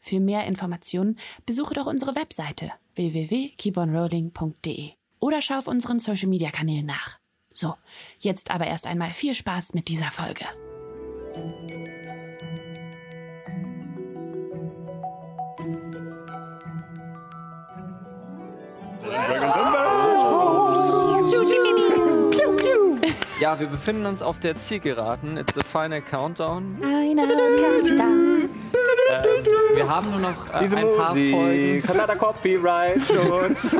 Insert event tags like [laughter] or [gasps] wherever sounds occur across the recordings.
Für mehr Informationen besuche doch unsere Webseite www.keeponrolling.de oder schau auf unseren Social Media Kanälen nach. So, jetzt aber erst einmal viel Spaß mit dieser Folge. Ja, wir befinden uns auf der Zielgeraden. It's the final countdown. Einer Countdown. Ähm, wir haben nur noch äh, Diese ein paar Folgen. Hat leider Copyright-Schutz.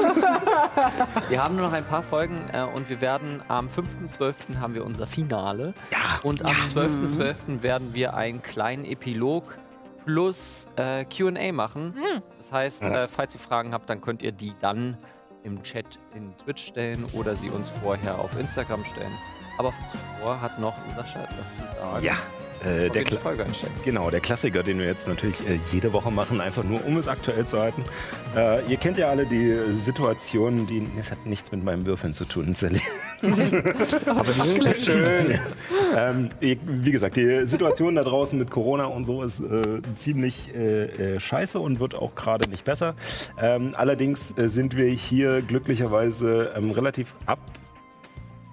Wir haben nur noch ein paar Folgen äh, und wir werden am 5.12. haben wir unser Finale. Und am 12.12. werden wir einen kleinen Epilog plus äh, QA machen. Das heißt, äh, falls ihr Fragen habt, dann könnt ihr die dann im Chat in Twitch stellen oder sie uns vorher auf Instagram stellen. Aber zuvor hat noch Sascha etwas zu sagen. Ja, äh, der Kla Folge einsteigen. genau, der Klassiker, den wir jetzt natürlich äh, jede Woche machen, einfach nur um es aktuell zu halten. Äh, ihr kennt ja alle die Situation, die es hat nichts mit meinem Würfeln zu tun, Sally. [laughs] Aber die sind so schön. ähm, wie gesagt, die Situation da draußen mit Corona und so ist äh, ziemlich äh, äh, scheiße und wird auch gerade nicht besser. Ähm, allerdings sind wir hier glücklicherweise ähm, relativ ab.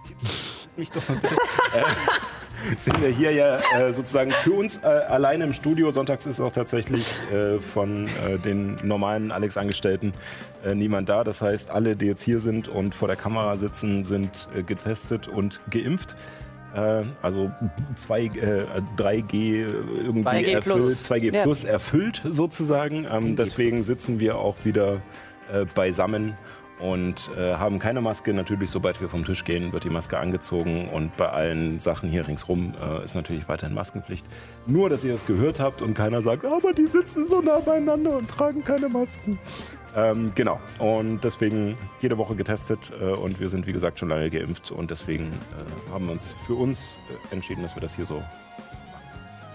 [laughs] Mich doch mal bitte. [laughs] sind wir hier ja äh, sozusagen für uns äh, alleine im Studio. Sonntags ist auch tatsächlich äh, von äh, den normalen Alex-Angestellten äh, niemand da. Das heißt, alle, die jetzt hier sind und vor der Kamera sitzen, sind äh, getestet und geimpft. Also 2, äh, 3G irgendwie 2G erfüllt, plus. 2G Ja. plus erfüllt sozusagen. Ähm, deswegen sitzen wir auch wieder beisammen und äh, haben keine Maske. Natürlich, sobald wir vom Tisch gehen, wird die Maske angezogen und bei allen Sachen hier ringsrum äh, ist natürlich weiterhin Maskenpflicht. Nur, dass ihr es gehört habt und keiner sagt, aber die sitzen so nah beieinander und tragen keine Masken. Ähm, genau. Und deswegen jede Woche getestet äh, und wir sind, wie gesagt, schon lange geimpft und deswegen äh, haben wir uns für uns äh, entschieden, dass wir das hier so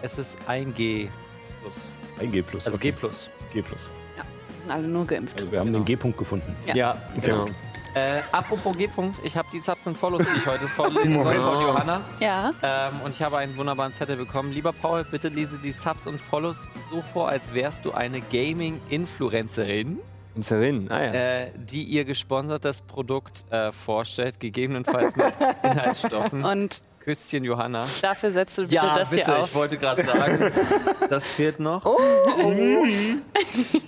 Es ist ein G plus. 1G plus. Also okay. G plus. G plus. Sind alle nur geimpft. Also wir haben Genau. den G-Punkt gefunden. Ja. Ja, genau. Äh, apropos G-Punkt, ich habe die Subs und Follows, die ich heute vorlesen soll von Johanna. Ja. Ähm, und ich habe einen wunderbaren Zettel bekommen. Lieber Paul, bitte lese die Subs und Follows so vor, als wärst du eine Gaming-Influencerin, Inserin, ah ja. äh, die ihr gesponsertes Produkt äh, vorstellt, gegebenenfalls mit [laughs] Inhaltsstoffen. Und Küsschen, Johanna. dafür setzt du bitte Ja, das bitte, hier ich auf. wollte gerade sagen, [laughs] das fehlt noch.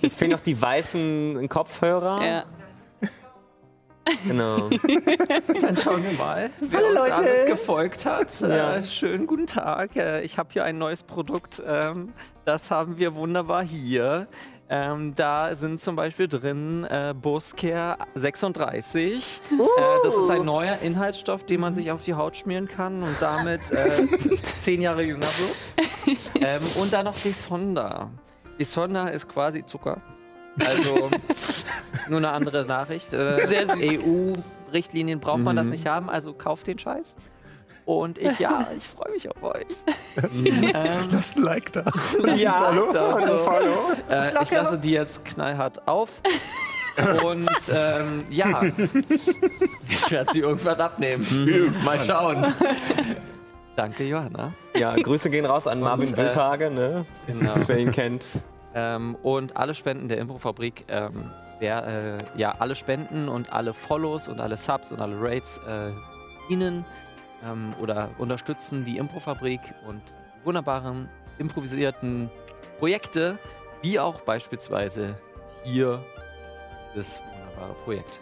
Jetzt fehlen noch die weißen Kopfhörer. Ja. Genau. Dann schauen wir mal, wer Hallo, uns Leute. alles gefolgt hat. Ja. Äh, schönen guten Tag. Äh, ich habe hier ein neues Produkt. Ähm, das haben wir wunderbar hier. Ähm, da sind zum Beispiel drin äh, Buscare 36. Äh, das ist ein neuer Inhaltsstoff, den man sich auf die Haut schmieren kann und damit äh, [laughs] zehn Jahre jünger wird. Ähm, und dann noch die Sonda. Die Sonda ist quasi Zucker. Also [laughs] nur eine andere Nachricht. Äh. EU-Richtlinien braucht man das nicht haben, also kauft den Scheiß. Und ich, ja, ich freue mich auf euch. [laughs] ähm, [laughs] Lasst ein Like da. ja, da, so. Follow. Äh, ich lasse die jetzt knallhart auf. Und ähm, ja, ich werde sie irgendwann abnehmen. Mal schauen. [laughs] Danke, Johanna. Ja, Grüße gehen raus an Marvin äh, Wildhage, ne? Genau. Wer ihn kennt. Ähm, und alle Spenden der Infofabrik, ähm, wer, äh, ja, alle Spenden und alle Follows und alle Subs und alle Raids äh, dienen ähm, oder unterstützen die Infofabrik und die wunderbaren improvisierten Projekte, wie auch beispielsweise hier dieses wunderbare Projekt.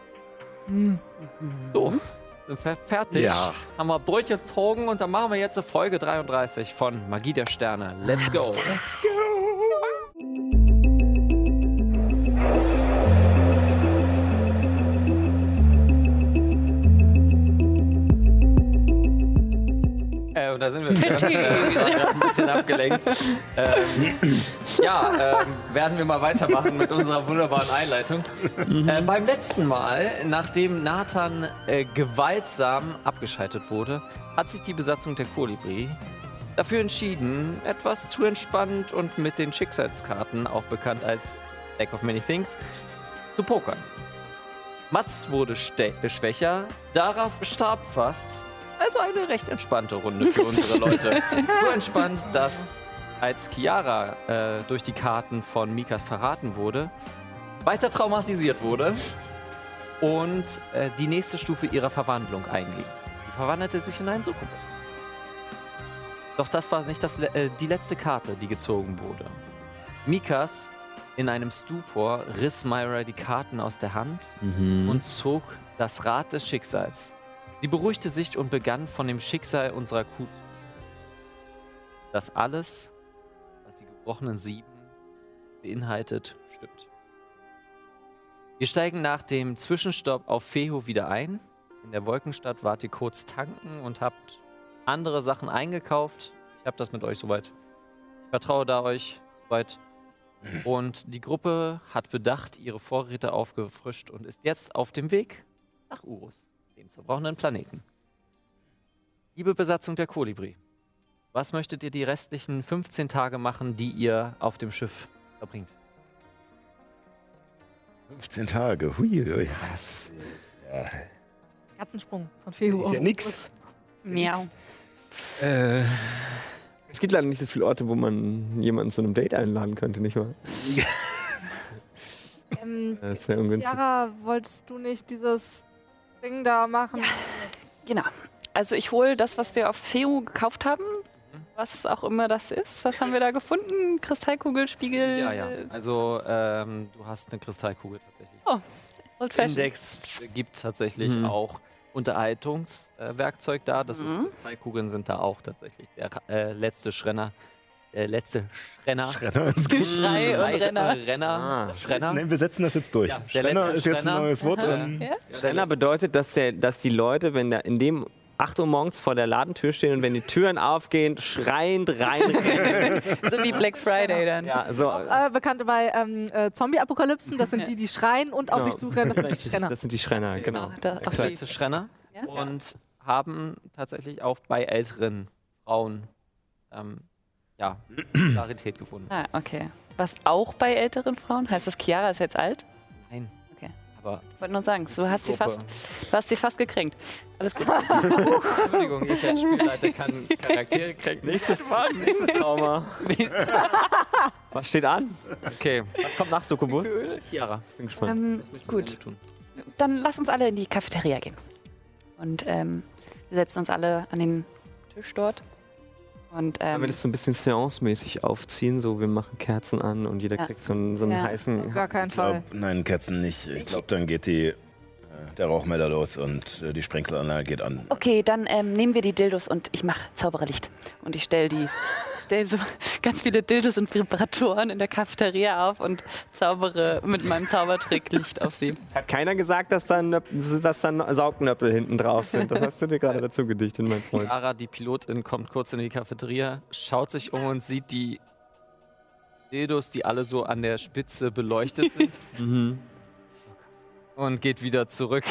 So, sind wir fertig. Ja. Haben wir durchgezogen und dann machen wir jetzt Folge 33 von Magie der Sterne. Let's go. Äh, und da sind wir [laughs] waren gerade ein bisschen abgelenkt. Ähm, ja, ähm, werden wir mal weitermachen mit unserer wunderbaren Einleitung. Äh, beim letzten Mal, nachdem Nathan äh, gewaltsam abgeschaltet wurde, hat sich die Besatzung der Kolibri dafür entschieden, etwas zu entspannt und mit den Schicksalskarten, auch bekannt als Deck of Many Things, zu pokern. Mats wurde äh, schwächer, Darauf starb fast. Also eine recht entspannte Runde für unsere Leute. [laughs] so entspannt, dass als Chiara äh, durch die Karten von Mikas verraten wurde, weiter traumatisiert wurde und äh, die nächste Stufe ihrer Verwandlung einging. Sie verwandelte sich in einen Succubus. Doch das war nicht das, äh, die letzte Karte, die gezogen wurde. Mikas in einem Stupor riss Myra die Karten aus der Hand und zog das Rad des Schicksals. Sie beruhigte sich und begann von dem Schicksal unserer Kuh. Dass alles, was die gebrochenen Sieben beinhaltet, stimmt. Wir steigen nach dem Zwischenstopp auf Feho wieder ein. In der Wolkenstadt wart ihr kurz tanken und habt andere Sachen eingekauft. Ich habe das mit euch soweit. Ich vertraue da euch soweit. Und die Gruppe hat bedacht ihre Vorräte aufgefrischt und ist jetzt auf dem Weg nach Urus, dem zerbrochenen Planeten. Liebe Besatzung der Kolibri, was möchtet ihr die restlichen 15 Tage machen, die ihr auf dem Schiff verbringt? 15 Tage, hui, hui. Katzensprung von Fehu. Ist ja nix. Miau. Äh, es gibt leider nicht so viele Orte, wo man jemanden zu einem Date einladen könnte, nicht wahr? Ähm, [laughs] Das ist ja ungünstig. Yara, wolltest du nicht dieses Ding da machen? Genau. Also ich hole das, was wir auf Feu gekauft haben, was auch immer das ist. Was haben wir da gefunden? Kristallkugel, Spiegel? Ja, ja. äh, Also, ähm, du hast eine Kristallkugel tatsächlich. Old Fashioned. Index gibt tatsächlich Mhm. auch Unterhaltungswerkzeug da. Das ist Mhm. Kristallkugeln sind da auch tatsächlich der äh, letzte Schrenner. Der letzte Schrenner. Schrenner ist gut. Geschrei und Renner. äh, Renner. Ah. Schrenner. Nein, wir setzen das jetzt durch. Ja, der Schrenner ist jetzt ein Schrenner. neues Wort. Ähm, Ja? Schrenner bedeutet, dass, der, dass die Leute, wenn da in dem 8 Uhr morgens vor der Ladentür stehen und wenn die Türen aufgehen, schreiend reinrennen. [laughs] So wie Black Friday dann. ja, so. Äh, Bekannte bei ähm, äh, Zombie-Apokalypsen, das sind die, die schreien und auf Genau. dich zurennen. [laughs] Das sind die Schrenner. das sind die Schrenner, genau. Da, Das auf die. letzte Schrenner. Ja? Und haben tatsächlich auch bei älteren Frauen ähm, ja, Rarität gefunden. Ah, okay. Was auch bei älteren Frauen? Heißt das, Chiara ist jetzt alt? Nein. Okay. Aber Ich wollte nur sagen, du hast sie fast, du hast sie fast gekränkt. Alles gut. [laughs] Entschuldigung, ich als Spielleiter kann Charaktere kränken. Nächstes, [laughs] nächstes Trauma. [laughs] Was steht an? Okay, Was kommt nach Succubus? Chiara. Bin gespannt. Ähm, gut. Dann lass uns alle in die Cafeteria gehen. Und ähm, wir setzen uns alle an den Tisch dort. Und Wollen ähm, wir das so ein bisschen seance-mäßig aufziehen? So, wir machen Kerzen an und jeder Ja. kriegt so einen, so einen Ja. heißen. Auf gar keinen Fall. nein, Kerzen nicht. Ich glaube, dann geht die, der Rauchmelder los und äh, die Sprenkleranlage geht an. okay, dann ähm, nehmen wir die Dildos und ich mache Zaubererlicht. Und ich stelle die, [laughs] stell so ganz viele Dildos und Vibratoren in der Cafeteria auf und zaubere mit meinem Zaubertrick Licht auf sie. Hat keiner gesagt, dass da, Nöp dass da Saugnöppel hinten drauf sind. Das hast du dir gerade dazu gedichtet, mein Freund. Chiara, die Pilotin, kommt kurz in die Cafeteria, schaut sich um und sieht die Dildos, die alle so an der Spitze beleuchtet [laughs] sind Mhm. Und geht wieder zurück.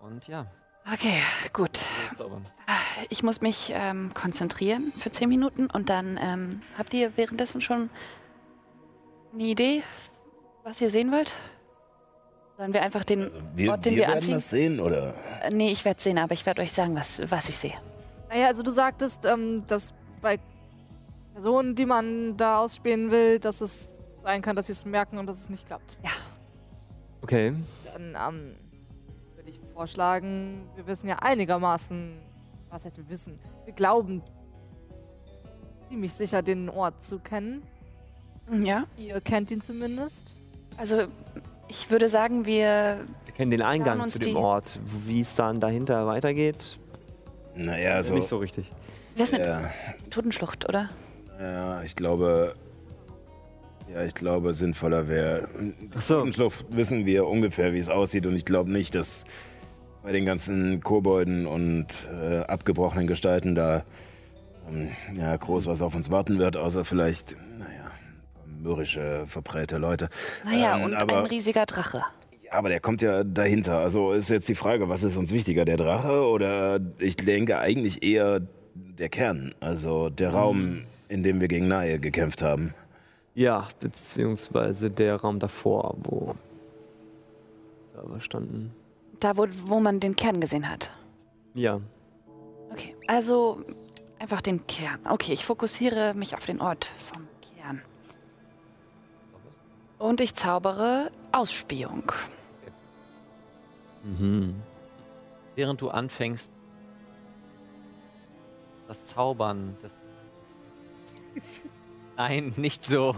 Und ja, Okay, gut. Ich muss mich ähm, konzentrieren für 10 Minuten und dann ähm, habt ihr währenddessen schon eine Idee, was ihr sehen wollt? Sollen wir einfach den Also wir Ort, den wir wir werden anfingen? das sehen, oder? Äh, Nee, ich werde sehen, aber ich werde euch sagen, was, was ich sehe. Naja, also du sagtest, ähm, dass bei Personen, die man da ausspähen will, dass es sein kann, dass sie es merken und dass es nicht klappt. Okay. Dann ähm, würde ich vorschlagen, wir wissen ja einigermaßen, was heißt wir wissen, wir glauben ziemlich sicher den Ort zu kennen. Ja. Ihr kennt ihn zumindest. Also ich würde sagen, wir. Wir kennen den Eingang zu dem Ort. Wie es dann dahinter weitergeht, Naja, ist also. nicht so richtig. Wer ist mit Ja, Totenschlucht, oder? ja, ich glaube. Ja, ich glaube, sinnvoller wäre. Ach so. Totenschlucht wissen wir ungefähr, wie es aussieht, und ich glaube nicht, dass bei den ganzen Kobolden und äh, abgebrochenen Gestalten da ähm, ja, groß was auf uns warten wird, außer vielleicht, naja, ein paar mürrische, verprellte Leute. Naja, Ähm, und aber- ein riesiger Drache. Ja, aber der kommt ja dahinter. Also ist jetzt die Frage, was ist uns wichtiger, der Drache oder ich denke eigentlich eher der Kern, also der Raum, in dem wir gegen Nahe gekämpft haben. Ja, beziehungsweise der Raum davor, wo Server standen. Da, wo, wo man den Kern gesehen hat. Ja. Okay, also einfach den Kern. Okay, ich fokussiere mich auf den Ort vom Kern. Und ich zaubere Ausspähung. Mhm. Während du anfängst, das Zaubern, das. [laughs] Nein, nicht so.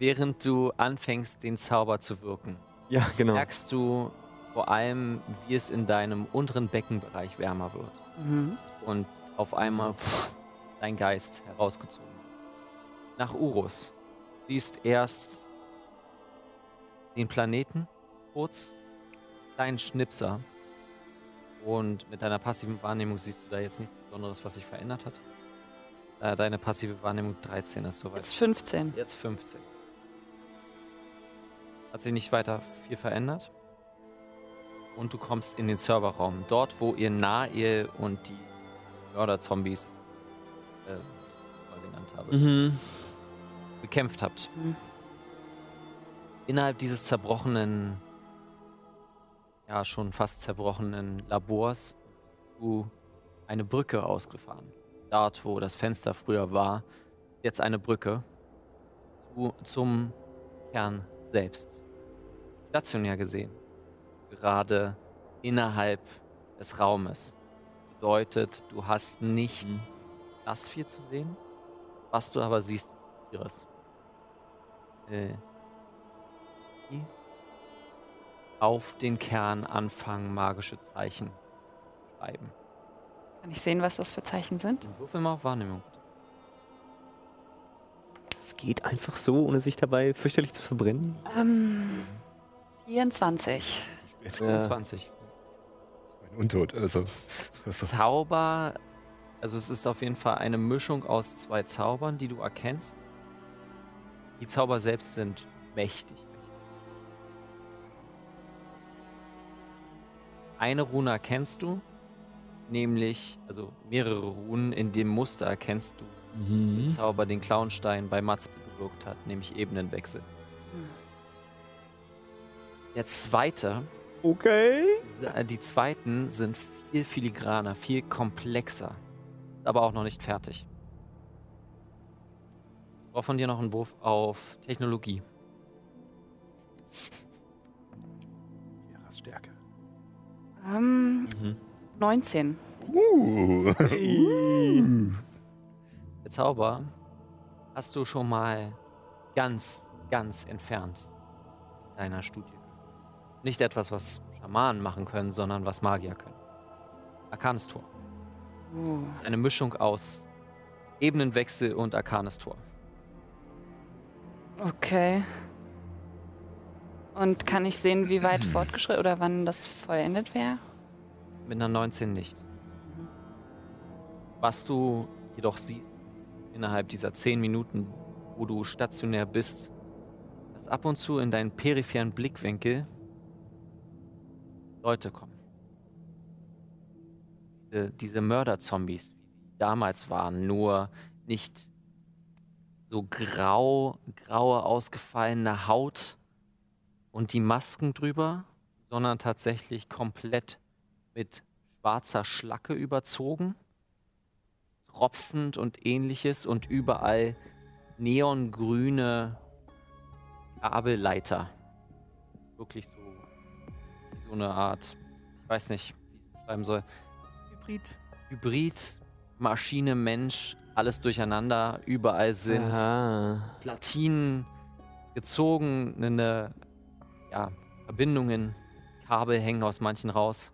Während du anfängst, den Zauber zu wirken, Ja, genau. merkst du vor allem, wie es in deinem unteren Beckenbereich wärmer wird. Mhm. Und auf einmal pff, dein Geist herausgezogen. wird. Nach Urus. Siehst erst den Planeten, kurz, kleinen Schnipser. Und mit deiner passiven Wahrnehmung siehst du da jetzt nichts Besonderes, was sich verändert hat. Äh, deine passive Wahrnehmung 13 ist soweit. Jetzt 15. Jetzt 15. Hat sich nicht weiter viel verändert. Und du kommst in den Serverraum. Dort, wo ihr Nahe und die Mörder-Zombies, äh, mal genannt habe, Mhm. bekämpft habt. Mhm. Innerhalb dieses zerbrochenen, ja schon fast zerbrochenen Labors siehst du eine Brücke ausgefahren. Dort, wo das Fenster früher war, ist jetzt eine Brücke zu, zum Kern selbst. Stationär gesehen, gerade innerhalb des Raumes. Bedeutet, du hast nicht Mhm. das viel zu sehen. Was du aber siehst, ist Iris. Äh, die auf den Kern anfangen, magische Zeichen zu schreiben. Kann ich sehen, was das für Zeichen sind? Würfel mal auf Wahrnehmung. Es geht einfach so, ohne sich dabei fürchterlich zu verbrennen. Ähm, 24. Ja. 20. Untot, also. Zauber, also es ist auf jeden Fall eine Mischung aus zwei Zaubern, die du erkennst. Die Zauber selbst sind mächtig, mächtig. Eine Rune erkennst du, nämlich, also mehrere Runen in dem Muster erkennst du, den Mhm. Zauber den Clownstein bei Mats gewirkt hat, nämlich Ebenenwechsel. Der zweite Okay. Die zweiten sind viel filigraner, viel komplexer. Ist aber auch noch nicht fertig. Ich brauche von dir noch einen Wurf auf Technologie. Kiras Stärke. Ähm, Mhm. 19. Uh. Der Zauber hast du schon mal ganz, ganz entfernt in deiner Studie. Nicht etwas, was Schamanen machen können, sondern was Magier können. Arcanes Tor. Uh. Eine Mischung aus Ebenenwechsel und Arcanes Tor. Okay. Und kann ich sehen, wie weit fortgeschritten oder wann das vollendet wäre? Mit einer 19 nicht. Was du jedoch siehst, innerhalb dieser 10 Minuten, wo du stationär bist, dass ab und zu in deinen peripheren Blickwinkel Leute kommen. Diese, diese Mörderzombies, wie sie damals waren, nur nicht so grau, graue, ausgefallene Haut und die Masken drüber, sondern tatsächlich komplett mit schwarzer Schlacke überzogen, tropfend und ähnliches und überall neongrüne Kabelleiter. Wirklich so, so eine Art, ich weiß nicht, wie ich es beschreiben soll. Hybrid. Hybrid, Maschine, Mensch, alles durcheinander. Überall sind Aha. Platinen gezogen, eine, ja, Verbindungen, Kabel hängen aus manchen raus.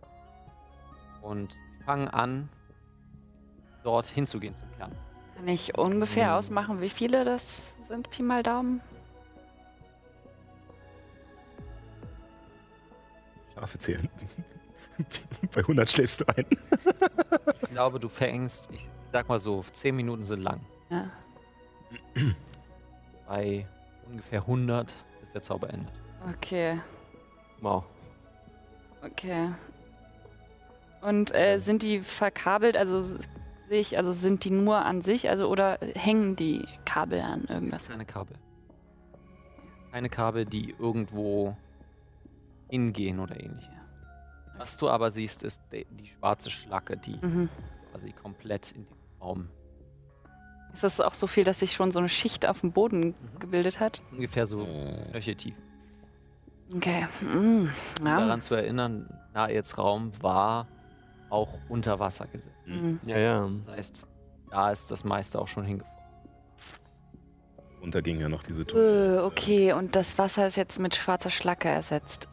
Und sie fangen an, dort hinzugehen zum Kern. Kann ich ungefähr Hm. ausmachen, wie viele das sind? Pi mal Daumen. Schafe zählen. [laughs] Bei 100 schläfst du ein. Ich glaube, du verengst, ich sag mal so, 10 Minuten sind lang. Ja. [clears throat] Bei ungefähr 100 ist der Zauber endet. Okay, Wow. okay. Und äh, sind die verkabelt, also s- sehe ich, also sind die nur an sich, also oder hängen die Kabel an Das irgendwas? ist keine Kabel. Keine Kabel, die irgendwo hingehen oder ähnliches. Was du aber siehst, ist die, die schwarze Schlacke, die Mhm. quasi komplett in diesem Raum Ist das auch so viel, dass sich schon so eine Schicht auf dem Boden gebildet hat? ungefähr so knöcheltief. Okay. Mm. Um Ja. daran zu erinnern, Naels Raum war auch unter Wasser gesetzt. Mhm. Ja, ja. Das heißt, da ist das meiste auch schon hingefallen. Runter ging ja noch diese Tunnel. Äh, okay, und das Wasser ist jetzt mit schwarzer Schlacke ersetzt.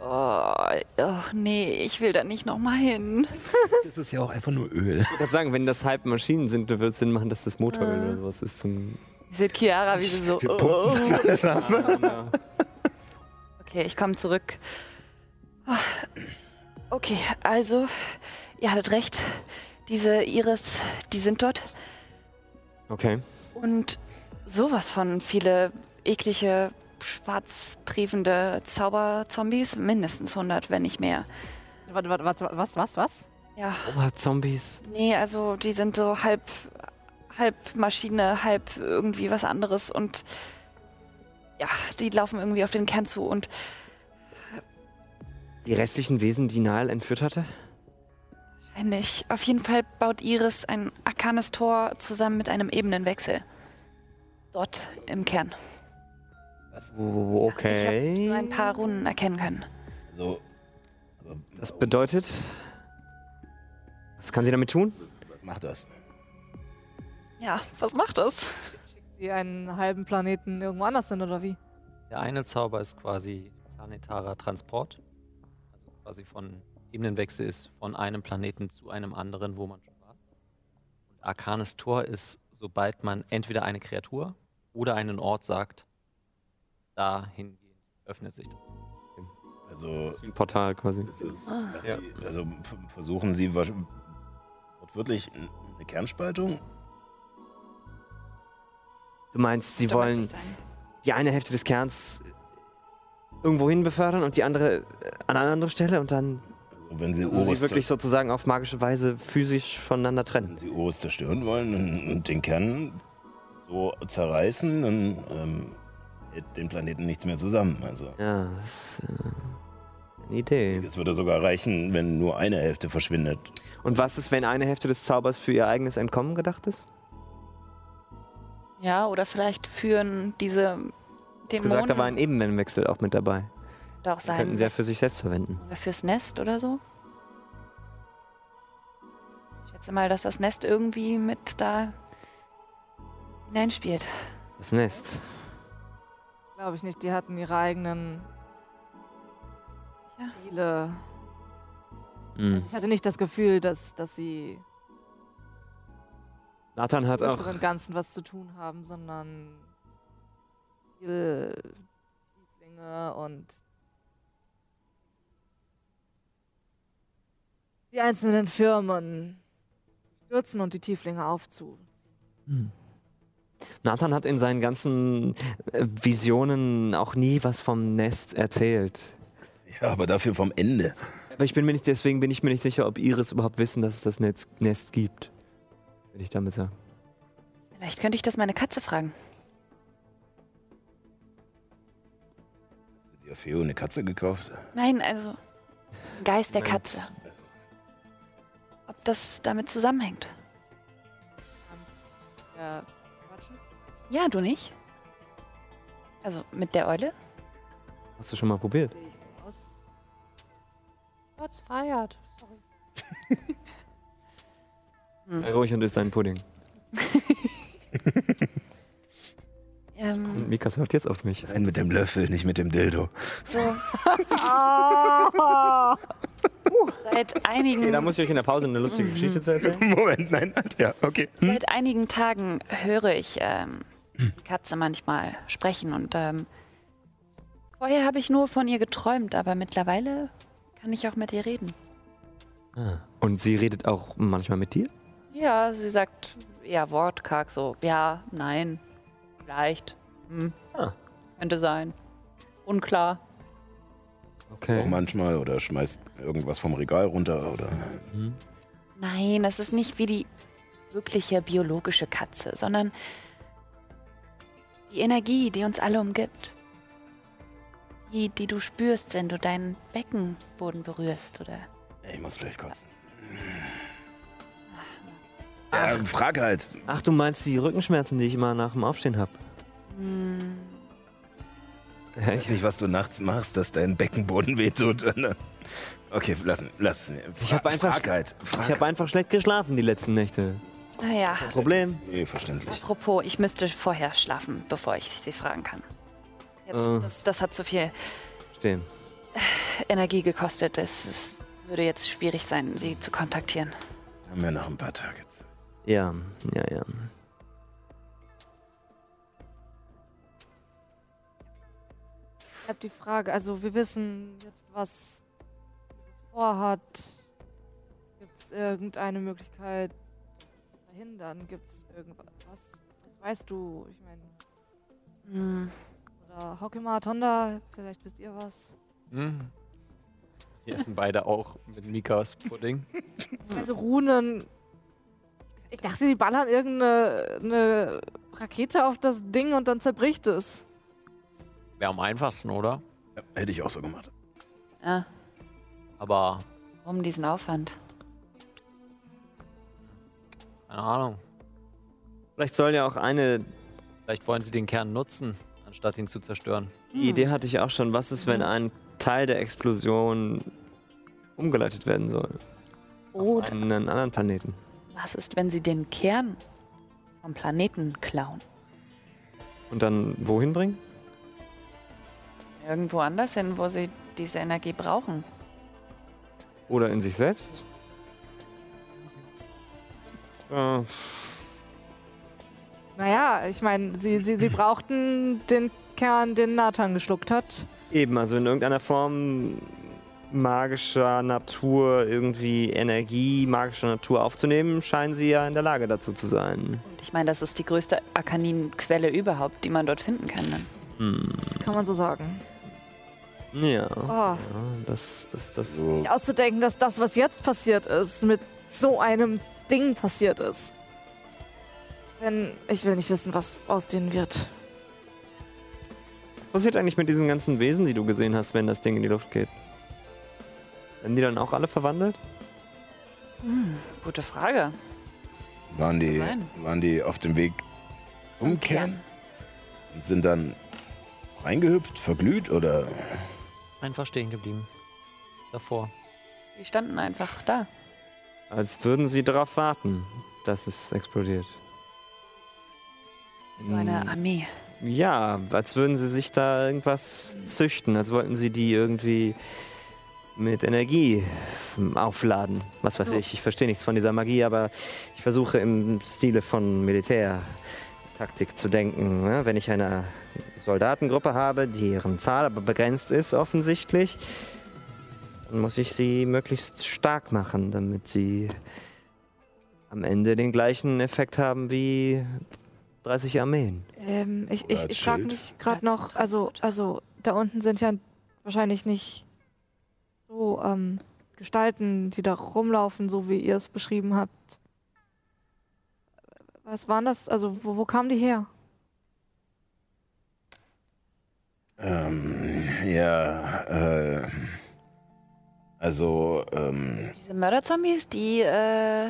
Oh, oh nee, ich will da nicht nochmal hin. [laughs] Das ist ja auch einfach nur Öl. Ich würde sagen, wenn das halb Maschinen sind, dann würde es Sinn machen, dass das Motoröl Äh. oder sowas ist zum. Ihr seht Chiara, wie sie so. Wir Oh. das alles ab. Okay, ich komme zurück. Ah, Okay, also, ihr hattet recht. Diese Iris, die sind dort. Okay. Und sowas von viele eklige, schwarz triefende Zauberzombies. Mindestens 100, wenn nicht mehr. Warte, warte, warte, was, was, was? Ja. Oh, Zombies. Nee, also die sind so halb, halb Maschine, halb irgendwie was anderes und ja, die laufen irgendwie auf den Kern zu und Die restlichen Wesen, die Nile entführt hatte? wahrscheinlich. Auf jeden Fall baut Iris ein arkanes Tor zusammen mit einem Ebenenwechsel. Dort im Kern. Oh, Ich okay. habe so ein paar Runen erkennen können. So. Aber Das bedeutet. Was kann sie damit tun? was, was macht das? Ja, was macht das? Sie einen halben Planeten irgendwo anders sind, oder wie? Der eine Zauber ist quasi planetarer Transport. Quasi von Ebenenwechsel ist von einem Planeten zu einem anderen, wo man schon war. Und Arkanes Tor ist, sobald man entweder eine Kreatur oder einen Ort sagt, dahingehend öffnet sich das. Also, Das ist wie ein Portal quasi. ist Ah. ja. also versuchen Sie wortwörtlich eine Kernspaltung? Du meinst, sie wollen die eine Hälfte des Kerns irgendwo hin befördern und die andere äh, an eine andere Stelle und dann Also, wenn Sie also sie wirklich sozusagen auf magische Weise physisch voneinander Wenn trennen. Sie Urus zerstören wollen und, und den Kern so zerreißen, dann ähm, hält den Planeten nichts mehr zusammen. Also Ja, das ist äh, eine Idee. es würde sogar reichen, wenn nur eine Hälfte verschwindet. Und was ist, wenn eine Hälfte des Zaubers für ihr eigenes Entkommen gedacht ist? Ja, oder vielleicht führen diese Du hast Dämonen gesagt, da war ein Ebenenwechsel auch mit dabei. auch Den sein könnten sie ja für sich selbst verwenden. oder fürs Nest oder so. Ich schätze mal, dass das Nest irgendwie mit da hineinspielt. Das Nest. Glaube ich nicht. Die hatten ihre eigenen Ja. Ziele. Mhm. Ich hatte nicht das Gefühl, dass, dass sie Nathan hat im auch. größeren Ganzen was zu tun haben, sondern viel Tieflinge und die einzelnen Firmen stürzen und die Tieflinge aufzu. Hm. Nathan hat in seinen ganzen äh, Visionen auch nie was vom Nest erzählt. Ja, aber dafür vom Ende. Aber ich bin mir nicht, deswegen bin ich mir nicht sicher, ob Iris überhaupt wissen, dass es das Netz, Nest gibt. Will ich damit sagen. Vielleicht könnte ich das meine Katze fragen. Dir Feo eine Katze gekauft? Nein, also Geist der. Katze. Ob das damit zusammenhängt? Ja, quatschen. Ja, du nicht? Also mit der Eule? Hast du schon mal probiert? Sehe ich so aus. Gott feiert. Sorry. [laughs] Sei ruhig und isst deinen Pudding. [laughs] Ähm, Und Mikas hört jetzt auf mich. Rein mit dem Löffel, nicht mit dem Dildo. so. [laughs] Seit einigen, Okay, da muss ich euch in der Pause eine lustige Geschichte zu erzählen. [laughs] Moment, nein, ja, okay. seit einigen Tagen höre ich ähm, die Katze manchmal sprechen und ähm, vorher habe ich nur von ihr geträumt, aber mittlerweile kann ich auch mit ihr reden. Ah. Und sie redet auch manchmal mit dir? Ja, sie sagt eher wortkarg so. Ja, nein, vielleicht. Hm. Ah. Könnte sein. Unklar. Auch Okay. manchmal oder schmeißt irgendwas vom Regal runter oder. Mhm. Nein, das ist nicht wie die wirkliche biologische Katze, sondern die Energie, die uns alle umgibt. Die, die du spürst, wenn du deinen Beckenboden berührst, oder? Ich muss gleich kotzen. Ja, frag halt. Ach, du meinst die Rückenschmerzen, die ich immer nach dem Aufstehen habe? Hm, Ich weiß nicht, was du nachts machst, dass dein Beckenboden wehtut. [laughs] Okay, lass, lass. Ich hab einfach- Frag halt. Frag Ich habe einfach schlecht geschlafen die letzten Nächte. naja, Problem? Nee, verständlich. apropos, ich müsste vorher schlafen, bevor ich sie fragen kann. Jetzt, Äh. das, das hat zu viel Stehen. Energie gekostet. Es, es würde jetzt schwierig sein, sie zu kontaktieren. Haben wir noch ein paar Tage. Ja, ja, ja. Ich habe die Frage, also wir wissen jetzt, was es vorhat. Gibt es irgendeine Möglichkeit, das zu verhindern? Gibt es irgendwas? Was, was weißt du? Ich meine, Hm. oder Hokima, Tonda, vielleicht wisst ihr was. Hm. Die essen beide auch mit Mikas Pudding. [laughs] Also Runen. Ich dachte, die ballern irgendeine eine Rakete auf das Ding und dann zerbricht es. Wäre am einfachsten, oder? Ja, hätte ich auch so gemacht. Ja, Aber, warum diesen Aufwand? keine Ahnung. Vielleicht soll ja auch eine Vielleicht wollen sie den Kern nutzen, anstatt ihn zu zerstören. Die Idee hatte ich auch schon. Was ist, wenn ein Teil der Explosion umgeleitet werden soll? Auf Oder einen anderen Planeten. Was ist, wenn sie den Kern vom Planeten klauen? Und dann wohin bringen? Irgendwo anders hin, wo sie diese Energie brauchen. Oder in sich selbst? Äh, Naja, ich meine, sie, sie, sie brauchten den Kern, den Nathan geschluckt hat. eben, also in irgendeiner Form magischer Natur, irgendwie Energie magischer Natur aufzunehmen, scheinen sie ja in der Lage dazu zu sein. Und ich meine, das ist die größte Arkanin-Quelle überhaupt, die man dort finden kann. Dann. Hm. Das kann man so sagen. Ja. Oh. ja das, das, das. So, Nicht auszudenken, dass das, was jetzt passiert ist, mit so einem Ding passiert ist. Denn ich will nicht wissen, was aus denen wird. Was passiert eigentlich mit diesen ganzen Wesen, die du gesehen hast, wenn das Ding in die Luft geht? Werden die dann auch alle verwandelt? Hm, gute Frage. waren, die, waren die auf dem Weg zum Kern Kern. und sind dann reingehüpft, verglüht oder. Einfach stehen geblieben. Davor. Die standen einfach da. Als würden sie darauf warten, dass es explodiert. So eine Hm. Armee. Ja, als würden sie sich da irgendwas züchten, als wollten sie die irgendwie mit Energie aufladen. Was weiß ich, ich verstehe nichts von dieser Magie, aber ich versuche im Stile von Militärtaktik zu denken. ne? Wenn ich eine Soldatengruppe habe, deren Zahl aber begrenzt ist offensichtlich, dann muss ich sie möglichst stark machen, damit sie am Ende den gleichen Effekt haben wie 30 Armeen. Ähm, ich ich, ich frage mich gerade noch, also, also da unten sind ja wahrscheinlich nicht so ähm, Gestalten, die da rumlaufen, so wie ihr es beschrieben habt. Was waren das? Also wo, wo kamen die her? Ähm, ja, äh. Also, ähm. Diese Mörderzombies, die, äh,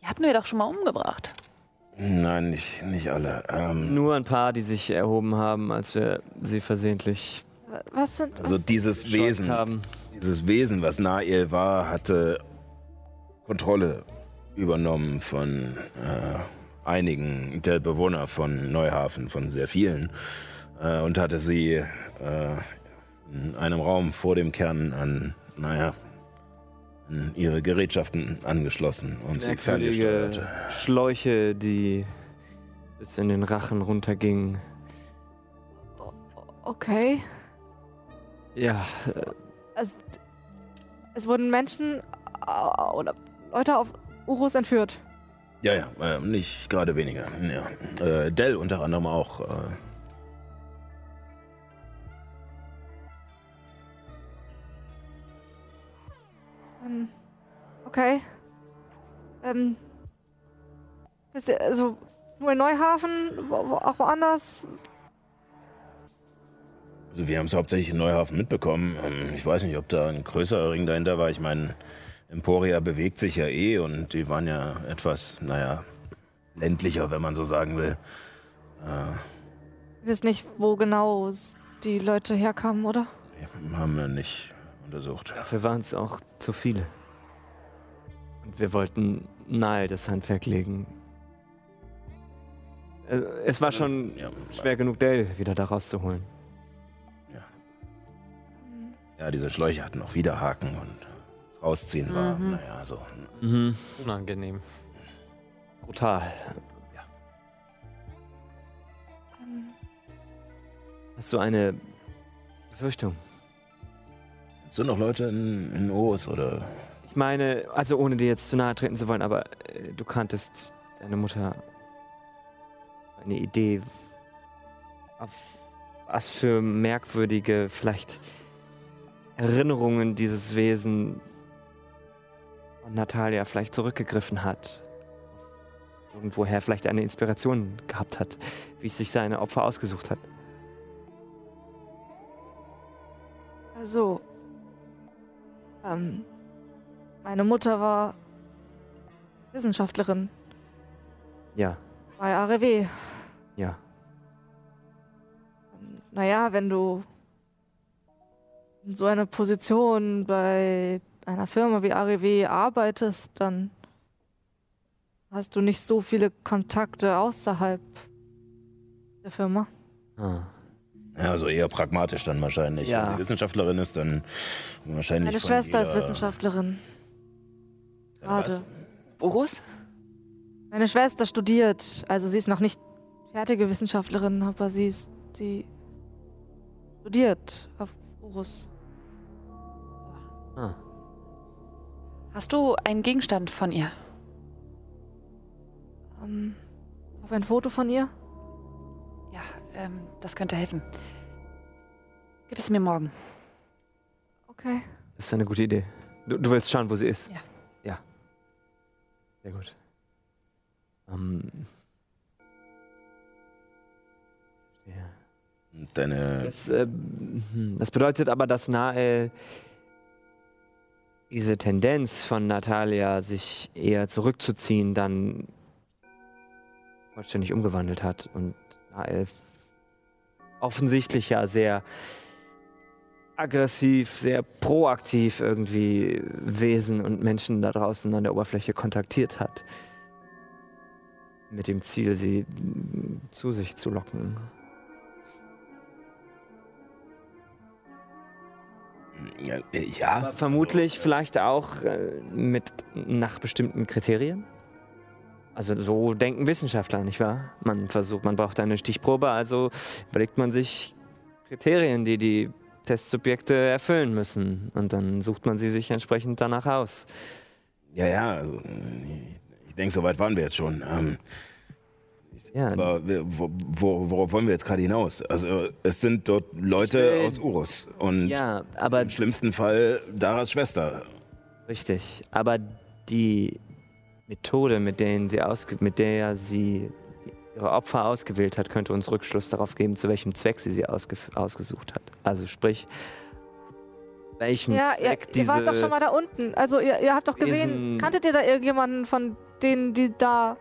die hatten wir doch schon mal umgebracht. Nein, nicht, nicht alle. Ähm, Nur ein paar, die sich erhoben haben, als wir sie versehentlich Wa- Was sind also was, dieses gescheucht Wesen, haben. Dieses Wesen, was Nael war, hatte Kontrolle übernommen von äh, einigen der Bewohner von Neuhafen, von sehr vielen, äh, und hatte sie äh, in einem Raum vor dem Kern an, naja, an ihre Gerätschaften angeschlossen und sie ferngesteuert. Schläuche, die bis in den Rachen runtergingen. okay. Ja, Also, es wurden Menschen äh, oder Leute auf Urus entführt. Ja, ja, äh, nicht gerade weniger. Ja. Äh, Dell unter anderem auch. Äh, Ähm, okay. Ähm. Wisst ihr, also nur in Neuhafen, wo, wo, auch woanders? Also wir haben es hauptsächlich in Neuhafen mitbekommen. Ähm, Ich weiß nicht, ob da ein größerer Ring dahinter war. Ich meine, Emporia bewegt sich ja eh und die waren ja etwas, naja, ländlicher, wenn man so sagen will. Ihr wisst nicht, wo genau die Leute herkamen, oder? Haben wir nicht untersucht. Dafür waren es auch zu viele. Und wir wollten nahe das Handwerk legen. Äh, Es war schon Ja, schwer genug, Dell wieder da rauszuholen. Ja, diese Schläuche hatten auch wieder Haken und das Rausziehen war, Mhm. naja, so. Mhm. Unangenehm. Brutal. Ähm, Hast du eine Befürchtung? Du noch Leute in, in Oos oder? Ich meine, also ohne dir jetzt zu nahe treten zu wollen, aber äh, du kanntest deine Mutter eine Idee, auf was für merkwürdige, vielleicht Erinnerungen dieses Wesen von Natalia vielleicht zurückgegriffen hat. Irgendwoher vielleicht eine Inspiration gehabt hat, wie es sich seine Opfer ausgesucht hat. Also, ähm, meine Mutter war Wissenschaftlerin Ja, bei ARW. ja. Naja, wenn du so einer Position bei einer Firma wie ARW arbeitest, dann hast du nicht so viele Kontakte außerhalb der Firma. Ah. Ja, also eher pragmatisch dann wahrscheinlich. Ja. Wenn sie Wissenschaftlerin ist, dann wahrscheinlich. Meine Schwester ist Wissenschaftlerin. Gerade. Urus? Meine Schwester studiert, also sie ist noch nicht fertige Wissenschaftlerin, aber sie ist sie studiert auf Urus. Ah. Hast du einen Gegenstand von ihr? Ähm, auf ein Foto von ihr? Ja, ähm, das könnte helfen. Gib es mir morgen. Okay. Das ist eine gute Idee. Du, du willst schauen, wo sie ist? Ja. Ja. Sehr gut. Ähm. Ja. Deine. Das, äh, hm, das bedeutet aber, dass Nael diese Tendenz von Natalia, sich eher zurückzuziehen, dann vollständig umgewandelt hat und Nael offensichtlich ja sehr aggressiv, sehr proaktiv irgendwie Wesen und Menschen da draußen an der Oberfläche kontaktiert hat. Mit dem Ziel, sie zu sich zu locken. Ja, äh, ja. Aber vermutlich vielleicht auch äh, mit nach bestimmten Kriterien. Also so denken Wissenschaftler, nicht wahr? Man versucht, man braucht eine Stichprobe, also überlegt man sich Kriterien, die die Testsubjekte erfüllen müssen. Und dann sucht man sie sich entsprechend danach aus. Ja, ja, also, äh, ich denke, so weit waren wir jetzt schon. Ähm, Ja, aber wir, wo, wo, worauf wollen wir jetzt gerade hinaus? Also, es sind dort Leute will- aus Urus. Und ja aber im schlimmsten Fall Daras Schwester. Richtig, aber die Methode, mit, denen sie mit der sie ihre Opfer ausgewählt hat, könnte uns Rückschluss darauf geben, zu welchem Zweck sie sie ausge ausgesucht hat. Also sprich, welchem Ja, ihr, Zweck ihr diese... wart doch schon mal da unten. Also ihr, ihr habt doch gesehen, kanntet ihr da irgendjemanden von denen, die da...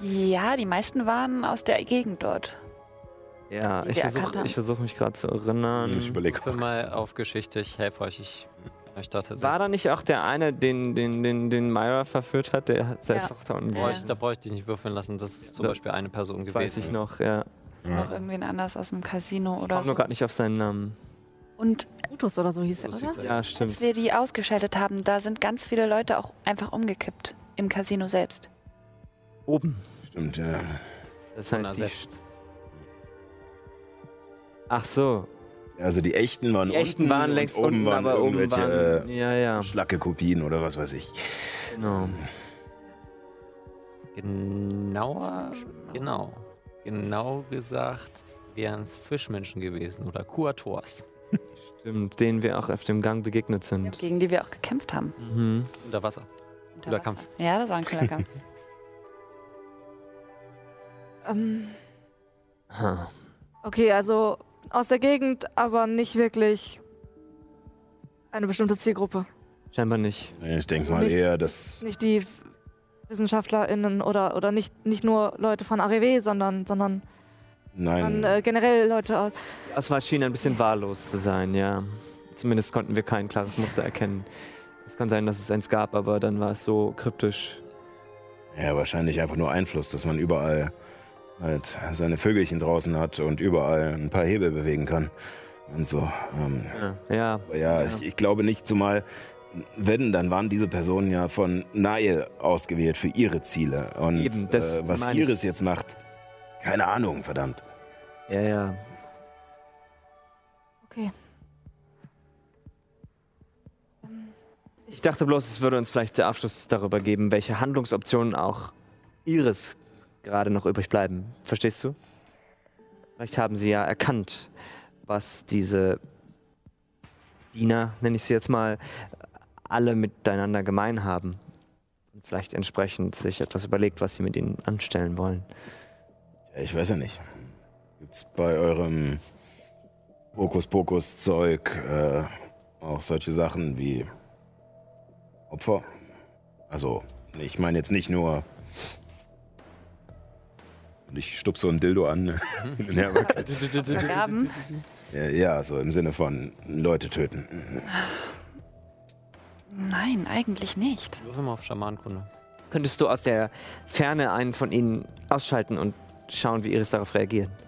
Ja, die meisten waren aus der Gegend dort. ja, ich versuche ich versuch mich gerade zu erinnern. Ich überlege mal auf Geschichte, ich helfe euch. Ich bin euch da tatsächlich. War da nicht auch der eine, den, den, den, den Myra verführt hat? Der hat seine Ja. Tochter und Ja. Bräuchte, da bräuchte ich nicht würfeln lassen. Das ist zum Da- Beispiel eine Person Das gewesen. weiß ich noch, ja. Noch irgendwen anders aus dem Casino Ich oder komme so. nur gerade nicht auf seinen Namen. Und Brutus oder so hieß er, oder? Ja, stimmt. als wir die ausgeschaltet haben, da sind ganz viele Leute auch einfach umgekippt. Im Casino selbst. Oben. Stimmt, ja. Das heißt, die Unersetzt. Ach so. Also die echten waren Die echten unten waren längst oben unten, waren aber oben irgendwelche waren. Ja, ja. äh, schlacke Kopien oder was weiß ich. Genau. Genauer, genau. Genau gesagt wären es Fischmenschen gewesen oder Kuators. Stimmt, denen wir auch auf dem Gang begegnet sind. Gegen die wir auch gekämpft haben. Mhm. Unter Wasser. Unter Wasser. Kampf. Ja, das war ein cooler Kampf. [laughs] Ähm, Ha. okay, also aus der Gegend, aber nicht wirklich eine bestimmte Zielgruppe. Scheinbar nicht. Ich denke mal Nicht- eher, dass Nicht die WissenschaftlerInnen oder, oder nicht, nicht nur Leute von AREW, sondern, sondern nein. dann, äh, generell Leute aus. Die Auswahl schien ein bisschen wahllos zu sein, ja. Zumindest konnten wir kein klares Muster erkennen. Es kann sein, dass es eins gab, aber dann war es so kryptisch. Ja, wahrscheinlich einfach nur Einfluss, dass man überall halt seine Vögelchen draußen hat und überall ein paar Hebel bewegen kann. Und so. Ähm, Ja, ja ja, Ich, ich glaube nicht, zumal, wenn, dann waren diese Personen ja von Nail ausgewählt für ihre Ziele. Und Eben, das äh, was ich. Iris jetzt macht, keine Ahnung, verdammt. ja, ja. Okay. Ich dachte bloß, es würde uns vielleicht der Abschluss darüber geben, welche Handlungsoptionen auch Iris gerade noch übrig bleiben. Verstehst du? Vielleicht haben sie ja erkannt, was diese Diener, nenne ich sie jetzt mal, alle miteinander gemein haben. Und vielleicht entsprechend sich etwas überlegt, was sie mit ihnen anstellen wollen. Ja, ich weiß ja nicht. Gibt's bei eurem Hokuspokus-Zeug äh, auch solche Sachen wie Opfer? Also, ich meine jetzt nicht nur. Und ich stupse so ein Dildo an. [laughs] ja, Vergaben. ja, so im Sinne von Leute töten. Nein, eigentlich nicht. Würfel mal auf Schamanenkunde. Könntest du aus der Ferne einen von ihnen ausschalten und schauen, wie Iris darauf reagiert? [laughs]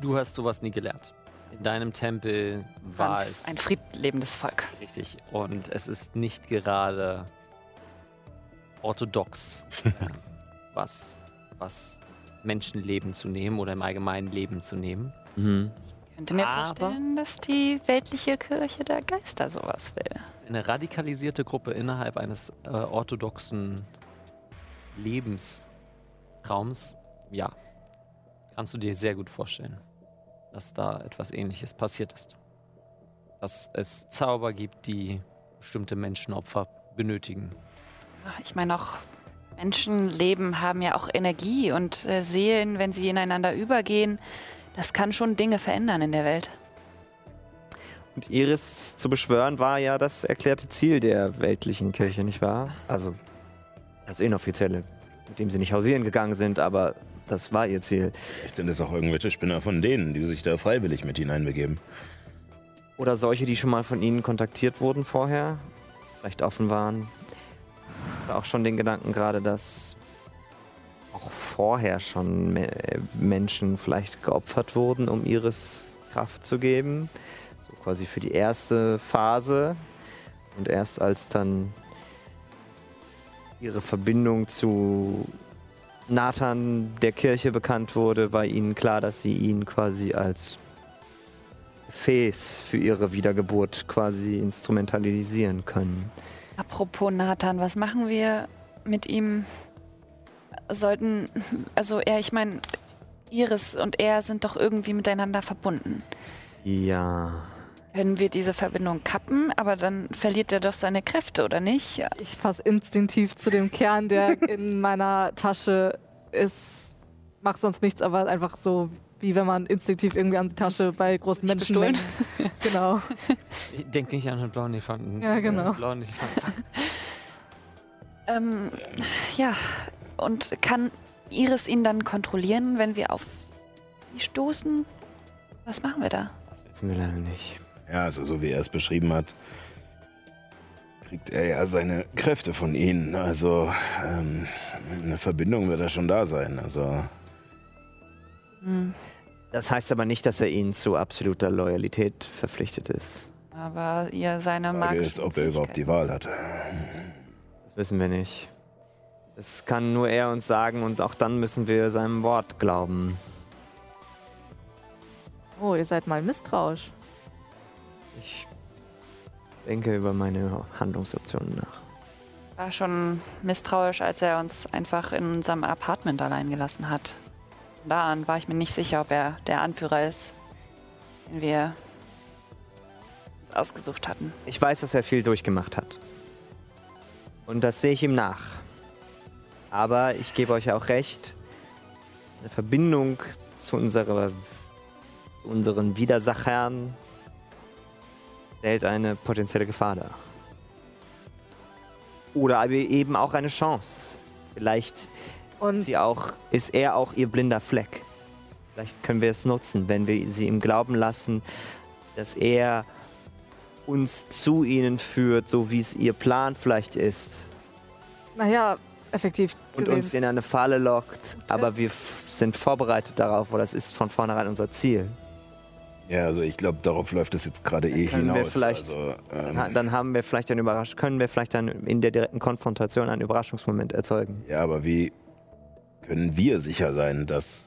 Du hast sowas nie gelernt. In deinem Tempel war Ein- es Ein friedlebendes Volk. richtig und es ist nicht gerade orthodox, äh, [laughs] was, was Menschenleben zu nehmen oder im allgemeinen Leben zu nehmen. Mhm. Könnte mir Aber- vorstellen, dass die weltliche Kirche der Geister sowas will. Eine radikalisierte Gruppe innerhalb eines äh, orthodoxen Lebensraums, ja, kannst du dir sehr gut vorstellen, dass da etwas Ähnliches passiert ist. Dass es Zauber gibt, die bestimmte Menschenopfer benötigen. Ich meine auch Menschenleben haben ja auch Energie und äh, Seelen, wenn sie ineinander übergehen. Das kann schon Dinge verändern in der Welt. Und Iris zu beschwören war ja das erklärte Ziel der weltlichen Kirche, nicht wahr? Also das inoffizielle, mit dem sie nicht hausieren gegangen sind, aber das war ihr Ziel. Vielleicht sind es auch irgendwelche Spinner von denen, die sich da freiwillig mit hineinbegeben. Oder solche, die schon mal von ihnen kontaktiert wurden vorher, vielleicht offen waren. Oder auch schon den Gedanken gerade, dass auch vorher schon Me Menschen vielleicht geopfert wurden, um Iris Kraft zu geben. So quasi für die erste Phase. Und erst als dann ihre Verbindung zu Nathan der Kirche bekannt wurde, war ihnen klar, dass sie ihn quasi als Gefäß für ihre Wiedergeburt quasi instrumentalisieren können. Apropos Nathan, was machen wir mit ihm? Sollten, also er, ich meine, Iris und er sind doch irgendwie miteinander verbunden. Ja. Können wir diese Verbindung kappen, aber dann verliert er doch seine Kräfte, oder nicht? Ich fasse instinktiv zu dem Kern, der [laughs] in meiner Tasche ist. Mach sonst nichts, aber einfach so, wie wenn man instinktiv irgendwie an die Tasche bei großen Nicht Menschenmengen. genau. [laughs] Denk nicht an den blauen Elefanten. Ja, genau. Blauen Elefanten. [laughs] Ähm, ja, und kann Iris ihn dann kontrollieren, wenn wir auf die stoßen? Was machen wir da? Das wissen wir leider nicht. Ja, also so wie er es beschrieben hat, kriegt er ja seine Kräfte von ihnen. Also ähm, eine Verbindung wird da schon da sein. Also Hm, Das heißt aber nicht, dass er ihnen zu absoluter Loyalität verpflichtet ist. aber ihr seine die Frage ist, ob er überhaupt die Wahl hat. Das wissen wir nicht. Das kann nur er uns sagen und auch dann müssen wir seinem Wort glauben. Oh, ihr seid mal misstrauisch. Ich denke über meine Handlungsoptionen nach. War schon misstrauisch, als er uns einfach in unserem Apartment allein gelassen hat. Von da an war ich mir nicht sicher, ob er der Anführer ist, den wir uns ausgesucht hatten. Ich weiß, dass er viel durchgemacht hat. Und das sehe ich ihm nach. Aber ich gebe euch auch recht, eine Verbindung zu, unserer, zu unseren Widersachern stellt eine potenzielle Gefahr dar. Oder eben auch eine Chance. Vielleicht Und sie auch, ist er auch ihr blinder Fleck. Vielleicht können wir es nutzen, wenn wir sie ihm glauben lassen, dass er uns zu ihnen führt, so wie es ihr Plan vielleicht ist. naja, effektiv Und gesehen. uns in eine Falle lockt, aber wir sind vorbereitet darauf, weil das ist von vornherein unser Ziel. Ja, also ich glaube, darauf läuft es jetzt gerade eh hinaus. vielleicht- also, Dann, ähm, dann haben wir vielleicht einen Überrasch können wir vielleicht dann in der direkten Konfrontation einen Überraschungsmoment erzeugen. ja, aber wie können wir sicher sein, dass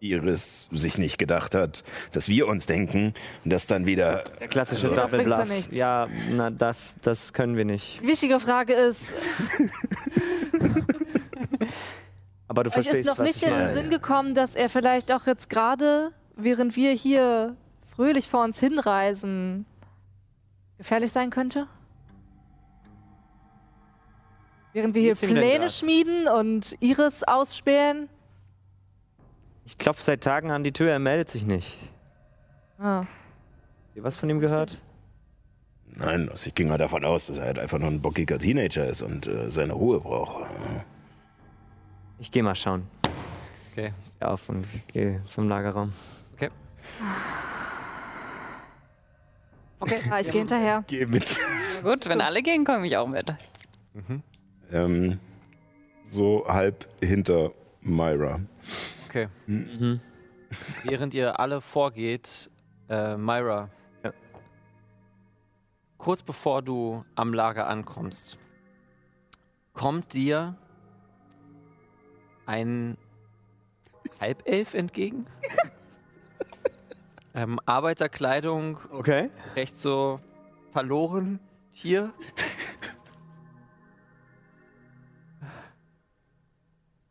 Iris sich nicht gedacht hat, dass wir uns denken und das dann wieder. Der klassische Also- Double ja Bluff. nichts. Ja, na, das, das können wir nicht. Die wichtige Frage ist, [laughs] Aber du euch verstehst, ist noch was nicht ich in den. Sinn gekommen, dass er vielleicht auch jetzt gerade, während wir hier fröhlich vor uns hinreisen, gefährlich sein könnte? Während wir hier Pläne schmieden und Iris ausspähen? Ich klopfe seit Tagen an die Tür, er meldet sich nicht. Ah. Habt ihr was von ihm gehört? Nein, also ich ging mal davon aus, dass er halt einfach nur ein bockiger Teenager ist und äh, seine Ruhe braucht. Ich gehe mal schauen. Okay. Auf und gehe zum Lagerraum. Okay. Ja, ich gehe hinterher. Geh mit. Gut, wenn alle gehen, komme ich auch mit. Ähm, so halb hinter Myra. Okay. Mhm. Während ihr alle vorgeht, äh, Myra, Ja. kurz bevor du am Lager ankommst, kommt dir ein Halbelf entgegen. [laughs] ähm, Arbeiterkleidung, Okay. recht so verloren hier.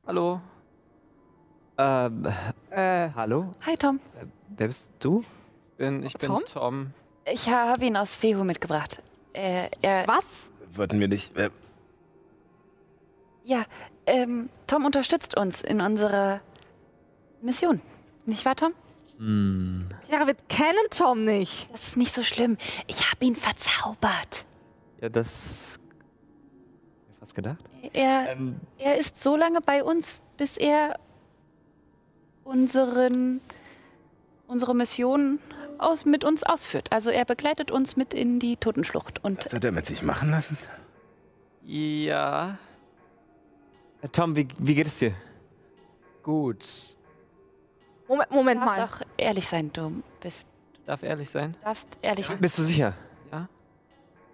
Hallo. Ähm, Äh, hallo? Hi Tom. Wer bist du? Bin, ich bin Tom? Tom. Ich habe ihn aus Fehu mitgebracht. Er, er, was? Wollten wir nicht. Äh, ja, ähm, Tom unterstützt uns in unserer Mission. Nicht wahr, Tom? Hm. Ja, wir kennen Tom nicht. Das ist nicht so schlimm. Ich habe ihn verzaubert. Ja, das. Hab ich fast gedacht. Er, Ähm, er ist so lange bei uns, bis er unseren, unsere Mission aus, mit uns ausführt. Also er begleitet uns mit in die Totenschlucht. Und das hat er mit sich machen lassen? Ja, äh, Tom, wie, wie geht es dir? gut. Moment, du Moment darfst mal. auch ehrlich sein, du bist, Darf ehrlich sein? darfst ehrlich sein. Bist du sicher? Ja.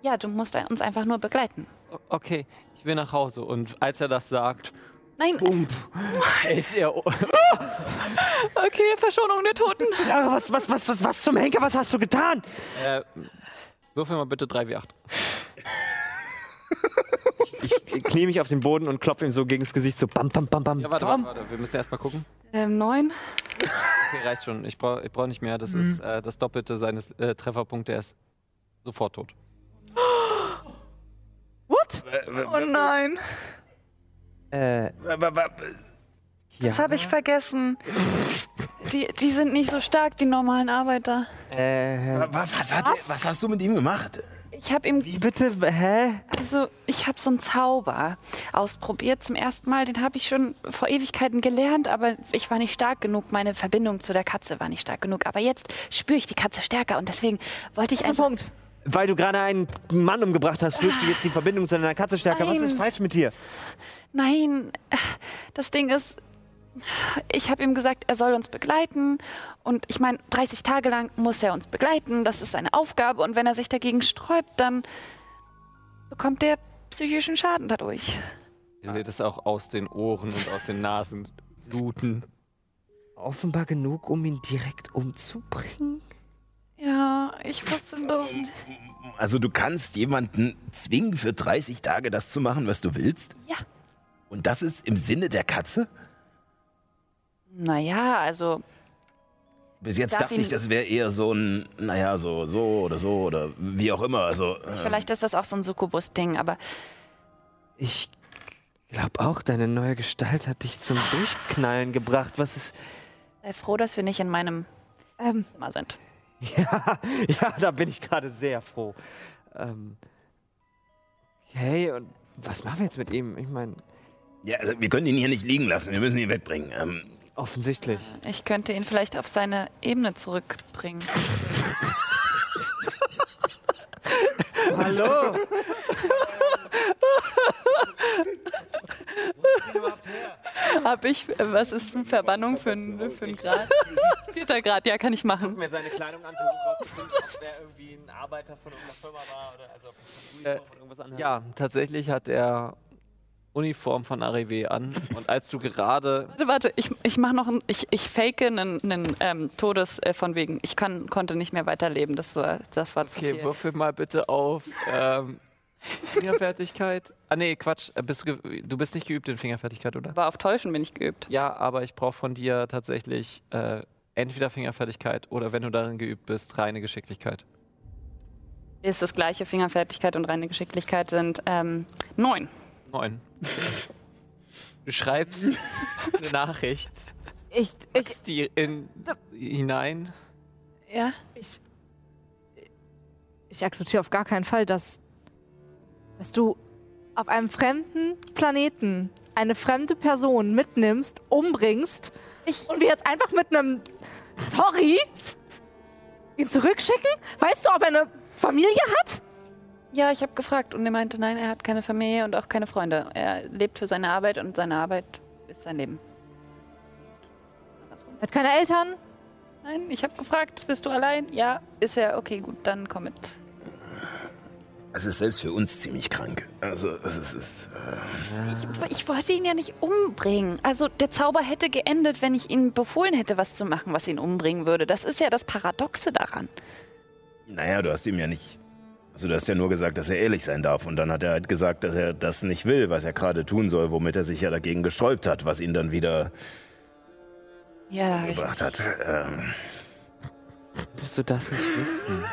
Ja, du musst uns einfach nur begleiten. O- Okay, ich will nach Hause. Und als er das sagt, Nein, pump, hält er. [laughs] okay, Verschonung der Toten. [laughs] Clara, was, was, was, was, was zum Henker? Was hast du getan? Äh, würfel mal bitte 3W8. Ich knie mich auf den Boden und klopfe ihm so gegen das Gesicht, so bam, bam, bam, bam. Ja, warte, warte, warte. Wir müssen erst mal gucken. Ähm, neun. Okay, reicht schon. Ich brauche ich brauch nicht mehr. Das ist äh, das Doppelte seines äh, Trefferpunktes. Er ist sofort tot. [gasps] What? Oh nein, Äh, ja. das habe ich vergessen. Die, die sind nicht so stark, die normalen Arbeiter. Äh, Was, hat Er, was hast du mit ihm gemacht? Ich habe ihm wie bitte? Hä? Also, ich habe so einen Zauber ausprobiert zum ersten Mal. Den habe ich schon vor Ewigkeiten gelernt, aber ich war nicht stark genug. Meine Verbindung zu der Katze war nicht stark genug. Aber jetzt spüre ich die Katze stärker und deswegen wollte ich Ein einfach. Punkt. Weil du gerade einen Mann umgebracht hast, fühlst du jetzt die Verbindung zu deiner Katze stärker. Was Nein. ist falsch mit dir? Nein, das Ding ist, ich habe ihm gesagt, er soll uns begleiten. Und ich meine, 30 Tage lang muss er uns begleiten. Das ist seine Aufgabe. Und wenn er sich dagegen sträubt, dann bekommt er psychischen Schaden dadurch. Ihr seht es auch aus den Ohren und aus den Nasen bluten. Offenbar genug, um ihn direkt umzubringen. Ja, ich wusste das. Also du kannst jemanden zwingen, für 30 Tage das zu machen, was du willst? Ja. Und das ist im Sinne der Katze? Naja, also Bis jetzt Darf dachte ich, ihn- das wäre eher so ein, naja, so, so oder so oder wie auch immer. Also, äh, vielleicht ist das auch so ein Succubus-Ding, aber Ich glaube auch, deine neue Gestalt hat dich zum Durchknallen gebracht. Was ist. sei froh, dass wir nicht in meinem Ähm, Zimmer sind. Ja, [laughs] ja, da bin ich gerade sehr froh. Ähm, hey, und was machen wir jetzt mit ihm? Ich meine, ja, also wir können ihn hier nicht liegen lassen, wir müssen ihn wegbringen. Ähm, offensichtlich. Ich könnte ihn vielleicht auf seine Ebene zurückbringen. [laughs] Hallo? Hab ich, äh, was ist für Verbannung für ein, für ein Grad? [laughs] Vierter Grad, ja, kann ich machen. mir seine Kleidung an, rauszufinden, ob er irgendwie ein Arbeiter von irgendeiner Firma war oder also ob er oder irgendwas anhat. Ja, tatsächlich hat er Uniform von Arrivé an. Und als du gerade. [laughs] Warte, warte, ich, ich mache noch ein, ich, ich fake einen, einen ähm, Todes äh, von wegen. Ich kann, konnte nicht mehr weiterleben. Das war, das war zu Okay, viel. würfel mal bitte auf ähm, [laughs] Fingerfertigkeit. Ah, nee, Quatsch. äh, Bist du, du bist nicht geübt in Fingerfertigkeit, oder? Aber auf Täuschen bin ich geübt. Ja, aber ich brauche von dir tatsächlich äh, entweder Fingerfertigkeit oder, wenn du darin geübt bist, reine Geschicklichkeit. Ist das gleiche. Fingerfertigkeit und reine Geschicklichkeit sind ähm, neun. Neun. Du schreibst eine [laughs] Nachricht, ich, ich, die in, hinein. Ja. ich, ich akzeptiere auf gar keinen Fall, dass, dass du auf einem fremden Planeten eine fremde Person mitnimmst, umbringst und wir jetzt einfach mit einem Sorry ihn zurückschicken? Weißt du, ob er eine Familie hat? Ja, ich habe gefragt und er meinte, nein, er hat keine Familie und auch keine Freunde. Er lebt für seine Arbeit und seine Arbeit ist sein Leben. Er hat keine Eltern? Nein, ich habe gefragt, bist du allein? Ja, ist er. Okay, gut, dann komm mit. es ist selbst für uns ziemlich krank. Also, es ist. Es, äh, Ich, ich wollte ihn ja nicht umbringen. Also der Zauber hätte geendet, wenn ich ihm befohlen hätte, was zu machen, was ihn umbringen würde. Das ist ja das Paradoxe daran. naja, du hast ihm ja nicht. Also, du hast ja nur gesagt, dass er ehrlich sein darf. Und dann hat er halt gesagt, dass er das nicht will, was er gerade tun soll, womit er sich ja dagegen gesträubt hat, was ihn dann wieder Ja, ich, gebracht hat. Ähm, Wirst du das nicht wissen?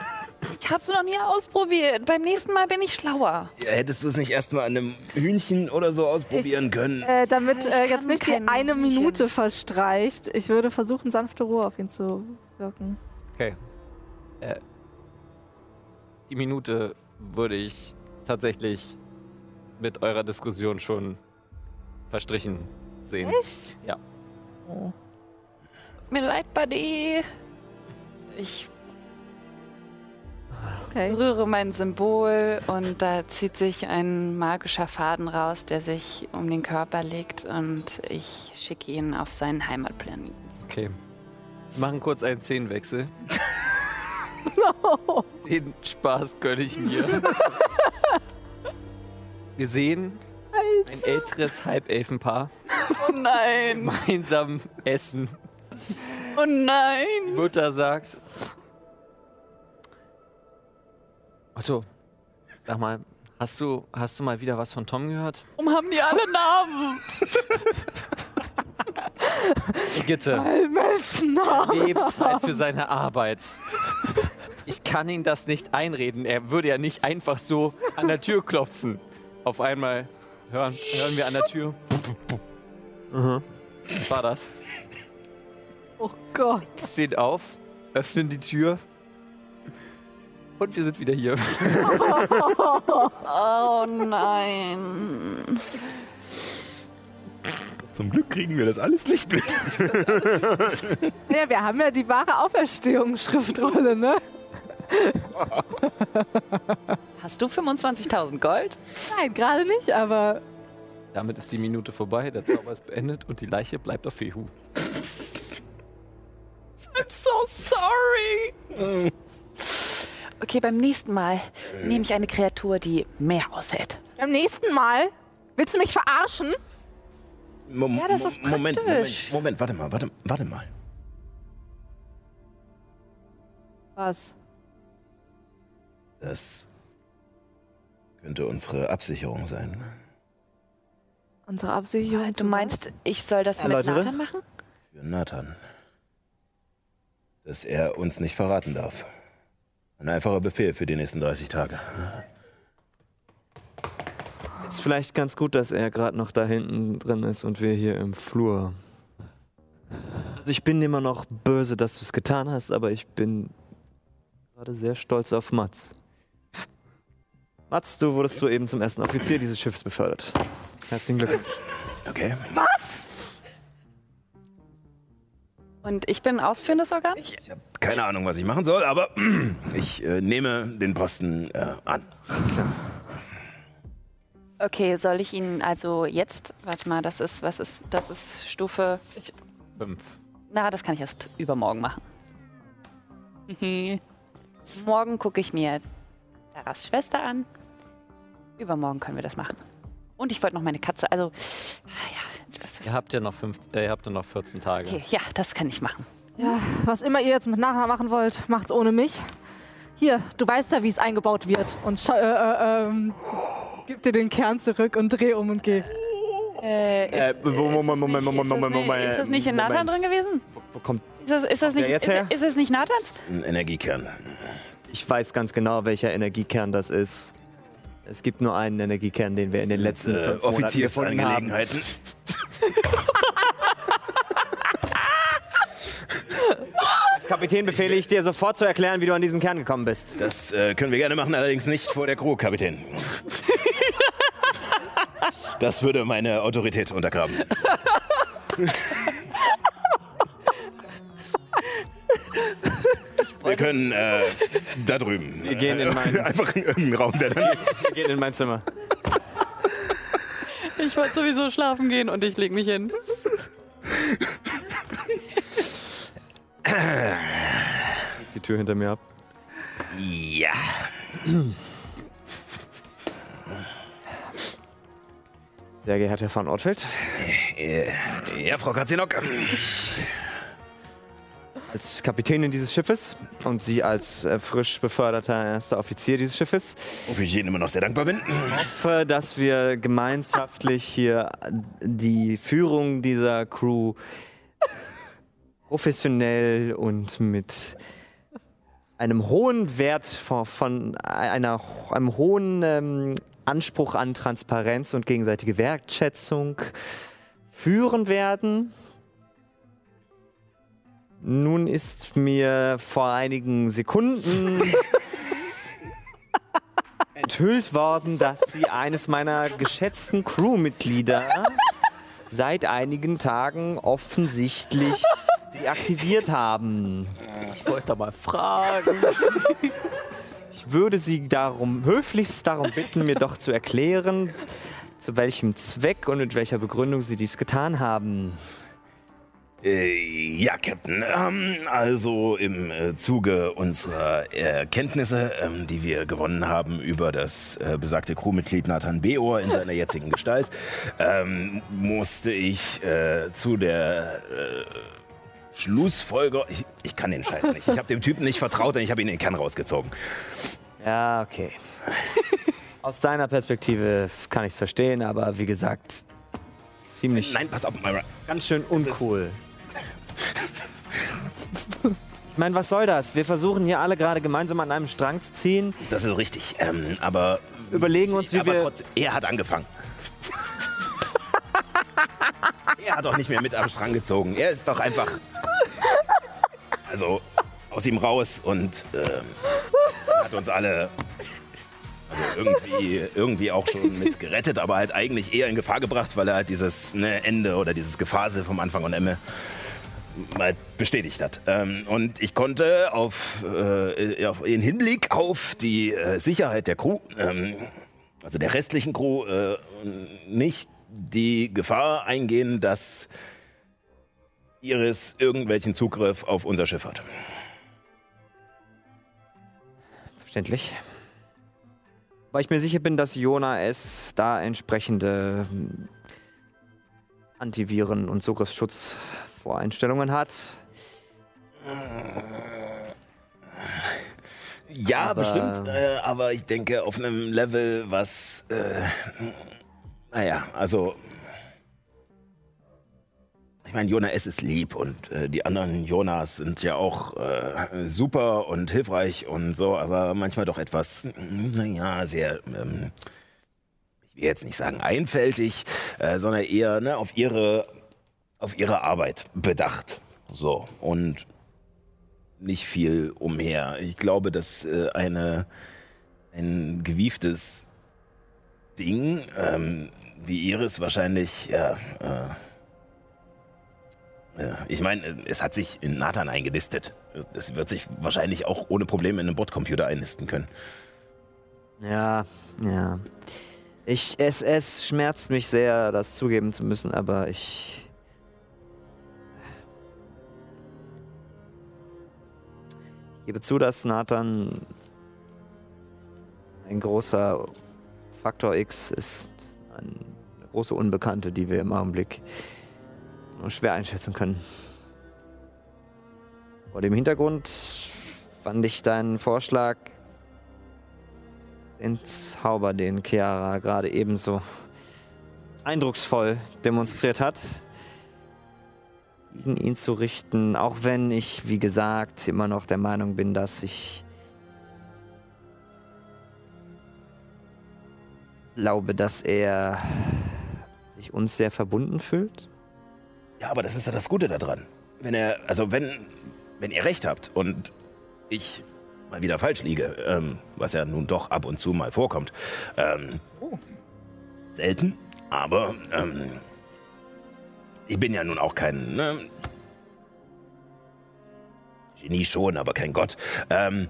ich habe es noch nie ausprobiert. Beim nächsten Mal bin ich schlauer. ja, hättest du es nicht erstmal an einem Hühnchen oder so ausprobieren können? Äh, damit Ich äh, jetzt nicht die eine Hühnchen. Minute verstreicht, ich würde versuchen, sanfte Ruhe auf ihn zu wirken. Okay. Äh, die Minute würde ich tatsächlich mit eurer Diskussion schon verstrichen sehen. Echt? Ja. Oh. Mir leid, Buddy. Ich Okay. berühre mein Symbol und da zieht sich ein magischer Faden raus, der sich um den Körper legt und ich schicke ihn auf seinen Heimatplaneten. zu. Okay. Wir machen kurz einen [laughs] Szenenwechsel. [laughs] Den Spaß gönne ich mir. [laughs] Wir sehen ein älteres Halbelfenpaar Oh nein! gemeinsam essen. Oh nein! Die Mutter sagt: Otto, sag mal, hast du, hast du mal wieder was von Tom gehört? Warum haben die alle Namen? [laughs] Brigitte Menschen, lebt halt für seine Arbeit. Ich kann ihn das nicht einreden. Er würde ja nicht einfach so an der Tür klopfen. Auf einmal hören, hören wir an der Tür. Mhm. Was war das? Oh Gott. Stehen auf, öffnen die Tür. Und wir sind wieder hier. Oh nein. Zum Glück kriegen wir das alles nicht mit. [laughs] Ja, wir haben ja die wahre Auferstehungsschriftrolle, ne? Hast du 25.000 Gold? Nein, gerade nicht, aber Damit ist die Minute vorbei, der Zauber ist beendet und die Leiche bleibt auf Fehu. I'm so sorry. Okay, beim nächsten Mal nehme ich eine Kreatur, die mehr aushält. Beim nächsten Mal? Willst du mich verarschen? Mom Ja, das ist Mo- Moment, Moment, praktisch. Moment, warte mal, warte, warte mal. Was? Das könnte unsere Absicherung sein. Unsere Absicherung. Du meinst, ich soll das mit Erläutere. Nathan machen? Für Nathan. Dass er uns nicht verraten darf. Ein einfacher Befehl für die nächsten 30 Tage. Ist vielleicht ganz gut, dass er gerade noch da hinten drin ist und wir hier im Flur. Also ich bin immer noch böse, dass du es getan hast, aber ich bin gerade sehr stolz auf Mats. Mats, du wurdest soeben zum ersten Offizier dieses Schiffs befördert. Herzlichen Glückwunsch. Okay. Und ich bin ausführendes Organ? Ich habe keine Ahnung, was ich machen soll, aber [clears throat] ich äh, nehme den Posten äh, an. Okay, soll ich ihn also jetzt, warte mal, das ist, was ist, das ist Stufe, Fünf. na, das kann ich erst übermorgen machen. Morgen gucke ich mir Daras Schwester an. Übermorgen können wir das machen. Und ich wollte noch meine Katze, also, ja, das ist, Ihr habt ja noch, fünf, äh, ihr habt ja noch 14 Tage. okay, ja, das kann ich machen. Ja, was immer ihr jetzt mit nachher machen wollt, macht's ohne mich. Hier, du weißt ja, wie es eingebaut wird. Und schau, äh, äh, ähm, gib dir den Kern zurück und dreh um und geh. Äh, Äh, Moment, Moment, Moment, Moment, Moment, Moment. Ist das nicht in Nathan drin gewesen? Wo kommt Ist das, ist das nicht, der jetzt ist, her? ist das nicht Nathans? Ein Energiekern. Ich weiß ganz genau, welcher Energiekern das ist. Es gibt nur einen Energiekern, den wir in den letzten Äh, fünf Monaten gefunden haben. [laughs] Als Kapitän befehle ich dir sofort zu erklären, wie du an diesen Kern gekommen bist. Das äh, können wir gerne machen, allerdings nicht vor der Crew, Kapitän. [laughs] Das würde meine Autorität untergraben. [laughs] Wir können äh, da drüben. Wir gehen in meinen- Einfach in irgendeinen Raum, der dann. Wir gehen in mein Zimmer. Ich wollte sowieso schlafen gehen und ich leg mich hin. [laughs] Schließ die Tür hinter mir ab. Ja. Sehr geehrter Van Ortfeld, Äh, Ja, Frau Katzinok. als Kapitänin dieses Schiffes und Sie als äh, frisch beförderter erster Offizier dieses Schiffes Wofür ich Ihnen immer noch sehr dankbar bin. hoffe, dass wir gemeinschaftlich hier die Führung dieser Crew professionell und mit einem hohen Wert von, von einer, einem hohen ähm, Anspruch an Transparenz und gegenseitige Wertschätzung führen werden. Nun ist mir vor einigen Sekunden [laughs] enthüllt worden, dass sie eines meiner geschätzten Crewmitglieder seit einigen Tagen offensichtlich deaktiviert haben. Ich wollte mal fragen. Ich würde Sie darum, höflichst darum bitten, mir doch zu erklären, zu welchem Zweck und mit welcher Begründung Sie dies getan haben. Äh, ja, Captain. Ähm, also im äh, Zuge unserer Erkenntnisse, ähm, die wir gewonnen haben über das äh, besagte Crewmitglied Nathan Beor in seiner jetzigen Gestalt, ähm, musste ich äh, zu der äh, Schlussfolger... Ich, ich kann den Scheiß nicht. Ich habe dem Typen nicht vertraut und ich habe ihn in den Kern rausgezogen. Ja, okay. [laughs] Aus deiner Perspektive kann ich es verstehen, aber wie gesagt, ziemlich Nein, pass auf, Myra. ganz schön uncool. Ich meine, was soll das? Wir versuchen hier alle gerade gemeinsam an einem Strang zu ziehen, Das ist richtig. Ähm, aber überlegen uns, wie aber wir. trotzdem, er hat angefangen. Er hat doch nicht mehr mit am Strang gezogen. Er ist doch einfach. Also aus ihm raus und ähm, hat uns alle. Also irgendwie, irgendwie auch schon mit gerettet, aber halt eigentlich eher in Gefahr gebracht, weil er halt dieses ne, Ende oder dieses Gefasel vom Anfang und Ende halt bestätigt hat. Ähm, und ich konnte auf, äh, auf in Hinblick auf die äh, Sicherheit der Crew, ähm, also der restlichen Crew, äh, nicht die Gefahr eingehen, dass Iris irgendwelchen Zugriff auf unser Schiff hat. Verständlich. Weil ich mir sicher bin, dass Jona es da entsprechende hm, Antiviren- und Zugriffsschutzvoreinstellungen hat. Ja, Aber- bestimmt. Äh, aber ich denke auf einem Level, was. Äh, naja, also. Ich meine, Jona S. ist lieb und äh, die anderen Jonas sind ja auch äh, super und hilfreich und so, aber manchmal doch etwas, naja, sehr. Ähm, ich will jetzt nicht sagen einfältig, äh, sondern eher ne, auf ihre auf ihre Arbeit bedacht. So und nicht viel umher. Ich glaube, dass äh, eine, ein gewieftes Ding ähm, wie Iris wahrscheinlich, ja, äh, ich meine, äh, es hat sich in Nathan eingenistet. Es wird sich wahrscheinlich auch ohne Probleme in einem Bordcomputer einnisten können. Ja, ja. Ich, es, es schmerzt mich sehr, das zugeben zu müssen, aber ich. Ich gebe zu, dass Nathan ein großer Faktor X ist. Eine große Unbekannte, die wir im Augenblick nur schwer einschätzen können. Vor dem Hintergrund fand ich deinen Vorschlag den Zauber, den Chiara gerade ebenso eindrucksvoll demonstriert hat, gegen ihn zu richten, auch wenn ich, wie gesagt, immer noch der Meinung bin, dass ich glaube, dass er sich uns sehr verbunden fühlt. Ja, aber das ist ja das Gute daran. Wenn er, also wenn, wenn ihr recht habt und ich mal wieder falsch liege, ähm, was ja nun doch ab und zu mal vorkommt. Ähm, Selten, aber ähm, ich bin ja nun auch kein ne, Genie schon, aber kein Gott. Ähm,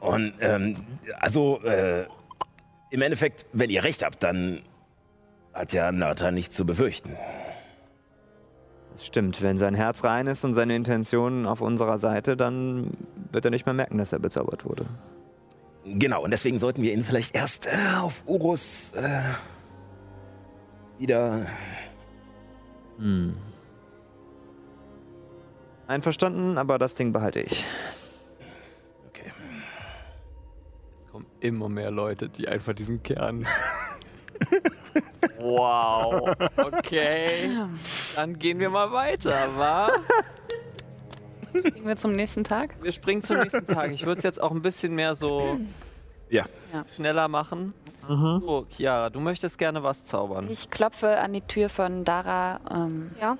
und ähm, also äh, im Endeffekt, wenn ihr recht habt, dann hat ja Nathan nichts zu befürchten. Das stimmt, wenn sein Herz rein ist und seine Intentionen auf unserer Seite, dann wird er nicht mehr merken, dass er bezaubert wurde. Genau, und deswegen sollten wir ihn vielleicht erst äh, auf Urus äh, wieder. Hm. Einverstanden, aber das Ding behalte ich. Kommen immer mehr Leute, die einfach diesen Kern. [laughs] wow. Okay. Dann gehen wir mal weiter, wa? Gehen wir zum nächsten Tag? Wir springen zum nächsten Tag. Ich würde es jetzt auch ein bisschen mehr so Ja. schneller machen. So, Chiara, du möchtest gerne was zaubern. Ich klopfe an die Tür von Dara. Ähm, Ja.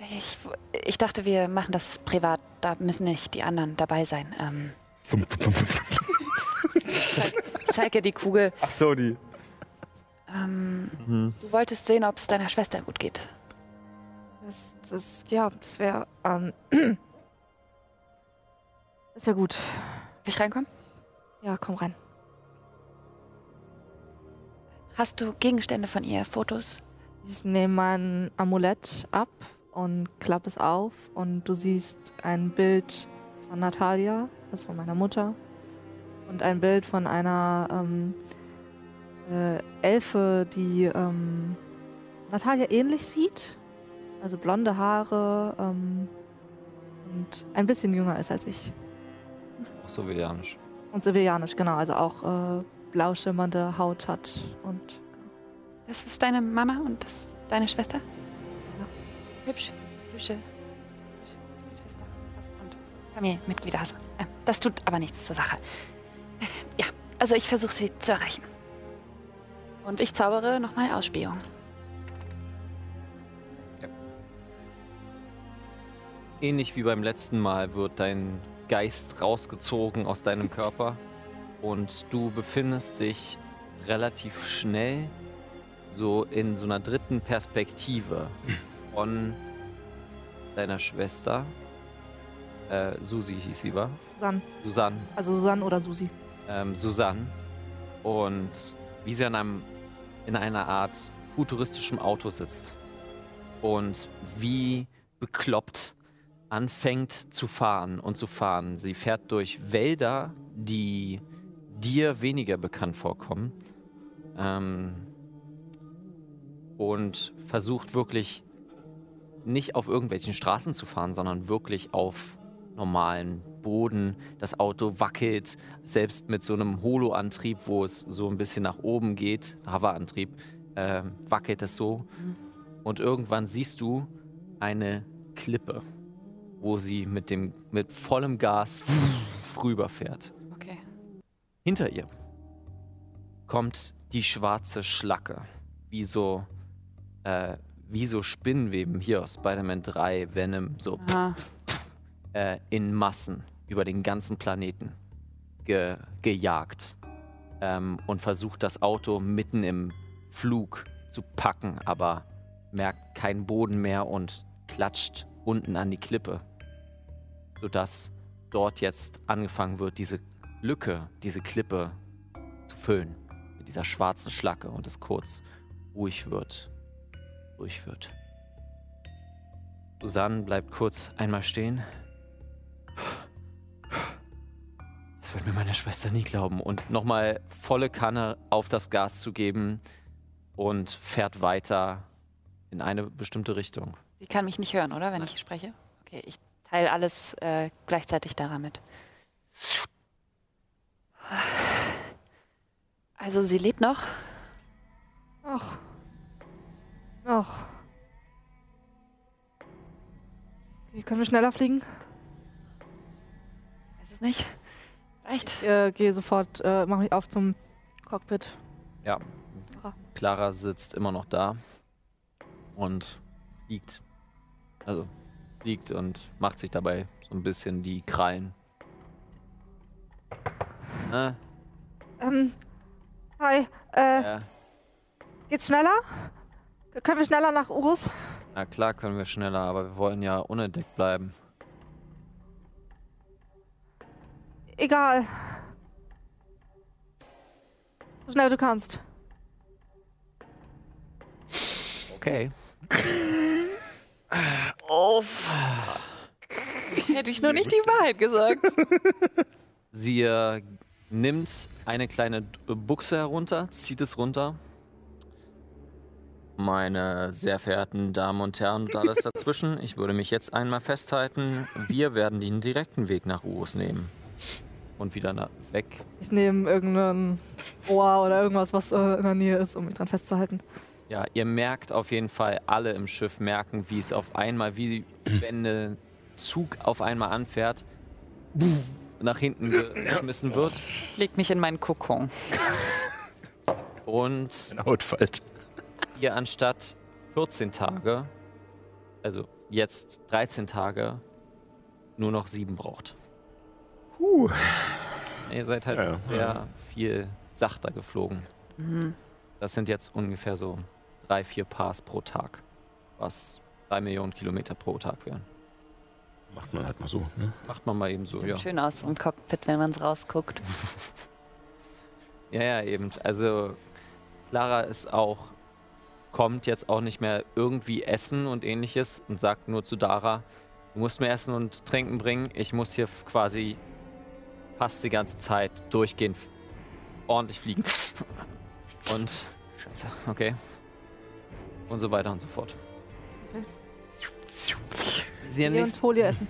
ich, ich dachte, wir machen das privat. Da müssen nicht die anderen dabei sein. Ähm, [laughs] ich zeige die Kugel. Ach so, die. Ähm, Mhm. Du wolltest sehen, ob es deiner Schwester gut geht. Das, das, ja, das wäre, ähm, [clears throat] das wäre gut. Darf ich reinkommen? Ja, komm rein. Hast du Gegenstände von ihr, Fotos? Ich nehme mein Amulett ab und klappe es auf und du siehst ein Bild von Natalia, also von meiner Mutter, und ein Bild von einer ähm, äh, Elfe, die ähm, Natalia ähnlich sieht. Also blonde Haare ähm, und ein bisschen jünger ist als ich. Sowjetisch. Und sevillanisch, genau, also auch äh, blau schimmernde Haut hat und Das ist deine Mama und das deine Schwester? Hübsch. Hübsche. hübsche Schwester. Und Familienmitglieder hast du. Äh, Das tut aber nichts zur Sache. Ja, also ich versuche sie zu erreichen. Und ich zaubere nochmal Ausspähung. Ähnlich wie beim letzten Mal wird dein Geist rausgezogen aus deinem [laughs] Körper und du befindest dich relativ schnell so in so einer dritten Perspektive von deiner Schwester. Äh, Susi hieß sie, war? Susanne. Susanne. Also Susanne oder Susi. Ähm, Susanne und wie sie an einem, in einer Art futuristischem Auto sitzt und wie bekloppt anfängt zu fahren und zu fahren. Sie fährt durch Wälder, die dir weniger bekannt vorkommen. Ähm, und versucht wirklich nicht auf irgendwelchen Straßen zu fahren, sondern wirklich auf normalen Boden. Das Auto wackelt, selbst mit so einem Holo-Antrieb, wo es so ein bisschen nach oben geht, Hover-Antrieb, äh, wackelt es so. Und irgendwann siehst du eine Klippe, wo sie mit, dem, mit vollem Gas rüberfährt. Okay. Hinter ihr kommt die schwarze Schlacke, wie so, äh, wie so Spinnenweben hier aus Spider-Man 3, Venom, so Aha. Äh, in Massen über den ganzen Planeten ge gejagt ähm, und versucht das Auto mitten im Flug zu packen, aber merkt keinen Boden mehr und klatscht unten an die Klippe, sodass dort jetzt angefangen wird, diese Lücke, diese Klippe zu füllen mit dieser schwarzen Schlacke und es kurz ruhig wird, ruhig wird. Susanne bleibt kurz einmal stehen. Das wird mir meine Schwester nie glauben. Und nochmal volle Kanne auf das Gas zu geben und fährt weiter in eine bestimmte Richtung. Sie kann mich nicht hören, oder, wenn ich spreche? Okay, ich teile alles äh, gleichzeitig daran mit. Also sie lebt noch. Noch. Noch. Wie können wir schneller fliegen? Weiß es nicht. Echt? Ich äh, gehe sofort, äh, mache mich auf zum Cockpit. Ja. Clara sitzt immer noch da und liegt. Also liegt und macht sich dabei so ein bisschen die Krallen. Äh, Ähm, hi, äh, ja. geht's schneller? Können wir schneller nach Urus? Na klar können wir schneller, aber wir wollen ja unentdeckt bleiben. Egal. So schnell du kannst. Okay. [laughs] Oh, Hätte ich nur nicht die Wahrheit gesagt. [laughs] Sie äh, nimmt eine kleine Buchse herunter, zieht es runter. Meine sehr verehrten Damen und Herren und alles [laughs] dazwischen, ich würde mich jetzt einmal festhalten. Wir werden den direkten Weg nach Urus nehmen. Und wieder weg. Ich nehme irgendein Ohr oder irgendwas, was äh, in der Nähe ist, um mich dran festzuhalten. Ja, ihr merkt auf jeden Fall, alle im Schiff merken, wie es auf einmal, wie [clears throat] wenn ein Zug auf einmal anfährt, [clears throat] nach hinten geschmissen wird. Ich leg mich in meinen Kokon. [laughs] Und Ein Hautfalt. ihr anstatt 14 Tage, also jetzt 13 Tage, nur noch sieben braucht. Puh. Ihr seid halt Ja, sehr ja. viel sachter geflogen. Mhm. Das sind jetzt ungefähr so drei, vier Pars pro Tag, was drei Millionen Kilometer pro Tag wären. Macht man halt mal so. Ne? Macht man mal eben so, ja. Schön aus im Cockpit, wenn man es rausguckt. [laughs] Ja, ja, eben. Also Clara ist auch, kommt jetzt auch nicht mehr irgendwie essen und ähnliches und sagt nur zu Dara, du musst mir Essen und Trinken bringen. Ich muss hier quasi fast die ganze Zeit durchgehend ordentlich fliegen. [laughs] Und scheiße, okay. Und so weiter und so fort. Okay. Sie Geh und hol ihr Essen.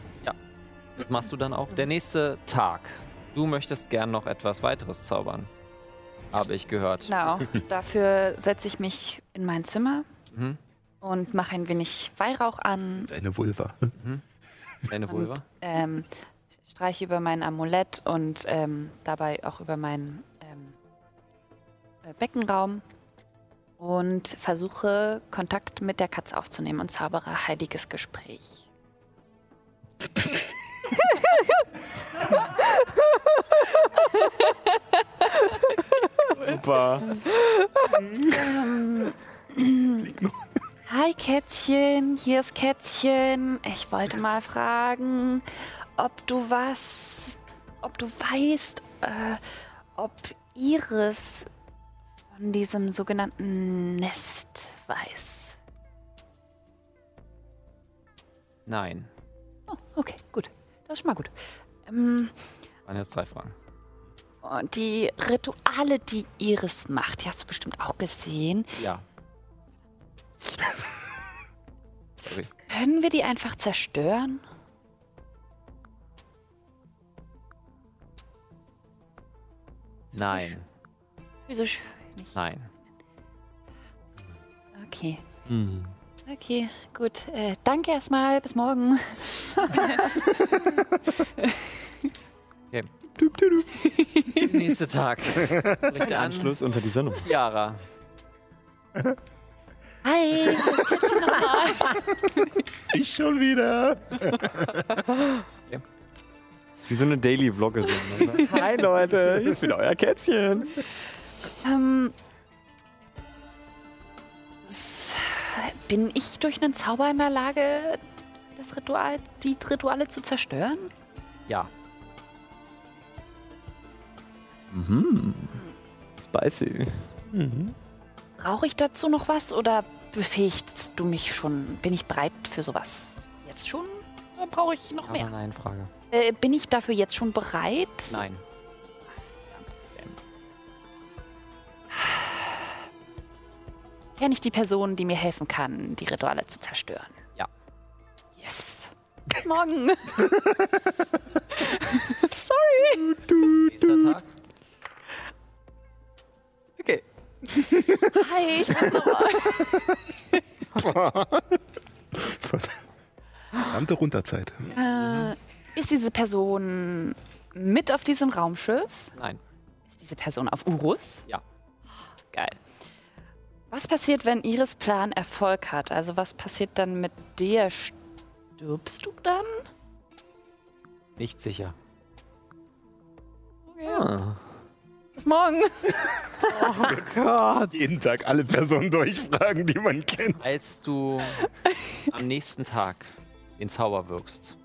das machst du dann auch. Der nächste Tag. Du möchtest gern noch etwas weiteres zaubern. Habe ich gehört. Genau. Dafür setze ich mich in mein Zimmer Mhm. und mache ein wenig Weihrauch an, Deine Vulva. Deine Vulva? ähm, streiche über mein Amulett und ähm, dabei auch über meinen ähm, äh, Beckenraum und versuche Kontakt mit der Katze aufzunehmen und zaubere heiliges Gespräch. Super. Ähm, Hi Kätzchen, hier ist Kätzchen. Ich wollte mal fragen, ob du was, ob du weißt, äh, ob Iris von diesem sogenannten Nest weiß. Nein. Oh, okay, gut. Das ist schon mal gut. Ähm, Waren jetzt drei Fragen. Und die Rituale, die Iris macht, die hast du bestimmt auch gesehen. Ja. [laughs] Können wir die einfach zerstören? Nein. Physisch nicht. Nein. Okay. Hm. Okay, gut. Äh, danke erstmal. Bis morgen. Nächster Tag. Der an. Anschluss unter dieser Nummer. Yara. Hi. [laughs] Ich schon wieder. [laughs] Das ist wie so eine Daily-Vloggerin. [laughs] Hi Leute, hier ist wieder euer Kätzchen. ähm, bin ich durch einen Zauber in der Lage, das Ritual, die Rituale zu zerstören? Ja. Mhm. Spicy. Brauche ich dazu noch was oder befähigst du mich schon? Bin ich bereit für sowas jetzt schon? Oder brauche ich noch mehr? nein, Frage. Äh, bin ich dafür jetzt schon bereit? Nein. Kenne ich die Person, die mir helfen kann, die Rituale zu zerstören? Ja. Yes. Bis morgen. [laughs] Sorry. Nächster Tag. Okay. Hi, ich bin Noah. [laughs] [laughs] Verdammte Runterzeit. äh, ist diese Person mit auf diesem Raumschiff? Nein. Ist diese Person auf Urus? Ja. Geil. Was passiert, wenn Iris Plan Erfolg hat? Also was passiert dann mit dir? Stirbst du dann? Nicht sicher. Ah. Bis morgen. Jeden Tag alle Personen durchfragen, die man kennt. Als du am nächsten Tag den Zauber wirkst,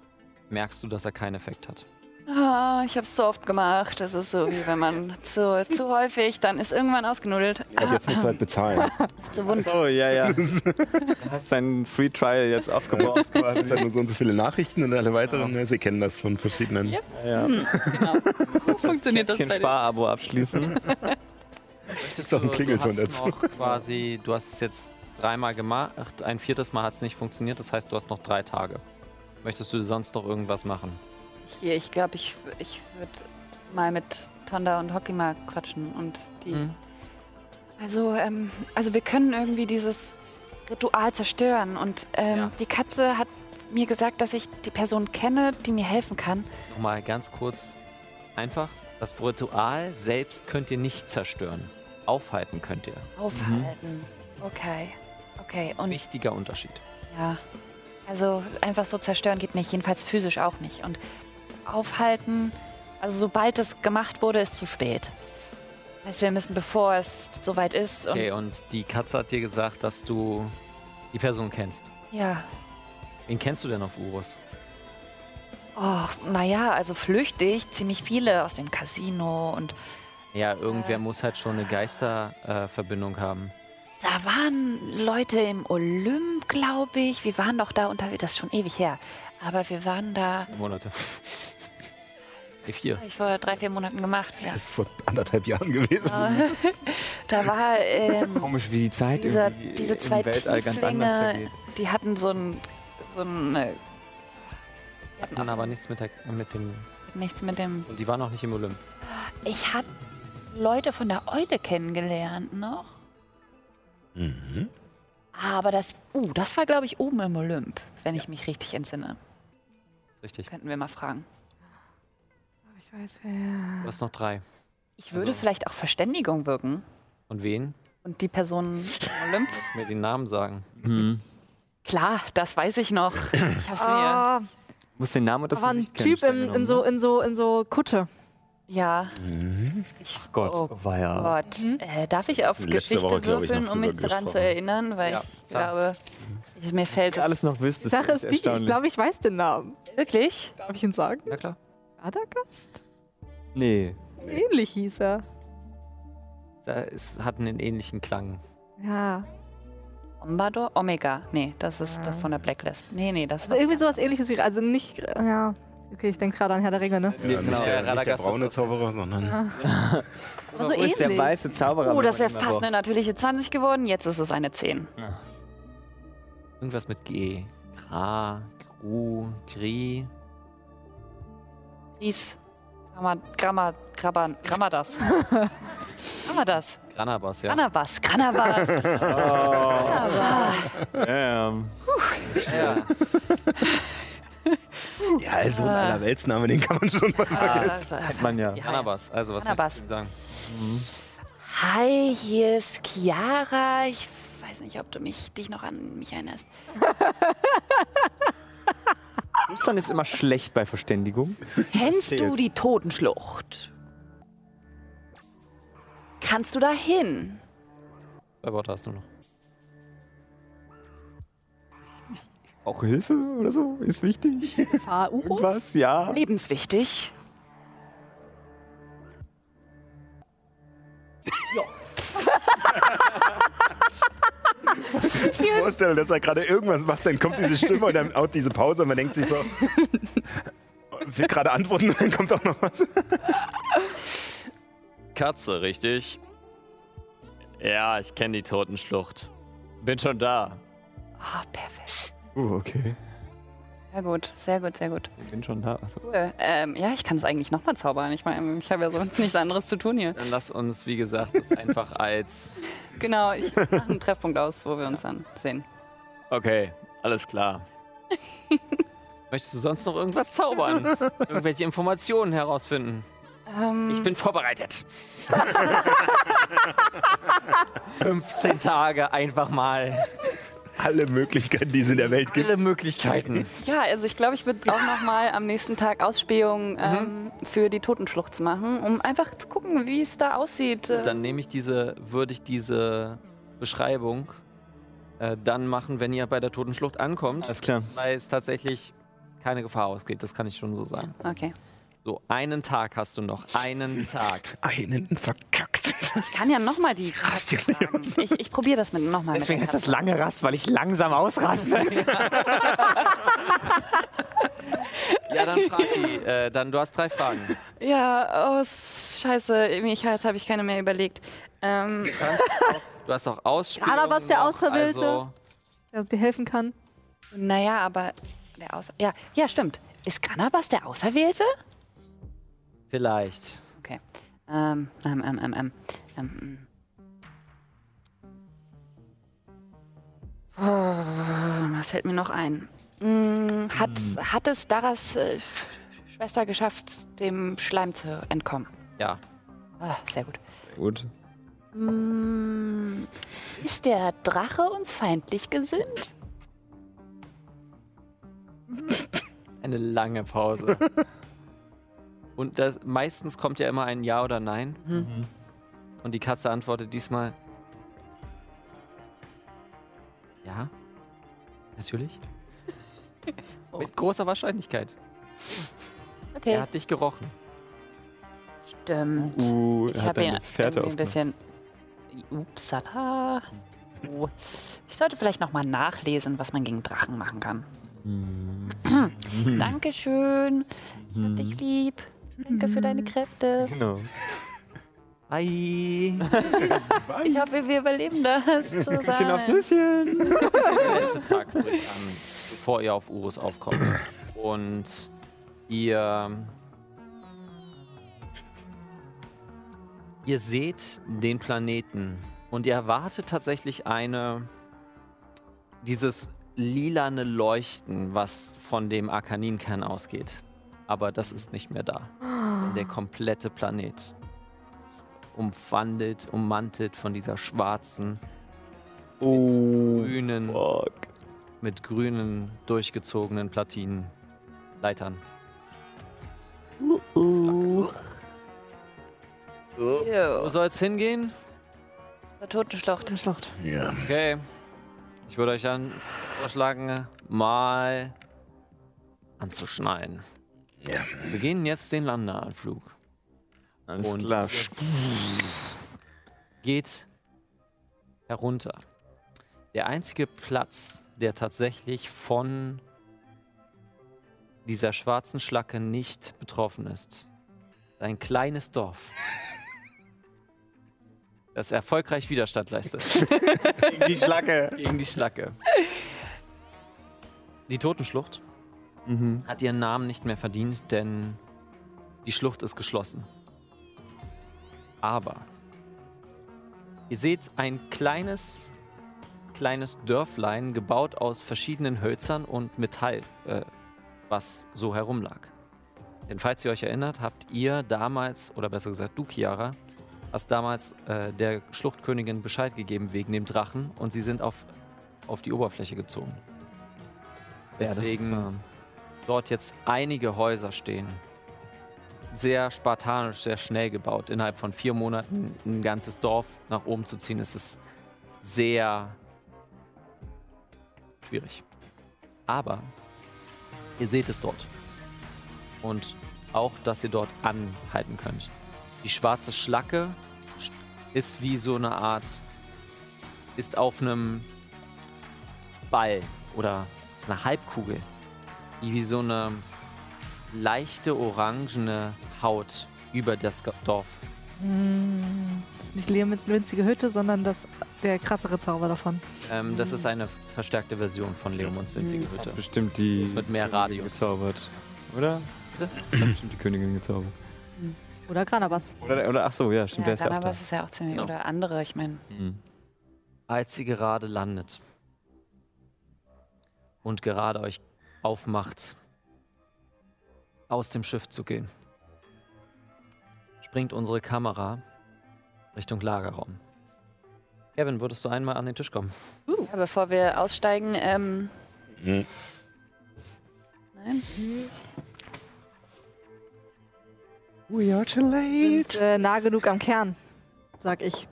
merkst du, dass er keinen Effekt hat. Ah, ich habe es so oft gemacht. Das ist so, wie wenn man [laughs] zu, zu häufig, dann ist irgendwann ausgenudelt. Ja, jetzt musst du halt bezahlen. [laughs] Ist zu wund. So, ja, ja. [laughs] Du hast dein Free Trial jetzt aufgebaut Das quasi. sind halt nur so und so viele Nachrichten und alle weiteren. ne, Sie kennen das von verschiedenen. Ja. Ja. Genau. So funktioniert das bei dir. Spar-Abo abschließen. Möchtest auch ein du- Klingelton du hast dazu. noch quasi, du hast es jetzt dreimal gemacht, ein viertes Mal hat es nicht funktioniert, das heißt, du hast noch drei Tage. Möchtest du sonst noch irgendwas machen? Ich, ich glaube, ich, ich würde mal mit Tonda und Hockey mal quatschen und die. Hm? Also, ähm, also wir können irgendwie dieses Ritual zerstören und ähm, Ja. die Katze hat mir gesagt, dass ich die Person kenne, die mir helfen kann. Nochmal ganz kurz, einfach, das Ritual selbst könnt ihr nicht zerstören. Aufhalten könnt ihr. Aufhalten. Okay. Okay. Und Wichtiger Unterschied. ja. Also einfach so zerstören geht nicht, jedenfalls physisch auch nicht. Und aufhalten, also sobald es gemacht wurde, ist zu spät. Das heißt, wir müssen, bevor es soweit ist und Okay, und die Katze hat dir gesagt, dass du die Person kennst. ja. Wen kennst du denn auf Urus? Oh, naja, also flüchtig, ziemlich viele aus dem Casino und Ja, irgendwer Äh. muss halt schon eine Geisterverbindung äh, haben. Da waren Leute im Olymp, glaube ich. Wir waren doch da unterwegs, das ist schon ewig her. Aber wir waren da, Monate. [laughs] E4. hab ich vor drei, vier Monaten gemacht. Ja. Das ist vor anderthalb Jahren gewesen. [laughs] Da war ähm, Komisch, wie die Zeit diese, irgendwie diese zwei im Weltall ganz anders vergeht. die hatten so ein, so ein, äh, die hatten auch aber so nichts mit, der, mit dem. nichts mit dem. Und die waren noch nicht im Olymp. Ich hatte Leute von der Eule kennengelernt noch. Mhm. Aber das, uh, das war, glaube ich, oben im Olymp, wenn ich mich richtig entsinne. Richtig. Könnten wir mal fragen. Ich weiß wer. Du hast noch drei. Ich würde Also- vielleicht auch Verständigung wirken Und wen? und die Person im Olymp. Du musst mir den Namen sagen. Hm. Klar, das weiß ich noch. Ich hab's mir. Ah, Muss den Namen und das da war ein Typ in, in, so, in, so, in so Kutte. Ja. Mhm. Ich, Gott, Oh war ja. Gott. Äh, darf ich auf Letzte Geschichte Woche, würfeln, um mich daran zu erinnern? Weil Ja, ich klar. glaube, ich, mir fällt es alles noch ist Sache ist die, ich glaube, ich weiß den Namen. wirklich. Darf ich ihn sagen? Ja klar. Radagast? Nee. Ähnlich hieß er. Da ist, hat einen ähnlichen Klang. Ja. Ombador? Omega. Nee, das ist das von der Blacklist. Nee, nee, das Also irgendwie sowas ähnliches wie. Also nicht. Ja. Okay, ich denke gerade an Herr der Ringe, ne? Ja, genau. nicht, der, Ja, nicht der braune. Zauberer, sondern Aber so Wo ist der weiße Zauberer? Oh, das wäre fast eine natürliche 20 geworden. Jetzt ist es eine 10. Irgendwas mit G. Gra, Gru, Tri. Ries. Gramma, Gramma, Grabban, Grammadas. [laughs] Grammadas. Granabas, ja. Granabas. Granabas. [laughs] Damn. ja. [laughs] Ja, also ein Allerweltsname, den kann man schon mal vergessen. Ah, Kennt man ja. Ja. Granabas, also was Granabas. möchtest du sagen? Hi, hier ist Chiara. Ich weiß nicht, ob du mich, dich noch an mich erinnerst. [laughs] Flüstern ist immer schlecht bei Verständigung. Kennst du die Totenschlucht? Kannst du da hin? Zwei Worte hast du noch. Auch Hilfe oder so ist wichtig. Fahrurus? Was? Ja. Lebenswichtig. ich mir vorstelle, dass er gerade irgendwas macht, dann kommt diese Stimme und dann haut diese Pause und man denkt sich so, will gerade antworten und dann kommt auch noch was. Katze, richtig? Ja, ich kenne die Totenschlucht. Bin schon da. Ah, perfekt. Uh, okay. Sehr gut, sehr gut, sehr gut. Ich bin schon da. Also. Cool. Ähm, ja, ich kann es eigentlich nochmal zaubern. Ich meine, ich habe ja sonst nichts anderes zu tun hier. Dann lass uns, wie gesagt, das einfach als. [laughs] Genau, ich mache einen Treffpunkt aus, wo wir uns dann sehen. Okay, alles klar. [laughs] Möchtest du sonst noch irgendwas zaubern? Irgendwelche Informationen herausfinden? Ähm, Ich bin vorbereitet. [laughs] 15 Tage einfach mal. Alle Möglichkeiten, die es in der Welt gibt. Alle Möglichkeiten. ja, also ich glaube, ich würde auch nochmal am nächsten Tag Ausspähung ähm, für die Totenschlucht machen, um einfach zu gucken, wie es da aussieht. Äh, Dann nehme ich diese, würde ich diese Beschreibung äh, dann machen, wenn ihr bei der Totenschlucht ankommt, Alles klar. weil es tatsächlich keine Gefahr ausgeht. Das kann ich schon so sagen. okay. So, einen Tag hast du noch. Einen [laughs] Tag. Einen verkackt. Ich kann ja nochmal die [laughs] fragen. Ich, ich probiere das mit nochmal. Deswegen heißt das lange Rast, weil ich langsam ausraste. [laughs] Ja, dann frag die. Äh, dann, du hast drei Fragen. Ja, oh, scheiße. Ich, jetzt habe ich keine mehr überlegt. Ähm, Du hast auch Ausspielungen Gerade was der noch, Auserwählte. Also, Der dir helfen kann. naja, aber der Außer... Ja, ja, stimmt. Ist Granabas der Auserwählte? Vielleicht. Okay. Ähm, ähm, ähm, ähm, ähm, ähm. Oh, was fällt mir noch ein? Hm, hat, hat es Daras äh, Schwester geschafft, dem Schleim zu entkommen? Ja. Ah, sehr gut. Gut. Hm, ist der Drache uns feindlich gesinnt? Eine lange Pause. [laughs] Und das, meistens kommt ja immer ein Ja oder Nein. Mhm. Und die Katze antwortet diesmal. Ja. Natürlich. Oh. [laughs] Mit großer Wahrscheinlichkeit. Okay, Er hat dich gerochen. stimmt. Uh, Ich hat habe ihn Fährte ein bisschen. Upsala. Oh. Ich sollte vielleicht noch mal nachlesen, was man gegen Drachen machen kann. [clears throat] Dankeschön. Ich hab dich lieb. Danke für deine Kräfte. Genau. Hi. Ich hoffe, wir überleben das Bisschen aufs zusammen. Nüsschen. Der letzte Tag bricht an, bevor ihr auf Urus aufkommt. Und ihr. Ihr seht den Planeten und ihr erwartet tatsächlich eine. Dieses lilane Leuchten, was von dem Arkaninkern ausgeht. Aber das ist nicht mehr da. Denn der komplette Planet umwandelt, ummantelt von dieser schwarzen, Oh, grünen fuck. mit grünen, durchgezogenen Platinen, Leitern. Wo Jo, soll's hingehen? zur Totenschlucht. Schlucht. Ja. Okay. Ich würde euch dann vorschlagen, mal anzuschneiden. Ja. Wir beginnen jetzt den Landeanflug. Alles Und klar. geht herunter. Der einzige Platz, der tatsächlich von dieser schwarzen Schlacke nicht betroffen ist. Ein kleines Dorf, das erfolgreich Widerstand leistet Gegen die Schlacke. gegen die Schlacke. Die Totenschlucht hat ihren Namen nicht mehr verdient, denn die Schlucht ist geschlossen. Aber ihr seht ein kleines, kleines Dörflein gebaut aus verschiedenen Hölzern und Metall, äh, was so herumlag. Denn falls ihr euch erinnert, habt ihr damals, oder besser gesagt du, Chiara, hast damals äh, der Schluchtkönigin Bescheid gegeben wegen dem Drachen und sie sind auf, auf die Oberfläche gezogen. Deswegen dort jetzt einige Häuser stehen. Sehr spartanisch, sehr schnell gebaut. Innerhalb von vier Monaten ein ganzes Dorf nach oben zu ziehen, ist es sehr schwierig. Aber ihr seht es dort. Und auch, dass ihr dort anhalten könnt. Die schwarze Schlacke ist wie so eine Art, ist auf einem Ball oder einer Halbkugel, die wie so eine leichte orangene Haut über das Dorf. Hm, Das ist nicht Leomits winzige Hütte, sondern das, der krassere Zauber davon. Ähm, das ist eine verstärkte Version von Leomons winzige Hütte. Bestimmt die. Ist mit mehr Königin Radius. Gezaubert. Oder? Bitte? Bestimmt die Königin gezaubert. Oder Granabas. Oder, oder ach so, ja, stimmt, der Ja, ist ja auch da. Granabas ist ja auch ziemlich. Genau. Oder andere, ich meine. Mhm. Als sie gerade landet und gerade euch aufmacht, aus dem Schiff zu gehen, springt unsere Kamera Richtung Lagerraum. Kevin, würdest du einmal an den Tisch kommen? Ja, bevor wir aussteigen, ähm. Hm. Nein. We are too late. Sind äh, nah genug am Kern, sag ich.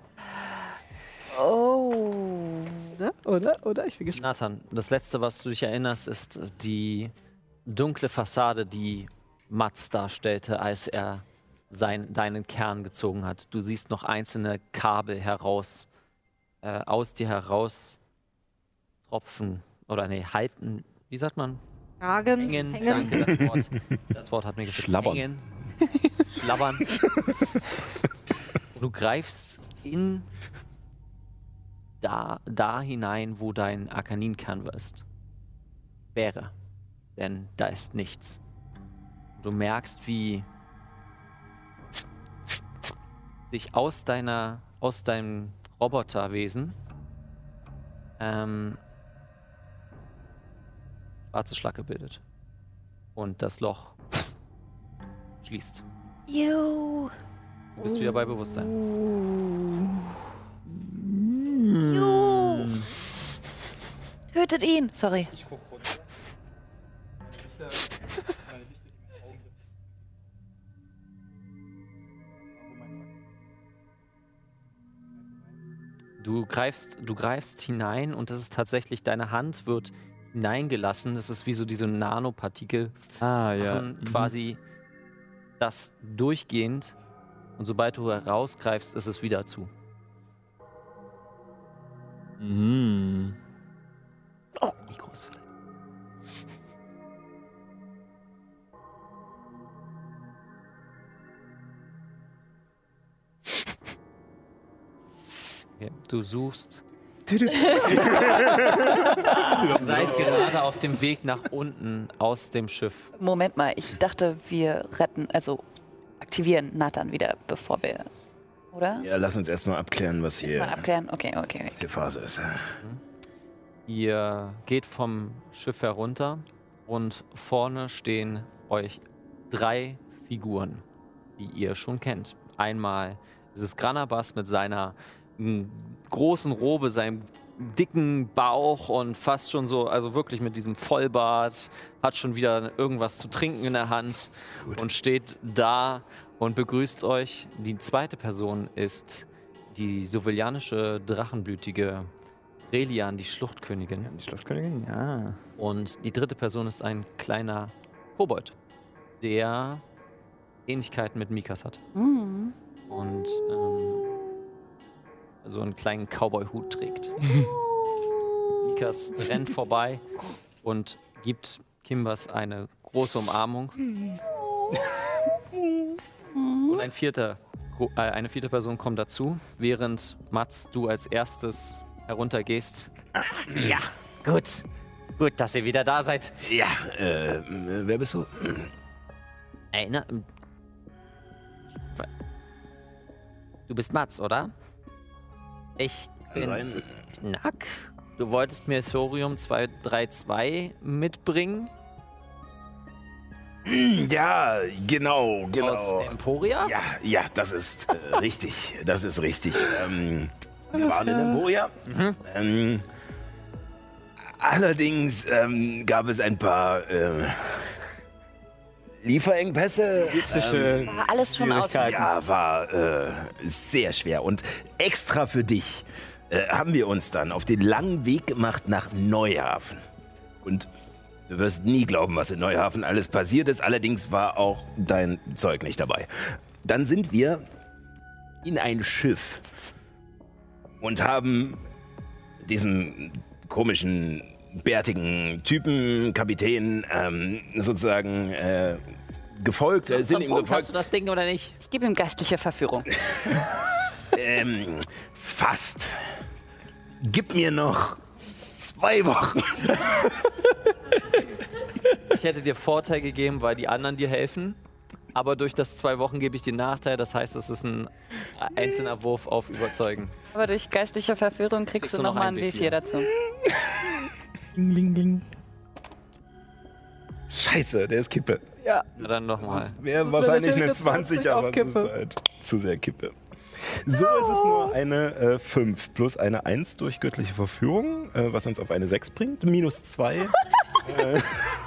Oh. Oder? Oder? Oder? Ich bin gespannt. Nathan, das letzte, was du dich erinnerst, ist die dunkle Fassade, die Mats darstellte, als er sein, deinen Kern gezogen hat. Du siehst noch einzelne Kabel heraus, äh, aus dir heraus tropfen oder nee, halten. Wie sagt man? Hängen. hängen. Danke, das Wort. [laughs] Das Wort hat mir gefällt. Schlabbern. Hängen. Schlabbern. [laughs] du greifst in da, da hinein, wo dein Arkaninkern ist. Wäre. Denn da ist nichts. Du merkst, wie sich aus deiner, aus deinem Roboterwesen ähm, schwarze Schlacke bildet. Und das Loch schließt. Juhu. Du bist wieder bei Bewusstsein. Juhu. Tötet ihn. Sorry. Du greifst, du greifst hinein und das ist tatsächlich, deine Hand wird hineingelassen. Das ist wie so diese Nanopartikel Ah, ja. Mhm. quasi das durchgehend. Und sobald du herausgreifst, ist es wieder zu. Mhm. Wie groß vielleicht? Okay, du suchst. [laughs] Ihr seid gerade auf dem Weg nach unten aus dem Schiff. Moment mal, ich dachte, wir retten, also aktivieren Nathan wieder, bevor wir. Oder? Ja, lass uns erstmal abklären, was hier, mal abklären. Okay, okay. was hier Phase ist. Ihr geht vom Schiff herunter und vorne stehen euch drei Figuren, die ihr schon kennt. Einmal ist es Granabas mit seiner m, großen Robe, seinem dicken Bauch und fast schon so, also wirklich mit diesem Vollbart, hat schon wieder irgendwas zu trinken in der Hand und steht da und begrüßt euch. Die zweite Person ist die sovilianische drachenblütige Relian, die Schluchtkönigin. Die Schlafkönigin? Ja. Und die dritte Person ist ein kleiner Kobold, der Ähnlichkeiten mit Mikas hat. Mhm. Und ähm, so einen kleinen Cowboy-Hut trägt. [laughs] Mikas rennt vorbei und gibt Kimbas eine große Umarmung. Und ein vierter, äh, eine vierte Person kommt dazu, während Mats, du als erstes heruntergehst. Ja, gut. Gut, dass ihr wieder da seid. Ja, äh, wer bist du? Ey, ne, ähm, Du bist Mats, oder? Ich bin Sein. Knack. Du wolltest mir Thorium 232 mitbringen Ja, genau, genau. aus Emporia? Ja, ja, das ist äh, [laughs] richtig. Das ist richtig. Ähm, wir waren in Emporia. Ähm, allerdings ähm, gab es ein paar äh, Lieferengpässe. Ähm, War alles schon aus. ja, war äh, sehr schwer. Und extra für dich äh, haben wir uns dann auf den langen Weg gemacht nach Neuhafen. Und du wirst nie glauben, was in Neuhafen alles passiert ist. Allerdings war auch dein Zeug nicht dabei. Dann sind wir in ein Schiff und haben diesem komischen, bärtigen Typen, Kapitän, ähm, sozusagen äh, gefolgt, äh, sind ihm Punkt, gefolgt. hast du das Ding oder nicht? Ich gebe ihm geistliche Verführung. [laughs] Ähm, fast. Gib mir noch zwei Wochen. [laughs] Ich hätte dir Vorteil gegeben, weil die anderen dir helfen. Aber durch das zwei Wochen gebe ich dir Nachteil. Das heißt, es ist ein einzelner Wurf auf Überzeugen. Aber durch geistliche Verführung kriegst, Kriegst du du noch nochmal ein ein W4 W4. dazu. [laughs] Ding, ding, ding. Scheiße, der ist Kippe. Na dann nochmal. Wäre wahrscheinlich eine eine 20 20, aber auf es ist Kippe. halt zu sehr Kippe. So ist es nur eine äh, 5 plus eine 1 durch göttliche Verführung, äh, was uns auf eine 6 bringt. Minus 2, äh,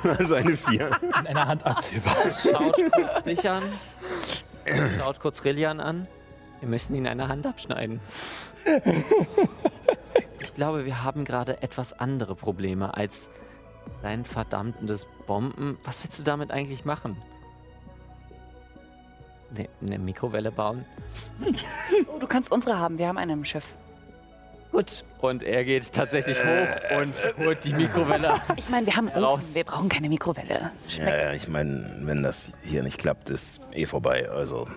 [laughs] also eine 4. In einer Hand abzählbar. Schaut kurz dich an. Schaut kurz Rillian an. Wir müssen ihn eine Hand abschneiden. [laughs] Ich glaube, wir haben gerade etwas andere Probleme als dein verdammtes Bomben. Was willst du damit eigentlich machen? Ne, eine Mikrowelle bauen? [laughs] Oh, du kannst unsere haben. Wir haben eine im Schiff. Gut. Und er geht tatsächlich hoch und holt die Mikrowelle. [laughs] Ich meine, wir haben. Ofen. Wir brauchen keine Mikrowelle. Schmeckt. Ja, ja, ich meine, wenn das hier nicht klappt, ist eh vorbei. Also,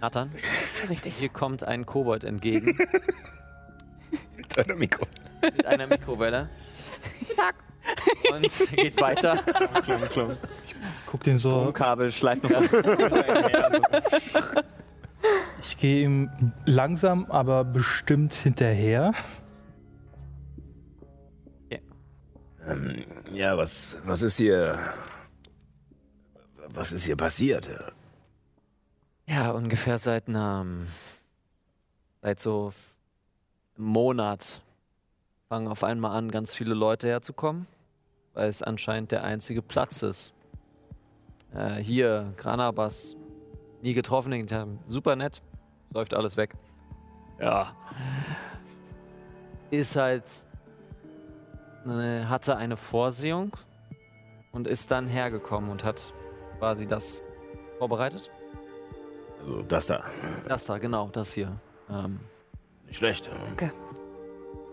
Nathan, Richtig. hier kommt ein Kobold entgegen [laughs] Mit einer Mikro. mit einer Mikrowelle. [laughs] Und geht weiter. Klang, klang. Guck den so. Kabel schleift noch. [laughs] [laughs] Ich gehe ihm langsam, aber bestimmt hinterher. ähm, ja, was, was ist hier. Was ist hier passiert? Ja, ungefähr seit einem. Seit so Monat fangen auf einmal an, ganz viele Leute herzukommen, weil es anscheinend der einzige Platz ist. Äh, hier, Granabas, nie getroffen, super nett, läuft alles weg. Ja. Ist halt. Hatte eine Vorsehung und ist dann hergekommen und hat quasi das vorbereitet. Also, das da. Das da, genau, das hier. Ähm, Nicht schlecht.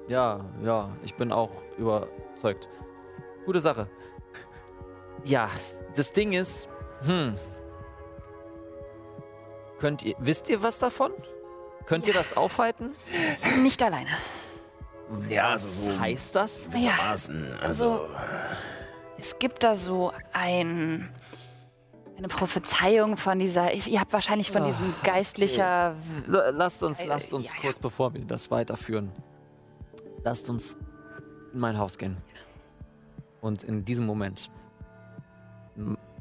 ja, ja, ich bin auch überzeugt. Gute Sache. Ja, das Ding ist, hm. Könnt ihr, wisst ihr was davon? Könnt ihr das aufhalten? Nicht alleine. Ja, Was also so heißt das? Ja, gewissermaßen. Also, es gibt da so ein, eine Prophezeiung von dieser. Ihr habt wahrscheinlich von Ah, diesem geistlicher. L- Lasst uns, Äh, lasst uns ja, ja. kurz, bevor wir das weiterführen, lasst uns in mein Haus gehen. Und in diesem Moment,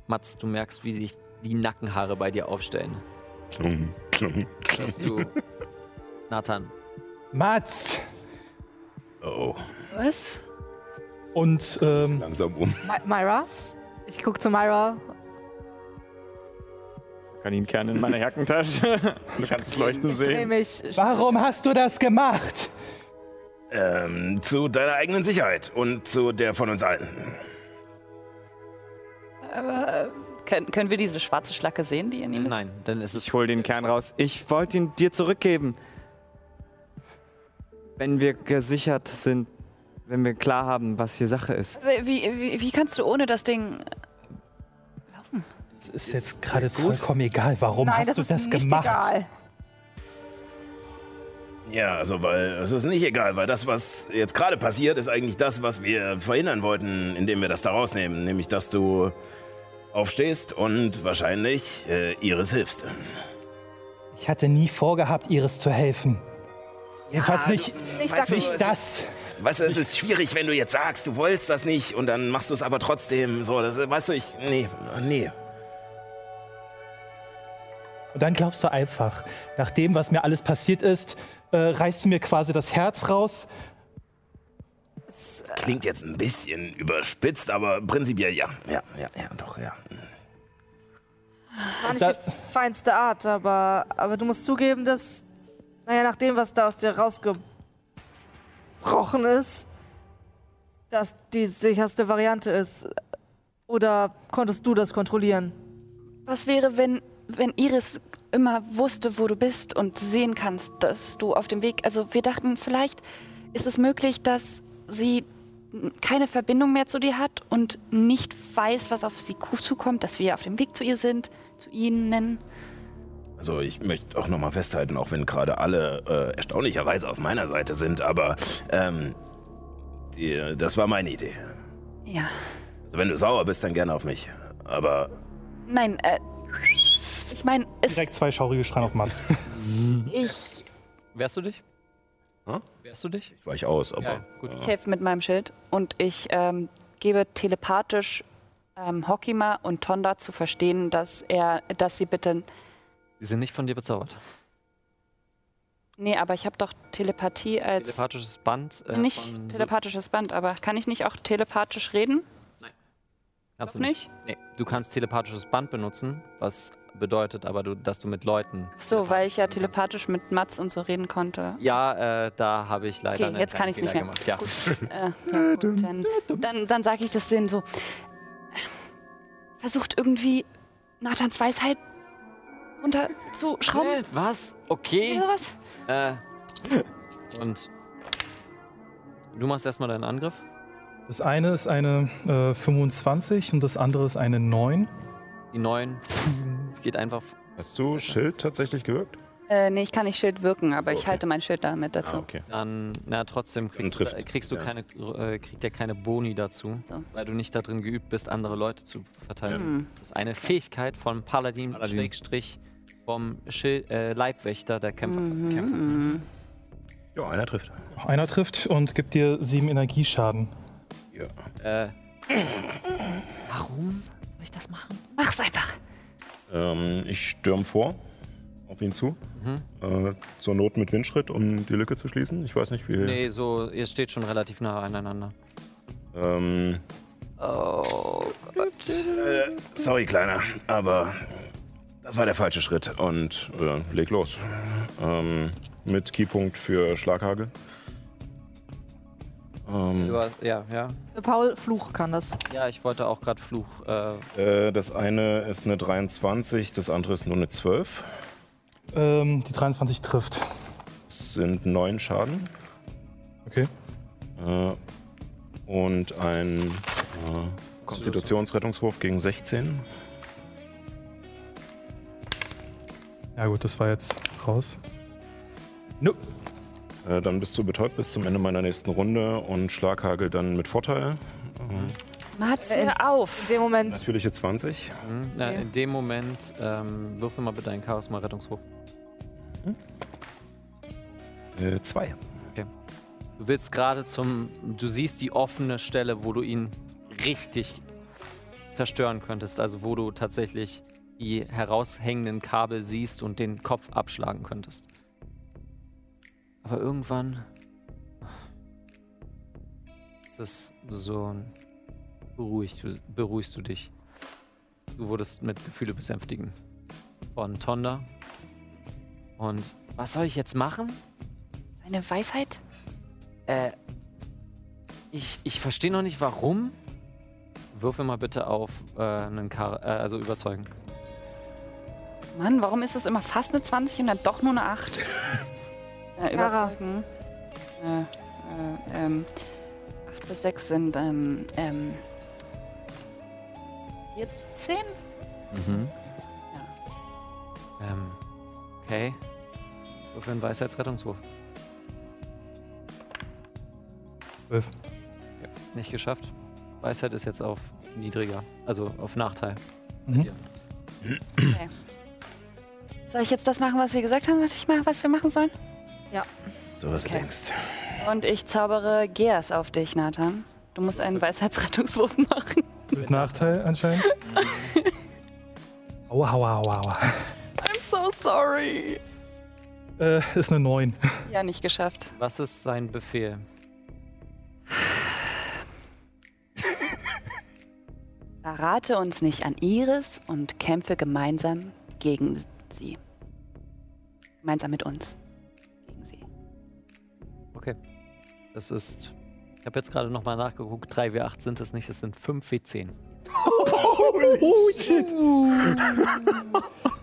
Mats, du merkst, wie sich die Nackenhaare bei dir aufstellen. Klung, klung, Dass du, Nathan, Mats! oh, Was? Und ähm, langsam um. My Myra? Ich guck zu Myra. Kaninkern in meiner Jackentasche. [laughs] Du kannst es leuchten sehen. mich. warum hast du das gemacht? ähm, zu deiner eigenen Sicherheit und zu der von uns allen. Aber, äh, können, können wir diese schwarze Schlacke sehen, die in ihm ist? nein, dann ist es Ich hol den Kern raus. Ich wollte ihn dir zurückgeben. Wenn wir gesichert sind, wenn wir klar haben, was hier Sache ist. Wie, wie, wie kannst du ohne das Ding Es ist jetzt gerade vollkommen egal. Warum Nein, hast das du ist das nicht gemacht? egal. Ja, also weil es ist nicht egal, weil das, was jetzt gerade passiert, ist eigentlich das, was wir verhindern wollten, indem wir das da rausnehmen. Nämlich, dass du aufstehst und wahrscheinlich äh, Iris hilfst. Ich hatte nie vorgehabt, Iris zu helfen. Jedenfalls nicht, Nicht Weißt du, nicht das. Weißt du, es ist schwierig, wenn du jetzt sagst, du wolltest das nicht und dann machst du es aber trotzdem so. Das, weißt du, ich. Nee, nee. Und dann glaubst du einfach, nach dem, was mir alles passiert ist, äh, reißt du mir quasi das Herz raus. Klingt jetzt ein bisschen überspitzt, aber prinzipiell ja. Ja, ja, ja, doch, ja. War nicht Da- die feinste Art, aber, aber du musst zugeben, dass, naja, nach dem, was da aus dir rausgebrochen ist, dass die sicherste Variante ist. Oder konntest du das kontrollieren? Was wäre, wenn, wenn Iris immer wusste, wo du bist und sehen kannst, dass du auf dem Weg. Also wir dachten, vielleicht ist es möglich, dass sie keine Verbindung mehr zu dir hat und nicht weiß, was auf sie zukommt, dass wir auf dem Weg zu ihr sind, zu ihnen. Also ich möchte auch nochmal festhalten, auch wenn gerade alle äh, erstaunlicherweise auf meiner Seite sind, aber ähm, die, das war meine Idee. Ja. Also wenn du sauer bist, dann gerne auf mich. Aber Nein, äh, ich meine, es. Direkt zwei schaurige Schreien auf Mats. [laughs] Ich, Wehrst du dich? Hä? Wehrst du dich? ich weiche aus, aber. Ja, gut. ich helfe mit meinem Schild und ich ähm, gebe telepathisch ähm, Hokima und Tonda zu verstehen, dass er, dass sie bitte. Sie sind nicht von dir bezaubert. Nee, aber ich habe doch Telepathie als. Telepathisches Band. Äh, nicht von telepathisches Band, aber kann ich nicht auch telepathisch reden? Kannst Noch du nicht? Nee, du kannst telepathisches Band benutzen, was bedeutet aber, du, dass du mit Leuten. So, weil ich ja telepathisch mit Mats und so reden konnte. Ja, äh, da habe ich leider Okay, einen jetzt kann kleinen ich's nicht mehr. Gemacht. Ja. [laughs] Äh, ja, gut, dann dann, dann sage ich das Sinn so. Versucht irgendwie Nathans Weisheit runterzuschrauben. Äh, was? Okay. Oder sowas? Äh, und du machst erstmal deinen Angriff. Das eine ist eine äh, 25 und das andere ist eine 9. Die 9 geht einfach. Hast du Schild tatsächlich gewirkt? Äh, nee, ich kann nicht Schild wirken, aber So, ich okay. halte mein Schild damit dazu. Ah, okay. Dann, na, trotzdem kriegst, trifft, du, kriegst du ja. keine, äh, kriegt er keine Boni dazu, So. weil du nicht darin geübt bist, andere Leute zu verteilen. Hm. Das ist eine Fähigkeit vom Paladin, Paladin. Schrägstrich vom Schild, äh, Leibwächter der Kämpfer. Mhm. Kämpfer. Mhm. Ja, einer trifft. Einer trifft und gibt dir 7 Energieschaden. Äh, warum soll ich das machen? Mach's einfach. Ähm, ich stürm vor auf ihn zu. Mhm. Äh, zur Not mit Windschritt, um die Lücke zu schließen. Ich weiß nicht, wie. Nee, so, ihr steht schon relativ nah aneinander. Ähm, Oh Gott. Äh, sorry, Kleiner, aber das war der falsche Schritt und äh, leg los. Ähm, mit Keypunkt für Schlaghagel. Ähm, Du hast, ja, ja. Paul Fluch kann das. Ja, ich wollte auch gerade Fluch. Äh, äh, das eine ist eine 23, das andere ist nur eine 12. Ähm, die 23 trifft. Das sind neun Schaden. Okay. Äh, und ein äh, Konstitutionsrettungswurf gegen 16. Ja gut, das war jetzt raus. No. Äh, dann bist du betäubt bis zum Ende meiner nächsten Runde und Schlaghagel dann mit Vorteil. Äh, Mats, Äh, hör auf. In dem Moment. natürliche 20. mh, na, Okay. in dem Moment ähm, würfel mal bitte einen Charisma-Rettungswurf. Äh, zwei. Du willst gerade zum. Du siehst die offene Stelle, wo du ihn richtig zerstören könntest. Also wo du tatsächlich die heraushängenden Kabel siehst und den Kopf abschlagen könntest. Aber irgendwann ist es so beruhigst du, beruhigst du dich. Du wurdest mit Gefühle besänftigen von Tonda. Und was soll ich jetzt machen? Seine Weisheit? Äh, ich, ich verstehe noch nicht, warum. Würfel mal bitte auf äh, einen Kar äh, also überzeugen. Mann, warum ist es immer fast eine 20 und dann doch nur eine 8? [laughs] äh, Kara. überzeugen. Äh, äh, ähm, plus 6 sind ähm, ähm, 14? Mhm. Ähm, okay. Würfel einen Weisheitsrettungswurf. Zwölf. Ja, nicht geschafft. Weisheit ist jetzt auf niedriger, also auf Nachteil. Mhm. Okay. Soll ich jetzt das machen, was wir gesagt haben, was, ich mache, was wir machen sollen? So was Okay. denkst. Und ich zaubere Geas auf dich, Nathan. Du musst einen Weisheitsrettungswurf machen. Mit Nachteil anscheinend. Aua, aua, aua, aua. I'm so sorry. Äh, ist eine 9. Ja, nicht geschafft. Was ist sein Befehl? Verrate uns nicht an Iris und kämpfe gemeinsam gegen sie. Gemeinsam mit uns. Das ist. Ich habe jetzt gerade nochmal nachgeguckt. 3 W8 sind es nicht, es sind 5 W10. Oh, shit.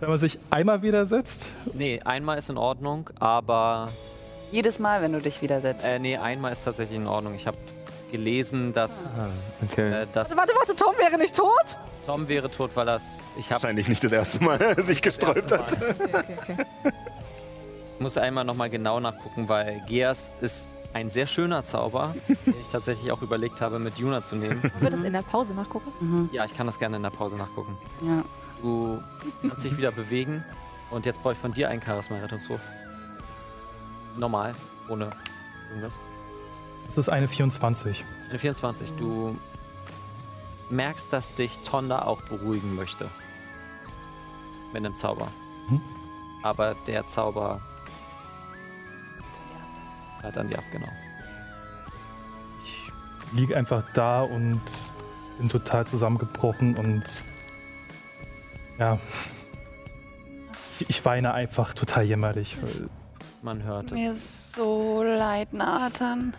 Wenn man sich einmal widersetzt, Nee, einmal ist in Ordnung, aber. Jedes Mal, wenn du dich widersetzt. Äh, nee, einmal ist tatsächlich in Ordnung. Ich habe gelesen, dass, Ah, okay. äh, dass Warte, warte, Tom wäre nicht tot? Tom wäre tot, weil das. Ich Wahrscheinlich nicht das erste Mal [laughs] sich gesträubt hat. Okay, okay, okay. Ich muss einmal nochmal genau nachgucken, weil Geas ist ein sehr schöner Zauber, [laughs] den ich tatsächlich auch überlegt habe, mit Juna zu nehmen. Wollen wir das in der Pause nachgucken? Mhm. Ja, ich kann das gerne in der Pause nachgucken. Ja. Du kannst dich wieder bewegen und jetzt brauche ich von dir einen Charisma-Rettungswurf. Normal, ohne irgendwas. das ist eine 24. Eine 24. Du merkst, dass dich Tonda auch beruhigen möchte. Mit einem Zauber. Mhm. Aber der Zauber hat an dir ab, genau. Ich liege einfach da und bin total zusammengebrochen und ja, ich weine einfach total jämmerlich. weil- Man hört Mir es. ist so leid, Nathan.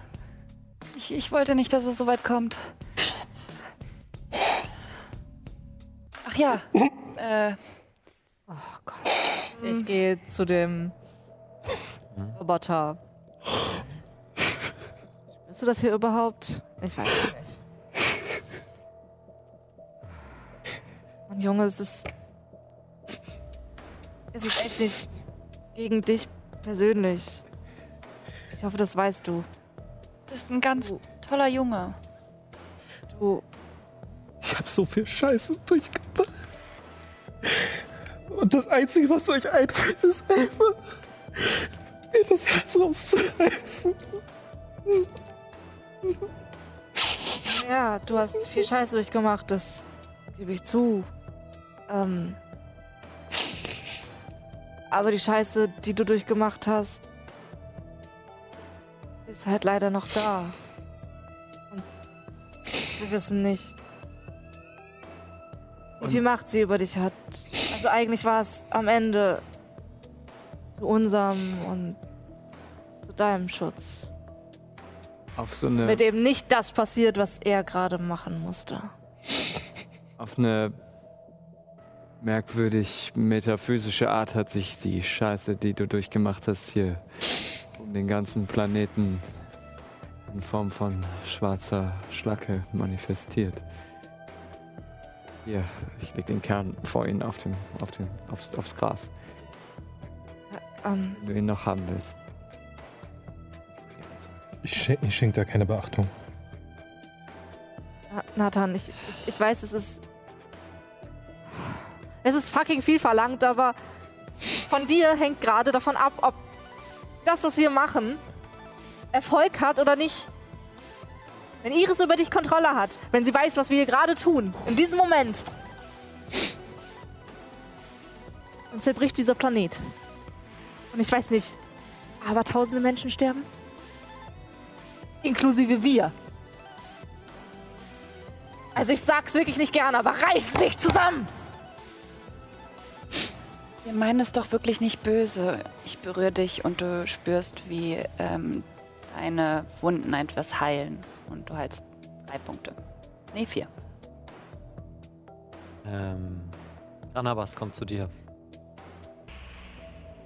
Ich, ich wollte nicht, dass es so weit kommt. Ach ja. äh, Oh Gott. Ich gehe zu dem Hm? Roboter. Spürst du das hier überhaupt? Ich weiß es nicht. Mann, Junge, es ist. Es ist echt nicht gegen dich persönlich. Ich hoffe, das weißt du. du bist ein ganz toller Junge. Du. Ich habe so viel Scheiße durchgemacht. Und das Einzige, was euch einfällt, ist einfach, mir das Herz rauszureißen. Ja, du hast viel Scheiße durchgemacht, das gebe ich zu. Ähm. Aber die Scheiße, die du durchgemacht hast, ist halt leider noch da. Und wir wissen nicht, wie viel Macht sie über dich hat. Also eigentlich war es am Ende zu unserem und zu deinem Schutz. Auf so eine, Mit eben nicht das passiert, was er gerade machen musste. auf eine merkwürdig metaphysische Art hat sich die Scheiße, die du durchgemacht hast, hier um den ganzen Planeten in Form von schwarzer Schlacke manifestiert. Hier, ich leg den Kern vor Ihnen auf dem, auf dem, aufs, aufs Gras, Ähm, wenn du ihn noch haben willst. Ich, schen ich schenke da keine Beachtung. Na- Nathan, ich, ich, ich weiß, es ist. Es ist fucking viel verlangt, aber von dir hängt gerade davon ab, ob das, was wir machen, Erfolg hat oder nicht. Wenn Iris über dich Kontrolle hat, wenn sie weiß, was wir hier gerade tun, in diesem Moment, dann zerbricht dieser Planet. Und ich weiß nicht, aber tausende Menschen sterben? Inklusive wir. Also ich sag's wirklich nicht gern, aber reiß dich zusammen! Wir meinen es doch wirklich nicht böse. Ich berühre dich und du spürst, wie ähm, deine Wunden etwas heilen. Und du heilst drei Punkte. Nee, vier. Ähm, Ranabas kommt zu dir.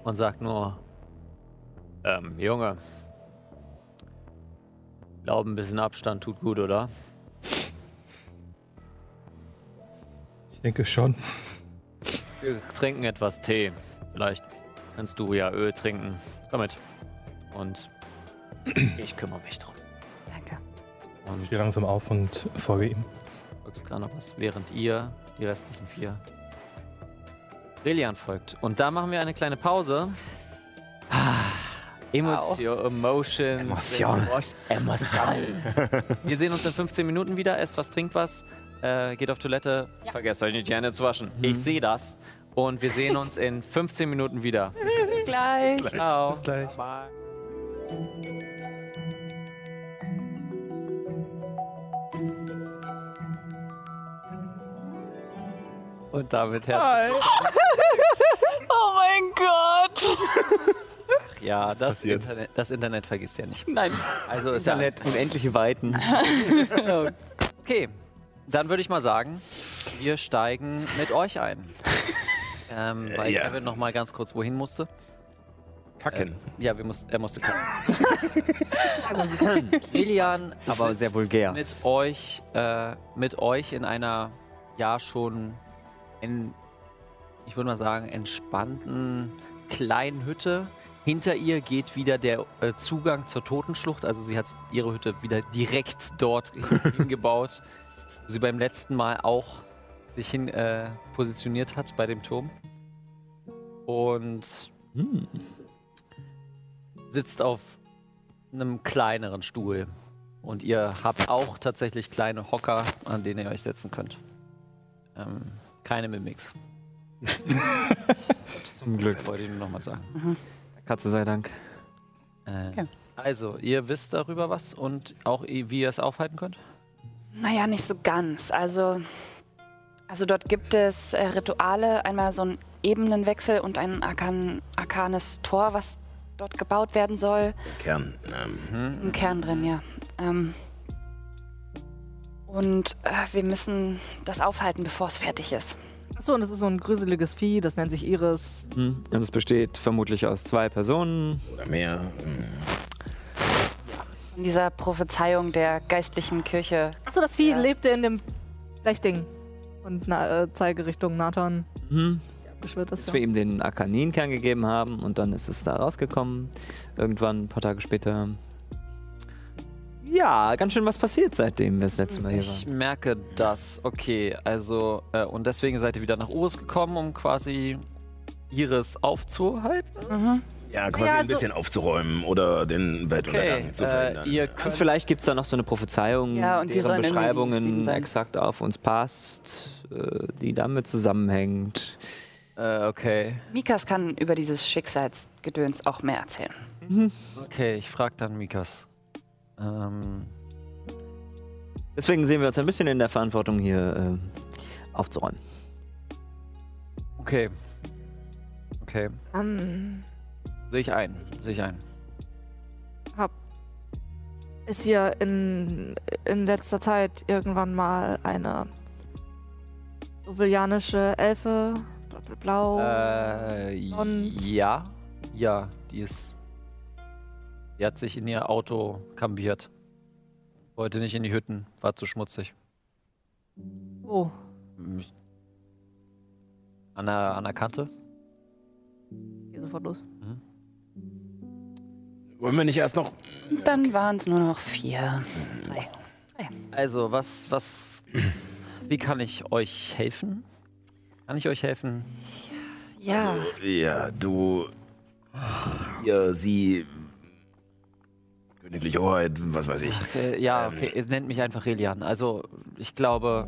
Und sagt nur, ähm, Junge, glaube, ein bisschen Abstand tut gut, oder? Ich denke schon. Wir trinken etwas Tee. Vielleicht kannst du ja Öl trinken. Komm mit. Und ich kümmere mich drum. Danke. Ich Und stehe langsam auf und folge ihm. folgst gerade noch was, während ihr, die restlichen vier, Relian folgt. Und da machen wir eine kleine Pause. Ah, Emotion, Emotions. Emotion. Emotion. [laughs] wir sehen uns in 15 Minuten wieder. Esst was, trinkt was. Äh, geht auf Toilette. Vergesst euch nicht die Hände zu waschen. Ich sehe das. Und wir sehen uns in 15 Minuten wieder. [laughs] Gleich. Ciao. Bis gleich. Und damit herzlich [laughs] Oh mein Gott. Ja, das passiert? Internet, das Internet vergisst ja nicht. Nein. Also ist ja Internet, unendliche Weiten. [laughs] Okay, dann würde ich mal sagen, wir steigen mit euch ein. Ähm, weil ja. Kevin noch mal ganz kurz wohin musste. Kacken. Ja, wir mussten, er musste kacken. [laughs] Lilian, Aber sehr vulgär. Mit euch, äh, mit euch in einer, ja schon, in, ich würde mal sagen, entspannten kleinen Hütte. Hinter ihr geht wieder der äh, Zugang zur Totenschlucht. Also sie hat ihre Hütte wieder direkt dort [laughs] hingebaut, wo sie beim letzten Mal auch sich hin äh, positioniert hat bei dem Turm. Und Hm. sitzt auf einem kleineren Stuhl. Und ihr habt auch tatsächlich kleine Hocker, an denen ihr euch setzen könnt. Ähm, keine Mimics. [laughs] Zum Glück. Das wollte ich nur nochmal sagen. Katze sei Dank. Äh, Okay. Also, ihr wisst darüber was und auch wie ihr es aufhalten könnt? Naja, nicht so ganz. Also, also dort gibt es äh, Rituale, einmal so ein Ebenenwechsel und ein arkan arkanes Tor, was dort gebaut werden soll. Kern. Ähm, Im Kern drin, ja. Ähm, und äh, wir müssen das aufhalten, bevor es fertig ist. Achso, und das ist so ein gruseliges Vieh, das nennt sich Iris. Hm. Und es besteht vermutlich aus zwei Personen. oder mehr. Ähm, Von dieser Prophezeiung der geistlichen Kirche. Achso, das Vieh Ja. lebte in dem Blechding. Und na, äh, zeige Richtung Nathan. Mhm. Beschwört das Dass ja. wir ihm den Arkaninkern gegeben haben und dann ist es da rausgekommen. Irgendwann ein paar Tage später. Ja, ganz schön was passiert, seitdem wir das letzte Mal hier Ich waren. merke das. Okay, also, äh, und deswegen seid ihr wieder nach Urus gekommen, um quasi Iris aufzuhalten? Mhm. ja, quasi Ja, ein also- bisschen aufzuräumen oder den Weltuntergang Okay, zu äh, verhindern. ihr Also vielleicht gibt es da noch so eine Prophezeiung, Ja, deren Beschreibungen exakt auf uns passt, äh, die damit zusammenhängt. Äh, okay. Mikas kann über dieses Schicksalsgedöns auch mehr erzählen. Okay, ich frag dann Mikas. Ähm, Deswegen sehen wir uns ein bisschen in der Verantwortung, hier äh, aufzuräumen. okay. Okay. Ähm, Sehe ich ein. Sehe ich ein. ist hier in, in letzter Zeit irgendwann mal eine sovilianische Elfe, doppelblau. Äh, und- ja. Ja, die ist. Die hat sich in ihr Auto kambiert. Wollte nicht in die Hütten, war zu schmutzig. oh, Mich- An der, an der Kante? geh sofort los. Wollen wir nicht erst noch. Dann waren es nur noch vier. Drei. Also, was, was. Wie kann ich euch helfen? Kann ich euch helfen? Ja, Also, ja, du. Ja, sie. Königliche Hoheit, was weiß ich. Äh, ja, Ähm. okay, ihr nennt mich einfach Relian. Also, ich glaube,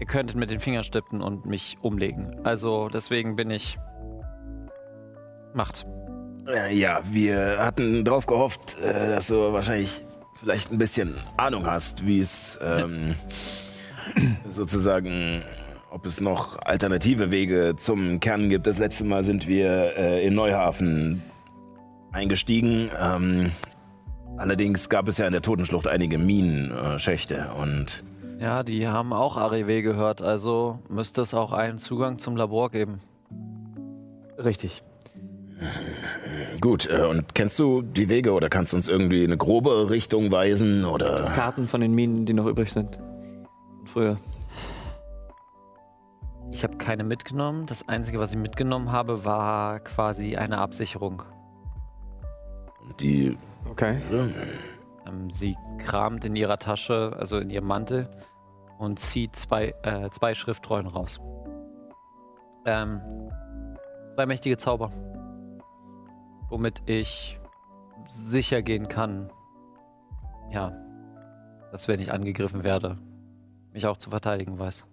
ihr könntet mit den Fingern stippen und mich umlegen. Also, deswegen bin ich. Macht. Äh, Ja, wir hatten drauf gehofft, äh, dass du wahrscheinlich vielleicht ein bisschen Ahnung hast, wie es ähm, [laughs] sozusagen, ob es noch alternative Wege zum Kern gibt. Das letzte Mal sind wir äh, in Neuhafen eingestiegen. Ähm, allerdings gab es ja in der Totenschlucht einige Minenschächte und Ja, die haben auch Arrivé gehört, also müsste es auch einen Zugang zum Labor geben. Richtig. Gut, äh, und kennst du die Wege oder kannst du uns irgendwie eine grobe Richtung weisen Das oder? Karten von den Minen, die noch übrig sind. Früher. Ich habe keine mitgenommen. Das Einzige, was ich mitgenommen habe, war quasi eine Absicherung. Die. Okay. Ähm, sie kramt in ihrer Tasche, also in ihrem Mantel, und zieht zwei, äh, zwei Schriftrollen raus. Ähm, zwei mächtige Zauber. Womit ich sicher gehen kann, ja, dass wenn ich angegriffen werde, mich auch zu verteidigen weiß.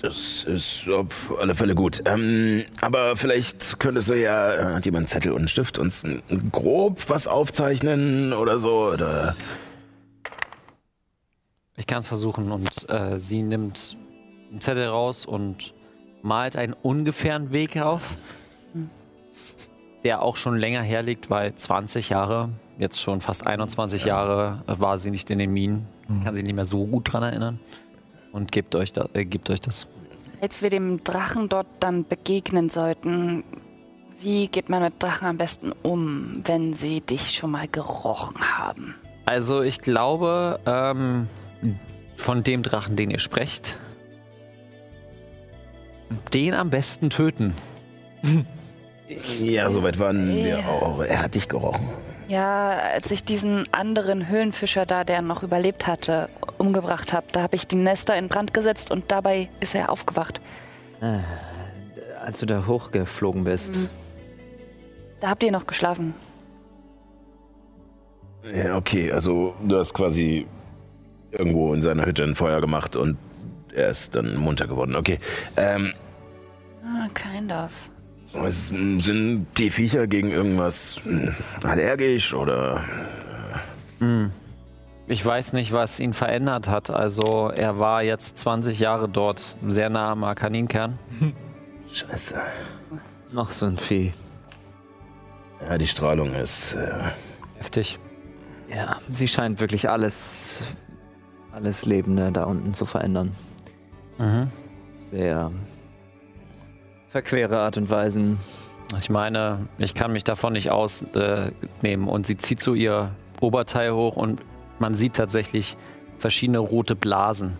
Das ist auf alle Fälle gut. Ähm, aber vielleicht könntest du ja, äh, hat jemand einen Zettel und einen Stift, uns grob was aufzeichnen oder so? Oder? Ich kann es versuchen und äh, sie nimmt einen Zettel raus und malt einen ungefähren Weg auf, der auch schon länger herliegt, weil 20 Jahre, jetzt schon fast 21 Jahre, äh, war sie nicht in den Minen. Sie kann sich nicht mehr so gut dran erinnern und gibt euch, da, äh, gibt euch das. Als wir dem Drachen dort dann begegnen sollten, wie geht man mit Drachen am besten um, wenn sie dich schon mal gerochen haben? Also ich glaube, ähm, von dem Drachen, den ihr sprecht, den am besten töten. [laughs] Ja, soweit waren wir Ja. auch. Er hat dich gerochen. Ja, als ich diesen anderen Höhlenfischer da, der noch überlebt hatte, umgebracht habe, da habe ich die Nester in Brand gesetzt und dabei ist er aufgewacht. Äh, als du da hochgeflogen bist. Mhm. Da habt ihr noch geschlafen. Ja, okay, also du hast quasi irgendwo in seiner Hütte ein Feuer gemacht und er ist dann munter geworden. Okay. Ähm, Ah, kind of. Was, sind die Viecher gegen irgendwas hm, allergisch oder? Hm. Ich weiß nicht, was ihn verändert hat. Also er war jetzt 20 Jahre dort, sehr nah am Arkaninkern. [laughs] Scheiße. Noch so ein Vieh. Ja, die Strahlung ist. Äh, Heftig. Ja, sie scheint wirklich alles, alles Lebende da unten zu verändern. Mhm. Sehr verquere Art und Weisen. Ich meine, ich kann mich davon nicht ausnehmen. Äh, und sie zieht so ihr Oberteil hoch und man sieht tatsächlich verschiedene rote Blasen,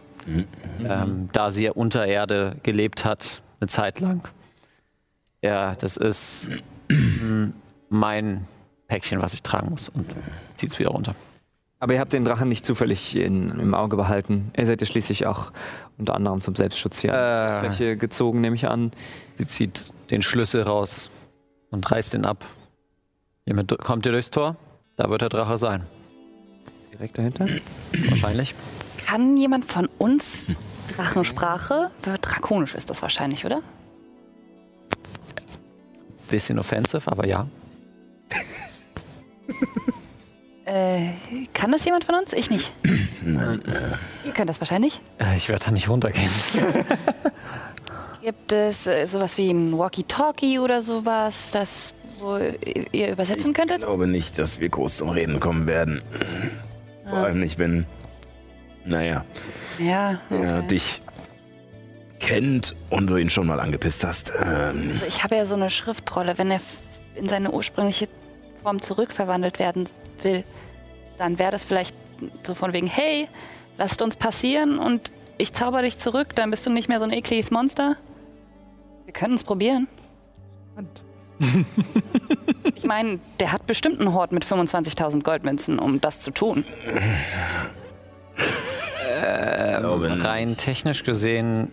ähm, da sie ja unter Erde gelebt hat, eine Zeit lang. Ja, das ist mm, mein Päckchen, was ich tragen muss. Und zieht es wieder runter. Aber ihr habt den Drachen nicht zufällig in, im Auge behalten. Ihr seid ja schließlich auch unter anderem zum Selbstschutz hier Äh, Fläche gezogen, nehme ich an. sie zieht den Schlüssel raus und reißt ihn ab. Hiermit kommt ihr durchs Tor. Da wird der Drache sein. Direkt dahinter. Wahrscheinlich. Kann jemand von uns Drachensprache? Drakonisch ist das wahrscheinlich, oder? Bisschen offensive, aber ja. [laughs] Äh, kann das jemand von uns? Ich nicht. [clears throat] Ihr könnt das wahrscheinlich. Äh, Ich werde da nicht runtergehen. [laughs] Gibt es äh, sowas wie ein Walkie-Talkie oder sowas, das wo ihr übersetzen ich könntet? glaube nicht, dass wir groß zum Reden kommen werden. Vor Ah. allem nicht, wenn. Naja, Ja. er okay. dich kennt und du ihn schon mal angepisst hast. Ähm, Also Ich habe ja so eine Schriftrolle. Wenn er in seine ursprüngliche Form zurückverwandelt werden will, dann wäre das vielleicht so von wegen, hey, lasst uns passieren und ich zauber dich zurück, dann bist du nicht mehr so ein ekliges Monster. Wir können es probieren. [laughs] Ich meine, der hat bestimmt einen Hort mit 25.000 Goldmünzen, um das zu tun. Ähm, rein technisch gesehen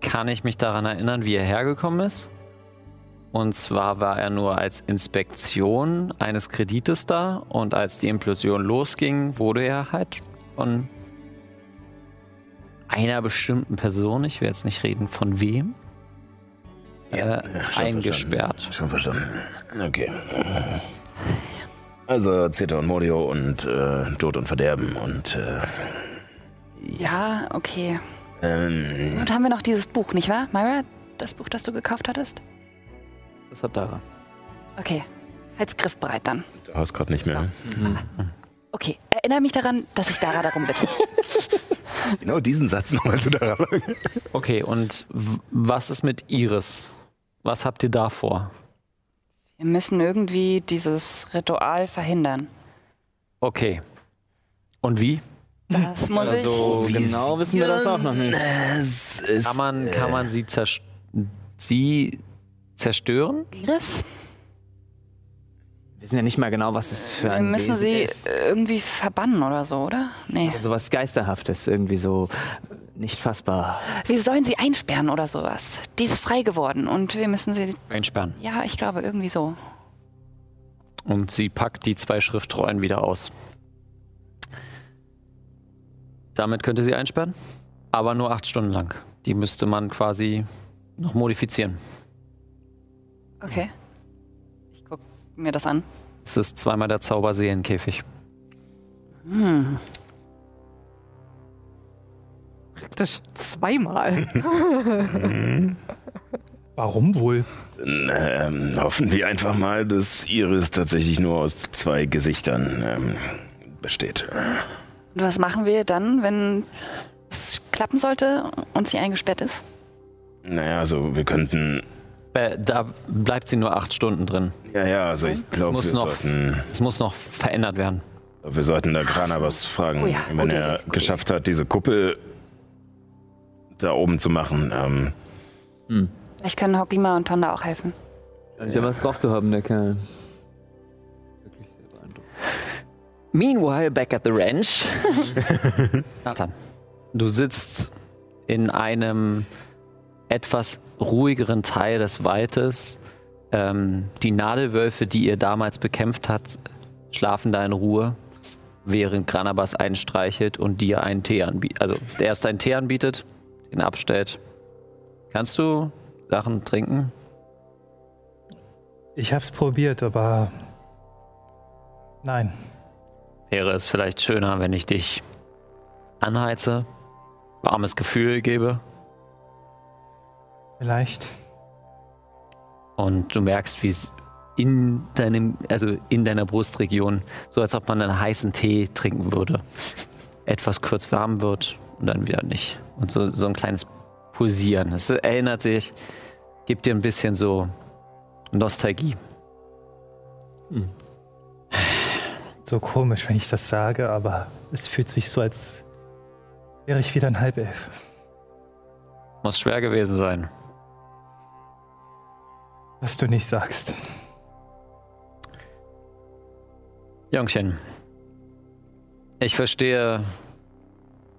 kann ich mich daran erinnern, wie er hergekommen ist. Und zwar war er nur als Inspektion eines Kredites da und als die Implosion losging, wurde er halt von einer bestimmten Person, ich will jetzt nicht reden von wem, äh, schon eingesperrt. verstanden. Schon verstanden. Okay. Also Zeta und Modio und äh, Tod und Verderben und äh, Ja, okay. ähm, Und haben wir noch dieses Buch, nicht wahr? Myra, das Buch, das du gekauft hattest? Das hat Dara. Okay. Halt's griffbereit dann. du hast gerade nicht mehr. Okay, erinnere mich daran, dass ich Dara darum bitte. [laughs] Genau diesen Satz nochmal zu Dara. [laughs] Okay, und was ist mit Iris? Was habt ihr da vor? Wir müssen irgendwie dieses Ritual verhindern. Okay. Und wie? Das [laughs] muss ich. Also genau wissen wir das auch noch nicht. Kann man, kann man sie, zerst sie zerstören? Iris? Wir wissen ja nicht mal genau, was es für Wir ein müssen Wesen sie ist. irgendwie verbannen oder so, oder? Nee. Also was Geisterhaftes, irgendwie so nicht fassbar. Wir sollen sie einsperren oder sowas. Die ist frei geworden und wir müssen sie. Einsperren. Ja, ich glaube, irgendwie so. Und sie packt die zwei Schriftrollen wieder aus. Damit könnte sie einsperren, aber nur acht Stunden lang. Die müsste man quasi noch modifizieren. Okay. Ich guck mir das an. Es ist zweimal der Zauberseelenkäfig. Hm. Praktisch zweimal. [laughs] Warum wohl? Ähm, hoffen wir einfach mal, dass Iris tatsächlich nur aus zwei Gesichtern ähm, besteht. Und was machen wir dann, wenn es klappen sollte und sie eingesperrt ist? Naja, also wir könnten. Äh, da bleibt sie nur acht Stunden drin. Ja, ja, also ich glaube, wir noch- sollten, Es muss noch verändert werden. wir sollten da Grana was fragen, Oh ja, wenn er Idee, geschafft hat, diese Kuppel da oben zu machen. Ähm, Vielleicht können Hokima und Tonda auch helfen. Scheint ja was drauf zu haben, der Kerl. Wirklich sehr beeindruckend. Meanwhile, back at the ranch. [laughs] Nathan, du sitzt in einem etwas ruhigeren Teil des Waldes. Ähm, die Nadelwölfe, die ihr damals bekämpft habt, schlafen da in Ruhe, während Granabas einstreichelt und dir einen Tee anbietet. Also, der erst einen Tee anbietet, den abstellt. Kannst du Sachen trinken? Ich hab's probiert, aber nein. Wäre es vielleicht schöner, wenn ich dich anheize, warmes Gefühl gebe Vielleicht. und du merkst, wie es in deinem, also in deiner Brustregion, so als ob man einen heißen Tee trinken würde, etwas kurz warm wird und dann wieder nicht. Und so, so ein kleines Pulsieren. Es erinnert dich, gibt dir ein bisschen so Nostalgie. So komisch, wenn ich das sage, aber es fühlt sich so, als wäre ich wieder ein Halbelf. Muss schwer gewesen sein. Was du nicht sagst. Jungchen, ich verstehe,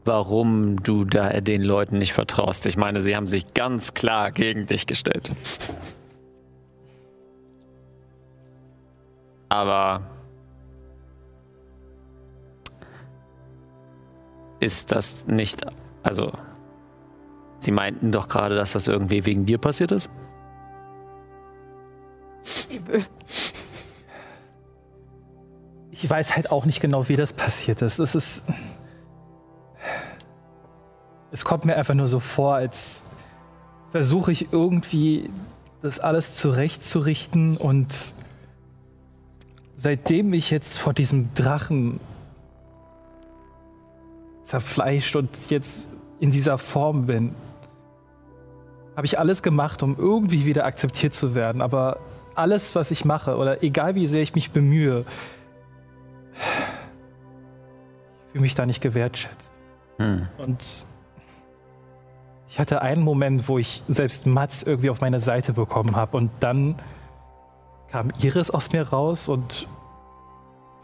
warum du da den Leuten nicht vertraust. Ich meine, sie haben sich ganz klar gegen dich gestellt. Aber ist das nicht, also, sie meinten doch gerade, dass das irgendwie wegen dir passiert ist? Ich weiß halt auch nicht genau, wie das passiert ist. Es ist. Es kommt mir einfach nur so vor, als versuche ich irgendwie das alles zurechtzurichten und seitdem ich jetzt vor diesem Drachen zerfleischt und jetzt in dieser Form bin, habe ich alles gemacht, um irgendwie wieder akzeptiert zu werden. Aber alles, was ich mache, oder egal wie sehr ich mich bemühe, ich fühle mich da nicht gewertschätzt. Hm. Und ich hatte einen Moment, wo ich selbst Mats irgendwie auf meine Seite bekommen habe. Und dann kam Iris aus mir raus und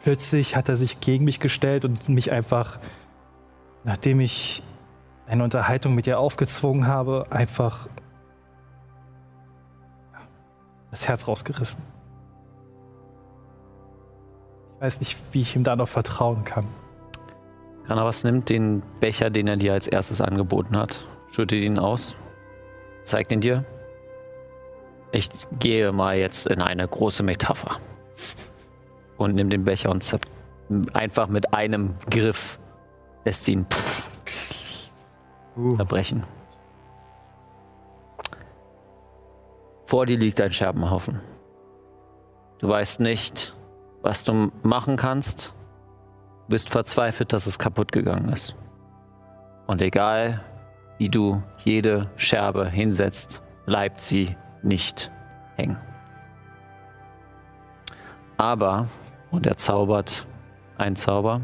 plötzlich hat er sich gegen mich gestellt und mich einfach, nachdem ich eine Unterhaltung mit ihr aufgezwungen habe, einfach das Herz rausgerissen. Ich weiß nicht, wie ich ihm da noch vertrauen kann. Granavas nimmt den Becher, den er dir als erstes angeboten hat, schüttet ihn aus, zeigt ihn dir. Ich gehe mal jetzt in eine große Metapher. Und nimm den Becher und einfach mit einem Griff lässt ihn zerbrechen. Vor dir liegt ein Scherbenhaufen. Du weißt nicht, was du machen kannst. Du bist verzweifelt, dass es kaputt gegangen ist. Und egal, wie du jede Scherbe hinsetzt, bleibt sie nicht hängen. Aber, und er zaubert einen Zauber,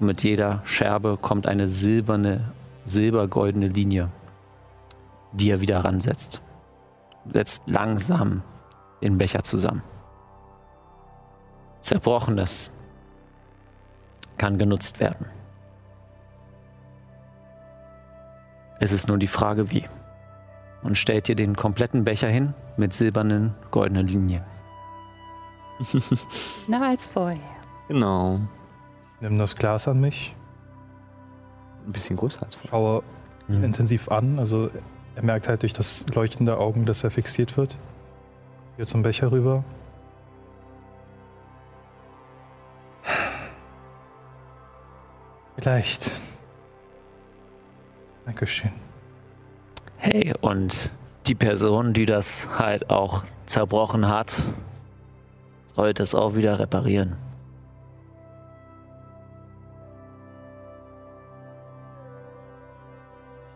und mit jeder Scherbe kommt eine silberne, silbergoldene Linie, die er wieder ransetzt. Setzt langsam den Becher zusammen. Zerbrochenes kann genutzt werden. Es ist nur die Frage, wie. Und stellt dir den kompletten Becher hin mit silbernen, goldenen Linien. [laughs] Na, als vorher. Genau. Nimm das Glas an mich, Ein bisschen größer als vorher. schaue Mhm. intensiv an. Also er merkt halt durch das Leuchten der Augen, dass er fixiert wird. Hier zum Becher rüber. Vielleicht. Dankeschön. Hey, und die Person, die das halt auch zerbrochen hat, sollte es auch wieder reparieren.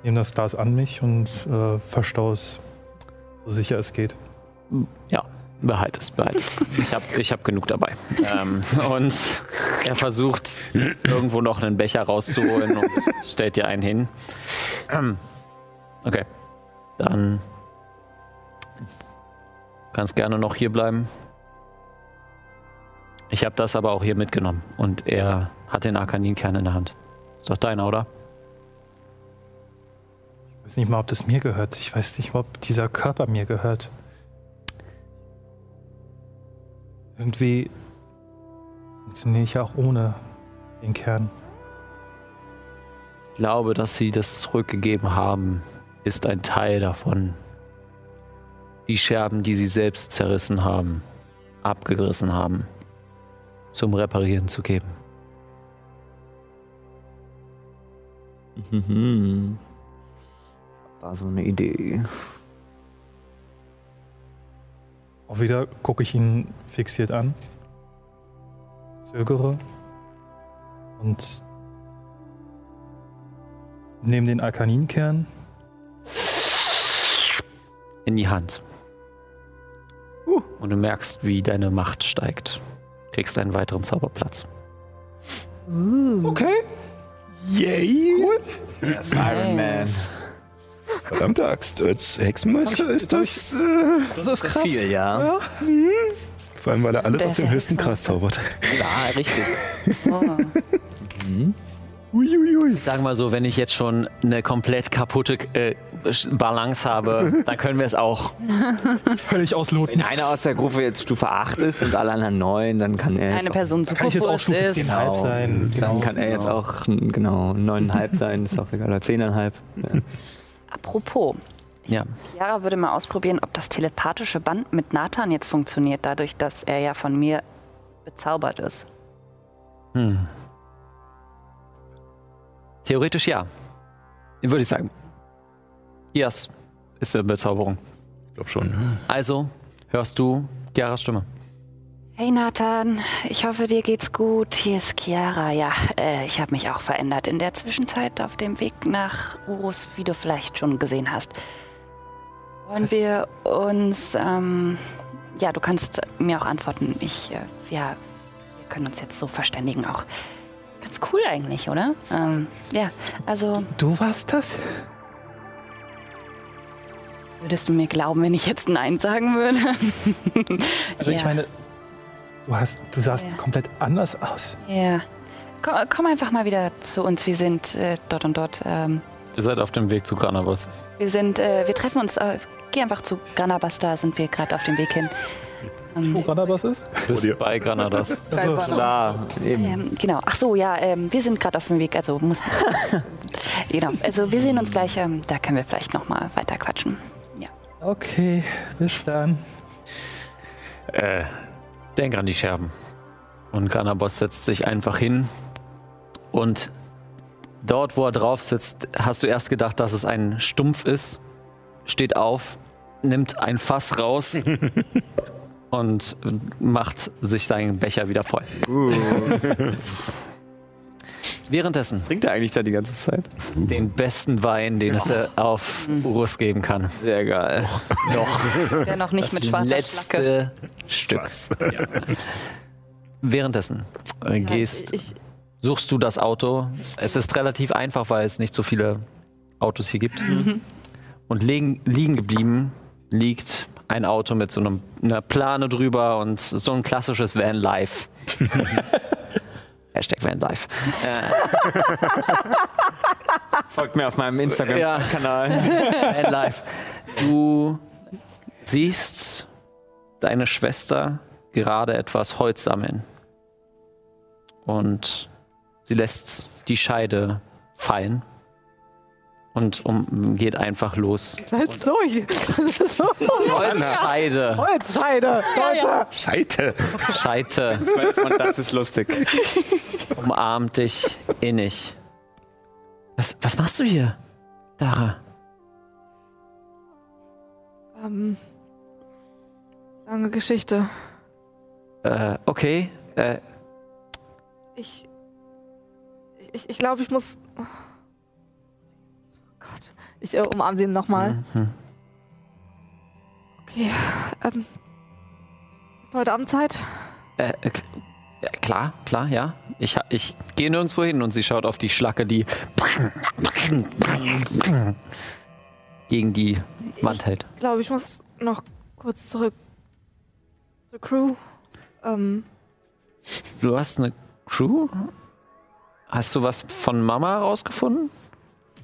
Nehme das Glas an mich und äh, verstaue es so sicher es geht. Ja, behalt es, behalt es. Ich habe ich hab genug dabei. ähm, und er versucht, irgendwo noch einen Becher rauszuholen und stellt dir einen hin. Ähm, Okay, dann kannst gerne noch hier bleiben. Ich habe das aber auch hier mitgenommen und er hat den Arkaninkern in der Hand. Ist doch deiner, oder? Ich weiß nicht mal, ob das mir gehört. Ich weiß nicht mal, ob dieser Körper mir gehört. Irgendwie funktioniere ich ja auch ohne den Kern. Ich glaube, dass sie das zurückgegeben haben, ist ein Teil davon. Die Scherben, die sie selbst zerrissen haben, abgerissen haben, zum Reparieren zu geben. Mhm. War so eine Idee. Auch wieder gucke ich ihn fixiert an, zögere und nehme den Arkaninkern. In die Hand. Und du merkst, wie deine Macht steigt. Kriegst einen weiteren Zauberplatz. Okay. Yay! Das Iron Man. Verdammte Axt, als Hexenmeister ist das. Äh, Das ist Das ist viel, ja. vor allem, weil er alles Der auf den ist höchsten. Grad zaubert. Ja, richtig. [laughs] Oh. Uiuiui. Ich sage mal so, wenn ich jetzt schon eine komplett kaputte äh, Balance habe, dann können wir es auch. [laughs] Völlig ausloten. Wenn einer aus der Gruppe jetzt Stufe 8 ist und alle anderen 9, dann kann er jetzt Eine auch, Person zu Kann ich jetzt auch Stufe ist. 10,5 sein? Dann Genau. kann er jetzt auch genau 9,5 sein, ist auch egal, oder 10,5. Ja. [laughs] Apropos, Ja. Chiara würde mal ausprobieren, ob das telepathische Band mit Nathan jetzt funktioniert, dadurch, dass er ja von mir bezaubert ist. Hm. Theoretisch ja. Würde ich sagen. Yes, ist eine Bezauberung. Ich glaube schon. Also hörst du Chiaras Stimme. Hey Nathan, ich hoffe, dir geht's gut. Hier ist Chiara. Ja, äh, ich habe mich auch verändert in der Zwischenzeit auf dem Weg nach Urus, wie du vielleicht schon gesehen hast. Wollen wir uns, ähm, ja, du kannst mir auch antworten. Ich, äh, ja, wir können uns jetzt so verständigen auch. Ganz cool eigentlich, oder? Ähm, ja, also Du warst das? würdest du mir glauben, wenn ich jetzt Nein sagen würde? Also ich Ja. meine, du hast, du sahst Ja. komplett anders aus. Ja. Komm, komm einfach mal wieder zu uns. Wir sind äh, dort und dort. Ähm, Ihr seid auf dem Weg zu Granabas. wir sind, äh, wir treffen uns. Äh, geh einfach zu Granabas, da sind wir gerade auf dem Weg hin. Wo Ähm, Granabas ist? Bis bei Granadas. [laughs] Also, Klar, eben. ähm, genau. Ach so, ja. Ähm, wir sind gerade auf dem Weg. Also muss. [laughs] genau. Also wir sehen uns gleich. Ähm, da können wir vielleicht noch mal weiter quatschen. okay, bis dann. Äh, denk an die Scherben. Und Granabos setzt sich einfach hin. Und dort, wo er drauf sitzt, hast du erst gedacht, dass es ein Stumpf ist. Steht auf, nimmt ein Fass raus [laughs] und macht sich seinen Becher wieder voll. Währenddessen Trinkt er eigentlich da die ganze Zeit? den besten Wein, den es äh, auf Urus geben kann. Sehr geil. Noch [laughs] Der noch nicht das mit schwarzer letzte Stück. Ja. Währenddessen äh, gehst, Ich, suchst du das Auto. Es ist relativ einfach, weil es nicht so viele Autos hier gibt. Und liegen, liegen geblieben liegt ein Auto mit so einem, einer Plane drüber und so ein klassisches Van-Life. [laughs] Hashtag Vanlife. [laughs] Folgt mir auf meinem Ja. Instagram-Kanal. [laughs] Vanlife. Du siehst deine Schwester gerade etwas Holz sammeln. Und sie lässt die Scheide fallen und um, geht einfach los. halt [laughs] so. Holzscheide. Holzscheide, Leute. Scheite. Scheite Und das ist lustig. [laughs] umarmt dich innig. Was, was machst du hier, Dara? Ähm, lange Geschichte. Äh, okay. Äh, Ich. Ich, ich glaube, ich muss. Gott. Ich äh, umarme sie nochmal. mhm. Okay. Ähm. Ist heute Abend Zeit? Äh, äh, äh, klar, klar, ja. Ich, ich gehe nirgendwo hin und sie schaut auf die Schlacke, die gegen die Wand hält. Ich glaube, ich muss noch kurz zurück zur Crew. Ähm, Du hast eine Crew? Hast du was von Mama rausgefunden?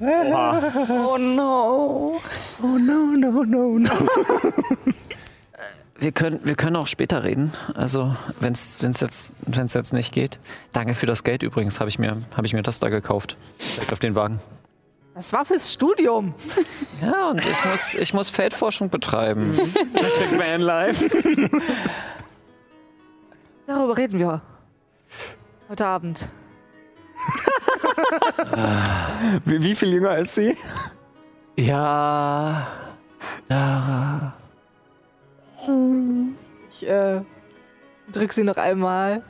Oh no. Wir können, wir können auch später reden. Also, wenn es jetzt, wenn's jetzt nicht geht. Danke für das Geld übrigens. Habe ich, mir- hab ich mir das da gekauft. Direkt auf den Wagen. Das war fürs Studium. [laughs] Ja, und ich muss, ich muss Feldforschung betreiben. [laughs] Hashtag Vanlife. Darüber reden wir. Heute Abend. Wie, wie viel jünger ist sie? Ja, Dara. Ich äh, drück sie noch einmal.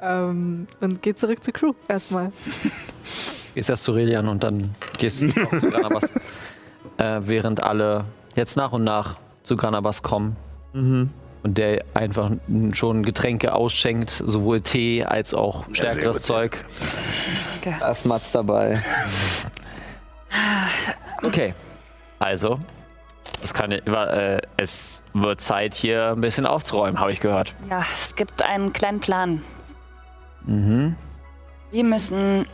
ähm, und geh zurück zur Crew erstmal. Gehst erst zu Relian und dann gehst du auch zu Granabas. [laughs] Äh, während alle jetzt nach und nach zu Granabas kommen und der einfach schon Getränke ausschenkt, sowohl Tee als auch stärkeres gut. Zeug. Da ist Mats dabei. [laughs] Okay, also, es, kann, äh, es wird Zeit, hier ein bisschen aufzuräumen, habe ich gehört. Ja, es gibt einen kleinen Plan. Mhm. Wir müssen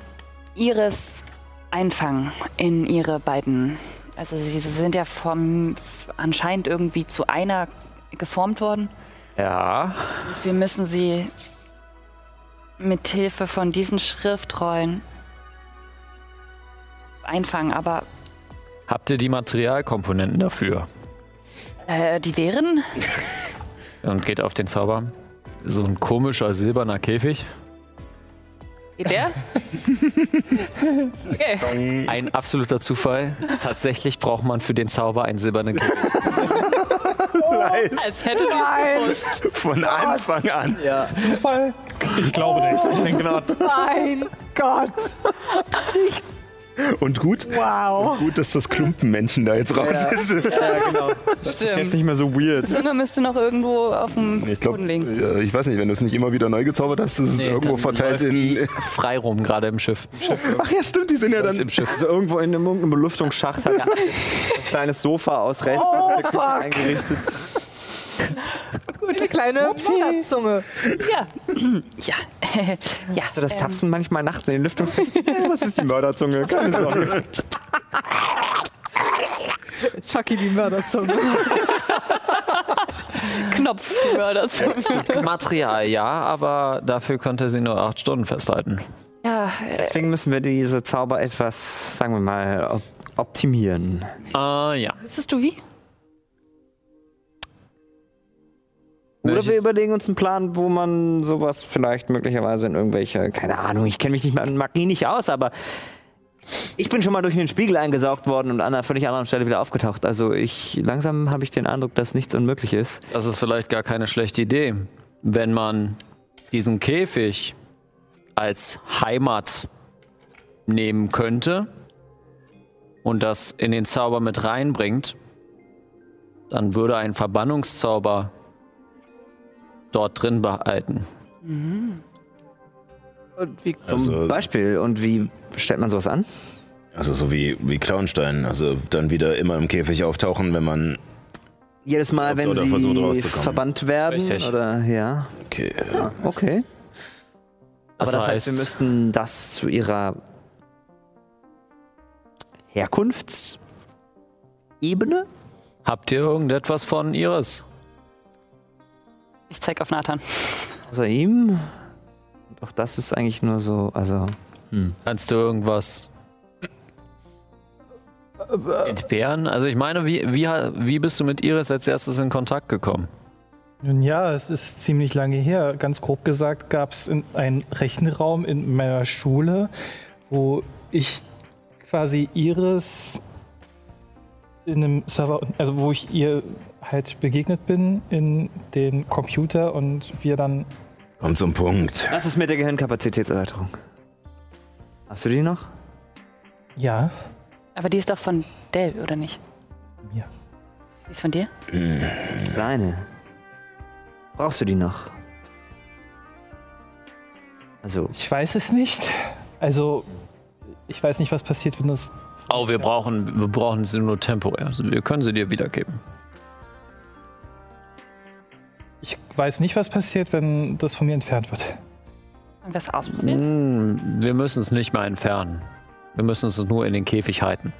Iris einfangen in ihre beiden. Also sie sind ja vom anscheinend irgendwie zu einer geformt worden. Ja, Und wir müssen sie mit Hilfe von diesen Schriftrollen einfangen. Aber habt ihr die Materialkomponenten dafür? äh, die wären Und geht auf den Zauber. So ein komischer silberner Käfig. Geht der? [laughs] okay. Ein absoluter Zufall. Tatsächlich braucht man für den Zauber einen silbernen Käfig. [laughs] Als hätte sie gewusst. Von Anfang an. Zufall? Ich glaube nicht. Ich denke not. Mein Gott. Und gut, Wow. gut, dass das Klumpenmenschen da jetzt raus ist. Ja, genau. Das ist jetzt nicht mehr so weird. Zunge müsste noch irgendwo auf dem Ich glaube, Boden liegen. ich weiß nicht, wenn du es nicht immer wieder neu gezaubert hast, ist es Nee, irgendwo verteilt die in. frei rum, gerade im Schiff. Ach ja, stimmt, die sind ja dann. Im Schiff. Also irgendwo in einem, irgendeinem Belüftungsschacht hat ein kleines Sofa aus Resten Oh, aus eingerichtet. Gute kleine Mörderzunge. Ja. ja. ja. Hast du das Tapsen manchmal nachts in den Lüftung? [laughs] Das ist die Mörderzunge. Keine Sorge. Chucky die Mörderzunge. [laughs] Knopf, die Mörderzunge. Material, ja, aber dafür könnte sie nur acht Stunden festhalten. Ja, äh, Deswegen müssen wir diese Zauber etwas, sagen wir mal, op optimieren. Äh, ja. wüsstest du wie? Oder wir überlegen uns einen Plan, wo man sowas vielleicht möglicherweise in irgendwelche, keine Ahnung, ich kenne mich nicht mehr an Magie nicht aus, aber ich bin schon mal durch den Spiegel eingesaugt worden und an einer völlig anderen Stelle wieder aufgetaucht. Also ich langsam habe ich den Eindruck, dass nichts unmöglich ist. Das ist vielleicht gar keine schlechte Idee, wenn man diesen Käfig als Heimat nehmen könnte und das in den Zauber mit reinbringt, dann würde ein Verbannungszauber dort drin behalten. Und wie Zum Also- Beispiel. Und wie stellt man sowas an? Also so wie, wie Clownstein. Also dann wieder immer im Käfig auftauchen, wenn man. Jedes Mal, wenn sie verbannt werden? Richtig. Oder ja. Okay. Ah, okay. Aber Das das, heißt, wir heißt- müssten das zu ihrer Herkunftsebene? Habt ihr irgendetwas von Iris? Ich zeig auf Nathan. Außer ihm? Doch das ist eigentlich nur so, also. Hm. Kannst du irgendwas entbehren? Also ich meine, wie, wie, wie bist du mit Iris als erstes in Kontakt gekommen? Nun ja, es ist ziemlich lange her. Ganz grob gesagt gab es einen Rechenraum in meiner Schule, wo ich quasi Iris in einem Server, also wo ich ihr halt begegnet bin in den Computer und wir dann Kommt zum Punkt. Was ist mit der Gehirnkapazitätserweiterung? Hast du die noch? ja, Aber die ist doch von Dell, oder nicht? mir. Die ist von dir? Seine. Brauchst du die noch? Also, Ich weiß es nicht. Also ich weiß nicht, was passiert, wenn das Oh, wir brauchen, wir brauchen sie nur temporär. Also wir können sie dir wiedergeben. Ich weiß nicht, was passiert, wenn das von mir entfernt wird. Haben wir es ausprobiert? Hm, wir müssen es nicht mal entfernen. Wir müssen es nur in den Käfig halten.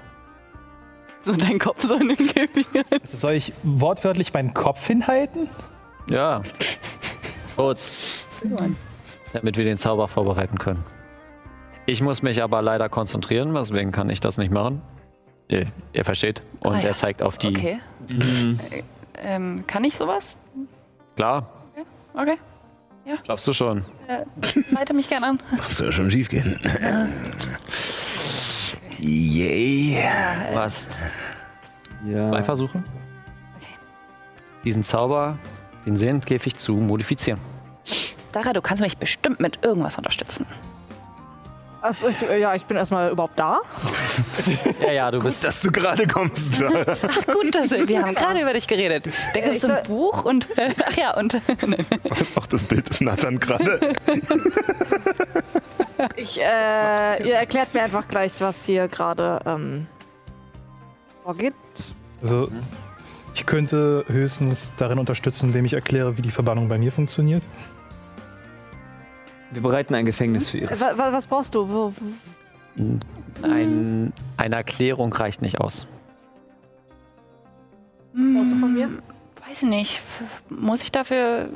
So dein Kopf so in den Käfig. Also soll ich wortwörtlich meinen Kopf hinhalten? Ja. [laughs] Kurz. Damit wir den Zauber vorbereiten können. Ich muss mich aber leider konzentrieren, deswegen kann ich das nicht machen. Ihr, ihr versteht. Und Ah ja. er zeigt auf die. Okay. Äh, ähm, kann ich sowas? Klar, Okay. schaffst du schon. Äh, leite mich gern an. Das [laughs] soll schon schief gehen. Yay. Du hast ja. zwei Versuche. Diesen Zauber, den Seelenkäfig zu modifizieren. Dara, du kannst mich bestimmt mit irgendwas unterstützen. Achso, ich, äh, ja, ich bin erstmal überhaupt da. [laughs] Ja, ja, du bist. Dass du gerade kommst. [laughs] Ach gut, dass wir haben gerade über dich geredet. Da gibt es ein Buch und äh, ach ja und Auch das Bild ist Nathan gerade. [laughs] Ich, äh, ihr erklärt mir einfach gleich, was hier gerade ähm, vorgeht. Also ich könnte höchstens darin unterstützen, indem ich erkläre, wie die Verbannung bei mir funktioniert. Wir bereiten ein Gefängnis für ihre. Wa- wa- was brauchst du? Wo, wo? Ein, eine Erklärung reicht nicht aus. brauchst du von mir? weiß ich nicht. Muss ich dafür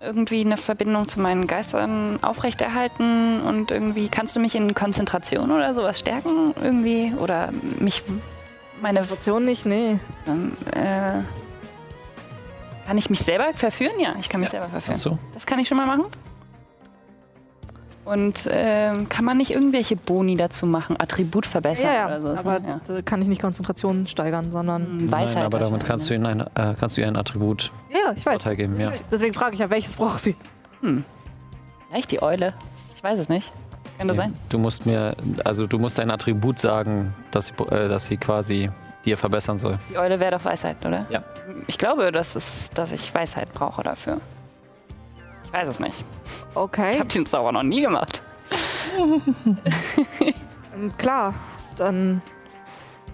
irgendwie eine Verbindung zu meinen Geistern aufrechterhalten und irgendwie kannst du mich in Konzentration oder sowas stärken irgendwie oder mich meine Situation nicht, nee. ähm, äh, kann ich mich selber verführen? Ja, ich kann mich selber verführen. Kannst du? Das kann ich schon mal machen. Und ähm, kann man nicht irgendwelche Boni dazu machen? Attribut verbessern Ja, ja, oder so? aber ja. da kann ich nicht Konzentration steigern, sondern. Hm, Weisheit Nein, aber damit kannst du, ne? ihnen ein, äh, kannst du ihr ein Attribut Ja, ich weiß. Vorteil geben. Ja. Deswegen frage ich ja, welches braucht sie? Echt, die Eule? Ich weiß es nicht. Kann das sein? Du musst mir, also du musst ein Attribut sagen, dass sie, äh, dass sie quasi dir verbessern soll. Die Eule wäre doch Weisheit, oder? Ja. Ich glaube, dass, es, dass ich Weisheit brauche dafür. Ich weiß es nicht. Okay. Ich habe den Zauber noch nie gemacht. [laughs] Klar, dann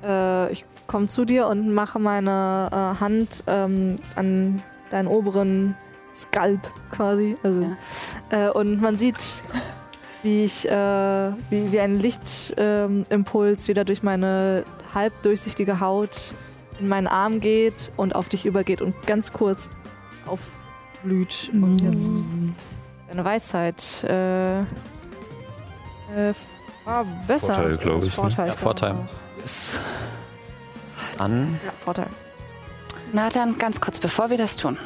äh, ich komme zu dir und mache meine äh, Hand ähm, an deinen oberen Skalp quasi. Also, äh, und man sieht, wie ich äh, wie, wie ein Lichtimpuls Impuls wieder durch meine halbdurchsichtige Haut in meinen Arm geht und auf dich übergeht und ganz kurz aufblüht. Und jetzt deine Weisheit. Äh, äh, war besser. Vorteil, glaub ich, ne? Vorteil, Ja, ich Vorteil. glaube Ist dann. Ja, Vorteil. Nathan, ganz kurz, bevor wir das tun.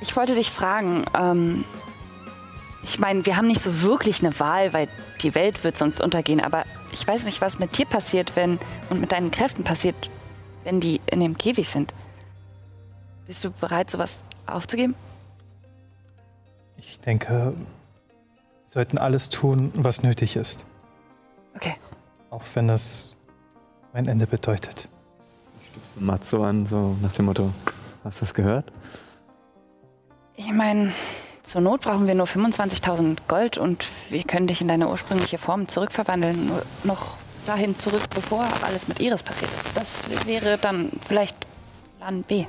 Ich wollte dich fragen, ähm, ich meine, wir haben nicht so wirklich eine Wahl, weil die Welt wird sonst untergehen, aber ich weiß nicht, was mit dir passiert, wenn und mit deinen Kräften passiert, wenn die in dem Käfig sind. Bist du bereit, sowas aufzugeben? Ich denke, wir sollten alles tun, was nötig ist. Okay. Auch wenn das mein Ende bedeutet. So Mats so an, so nach dem Motto, hast du das gehört? Ich meine, zur Not brauchen wir nur 25.000 Gold und wir können dich in deine ursprüngliche Form zurückverwandeln. Nur noch dahin zurück, bevor alles mit Iris passiert ist. Das wäre dann vielleicht Plan B.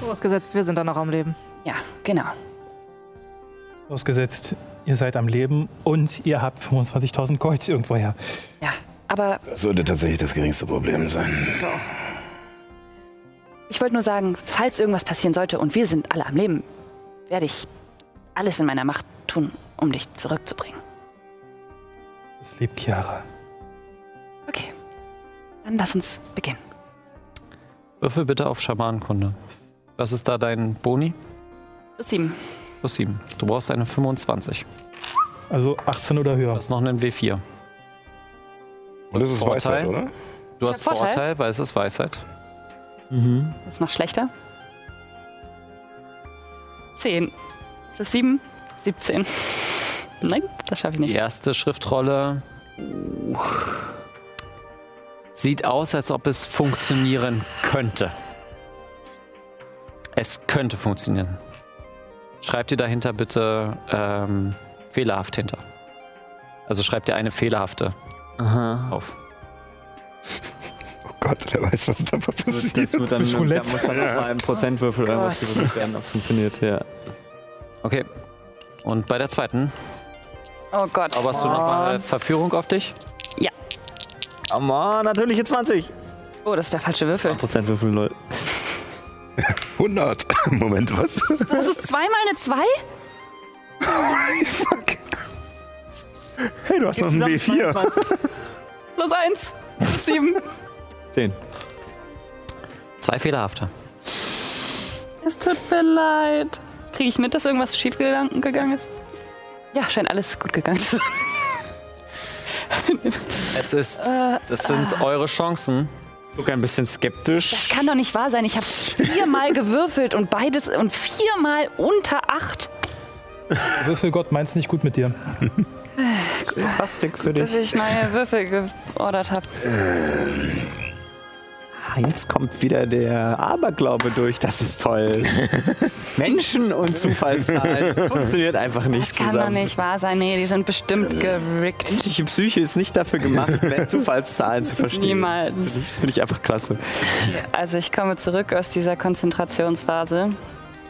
Vorausgesetzt, wir sind dann noch am Leben. Ja, genau. Ausgesetzt, ihr seid am Leben und ihr habt 25.000 Gold irgendwoher. Ja, aber Das sollte tatsächlich das geringste Problem sein. ich wollte nur sagen, falls irgendwas passieren sollte und wir sind alle am Leben, werde ich alles in meiner Macht tun, um dich zurückzubringen. Das liebt Chiara. Okay. Dann lass uns beginnen. Würfel bitte auf Schamanenkunde. Was ist da dein Boni? Plus sieben. Plus 7. Du brauchst eine 25. Also 18 oder Du höher. hast noch einen W4. Und das ist Vorteil? Weisheit, oder? Du Ist hast das Vorteil? Vorteil, weil es ist Weisheit. Mhm. Das ist noch schlechter. Zehn. Plus sieben. 17. Nein, das schaffe ich Die nicht. erste Schriftrolle uh, sieht aus, als ob es funktionieren könnte. Es könnte funktionieren. Schreib dir dahinter bitte ähm, fehlerhaft hinter. Also schreib dir eine fehlerhafte Aha. auf. Oh Gott, wer weiß, was da Das passiert. wird dann, Das ist da muss dann nochmal ein Prozentwürfel oder was gewürfelt werden, ob es funktioniert, ja. Okay. Und bei der zweiten, Oh Gott. zauberst du nochmal Verführung auf dich? Come on, natürliche 20. Oh, das ist der falsche Würfel. Prozentwürfel, Leute. 100. [laughs] Moment, was? Das ist zweimal eine Zwei? Hey, du hast noch einen W4. Plus eins. Plus sieben. 10. Zwei fehlerhafte. Es tut mir leid. Kriege ich mit, dass irgendwas schief gegangen ist? Ja, scheint alles gut gegangen zu sein. Es ist, Äh, das sind eure Chancen. Guck ein bisschen skeptisch. Das kann doch nicht wahr sein. Ich habe viermal gewürfelt und beides und viermal unter acht. Würfelgott meint's nicht gut mit dir. [laughs] Plastik für dich. Dass ich neue Würfel geordert habe. Ah, jetzt kommt wieder der Aberglaube durch. Das ist toll. [laughs] Menschen und Zufallszahlen funktioniert einfach nicht Das kann zusammen. doch nicht wahr sein. Nee, die sind bestimmt gerickt. Menschliche Psyche ist nicht dafür gemacht, [laughs] Zufallszahlen zu verstehen. Niemals. Das finde ich, das find ich einfach klasse. Also ich komme zurück aus dieser Konzentrationsphase.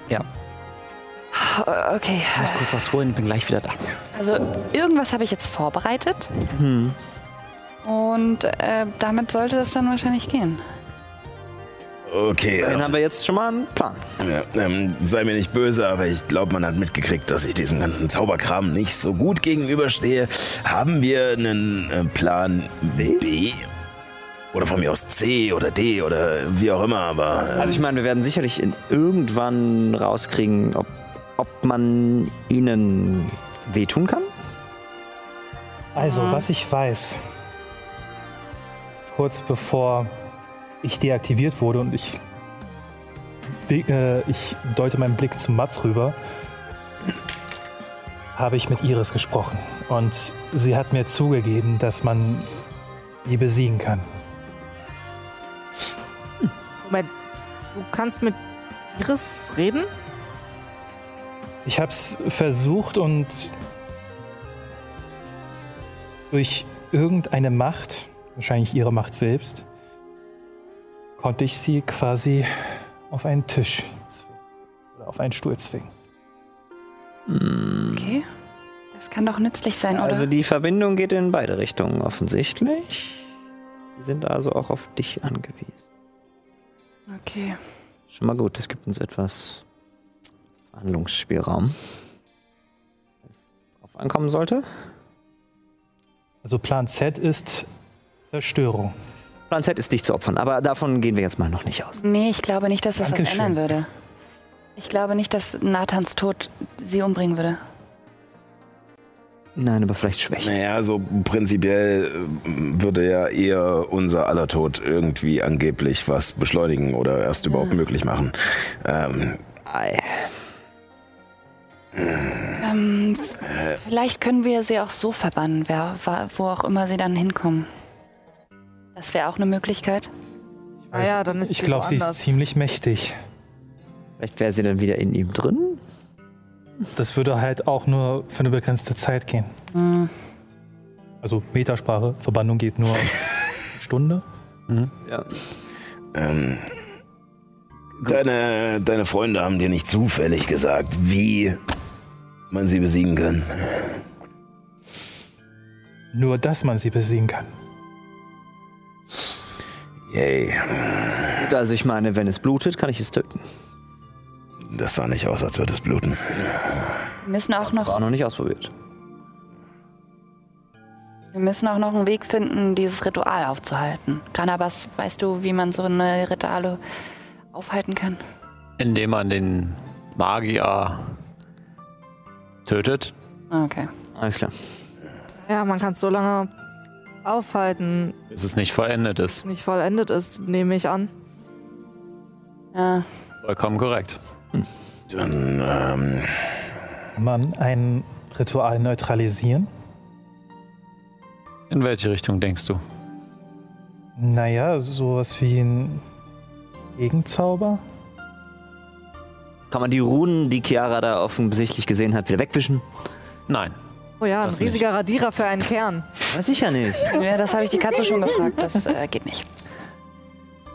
Ja. Okay, Ich muss kurz was holen, bin gleich wieder da. also irgendwas habe ich jetzt vorbereitet. Hm. Und äh, damit sollte es dann wahrscheinlich gehen. Okay, Dann ja. haben wir jetzt schon mal einen Plan. Ja, ähm, sei mir nicht böse, aber ich glaube, man hat mitgekriegt, dass ich diesem ganzen Zauberkram nicht so gut gegenüberstehe. Haben wir einen äh, Plan B? Oder von mir aus C oder D oder wie auch immer, aber. ähm, Also ich meine, wir werden sicherlich in irgendwann rauskriegen, ob, ob man ihnen wehtun kann. Also, Mhm. was ich weiß, kurz bevor ich deaktiviert wurde und ich, äh, ich deute meinen Blick zu Mats rüber, habe ich mit Iris gesprochen. Und sie hat mir zugegeben, dass man sie besiegen kann. Moment, du kannst mit Iris reden? Ich habe es versucht und durch irgendeine Macht, wahrscheinlich ihre Macht selbst, konnte ich sie quasi auf einen Tisch zwingen. oder auf einen Stuhl zwingen. Okay. Das kann doch nützlich sein, oder? Also die Verbindung geht in beide Richtungen offensichtlich. Sie sind also auch auf dich angewiesen. okay. Schon mal gut, es gibt uns etwas Verhandlungsspielraum. Wenn es drauf ankommen sollte. Also Plan Z ist Zerstörung. Plan Z ist dich zu opfern, aber davon gehen wir jetzt mal noch nicht aus. Nee, ich glaube nicht, dass das was Dankeschön. ändern würde. Ich glaube nicht, dass Nathans Tod sie umbringen würde. Nein, aber vielleicht schwächen. Naja, so prinzipiell äh, würde ja eher unser aller Tod irgendwie angeblich was beschleunigen oder erst überhaupt möglich machen. Ähm, Ei. Ähm, vielleicht können wir sie auch so verbannen, wer, wo auch immer sie dann hinkommen. Das wäre auch eine Möglichkeit. Ah ja, dann ist Ich glaube, sie ist ziemlich mächtig. Vielleicht wäre sie dann wieder in ihm drin. Das würde halt auch nur für eine begrenzte Zeit gehen. Hm. Also Metasprache, Verbannung geht nur eine Stunde. Ja. Ähm, deine, deine Freunde haben dir nicht zufällig gesagt, wie man sie besiegen kann. Nur, dass man sie besiegen kann. Yay. Also ich meine, wenn es blutet, kann ich es töten. Das sah nicht aus, als würde es bluten. Wir müssen auch War auch noch, noch nicht ausprobiert. wir müssen auch noch einen Weg finden, dieses Ritual aufzuhalten. Granabas, weißt du, wie man so eine Rituale aufhalten kann? Indem man den Magier tötet. Ah, Okay. Alles klar. Ja, man kann es so lange aufhalten, Bis es nicht vollendet ist. nicht vollendet ist, nehme ich an. Ja, Vollkommen korrekt. Dann, ähm, Kann man ein Ritual neutralisieren? In welche Richtung denkst du? Naja, sowas wie ein Gegenzauber? Kann man die Runen, die Chiara da offensichtlich gesehen hat, wieder wegwischen? Nein. Oh ja, ein Das nicht. riesiger Radierer für einen Kern. Weiß ich ja nicht. ja das habe ich die Katze schon gefragt. Das äh, geht nicht.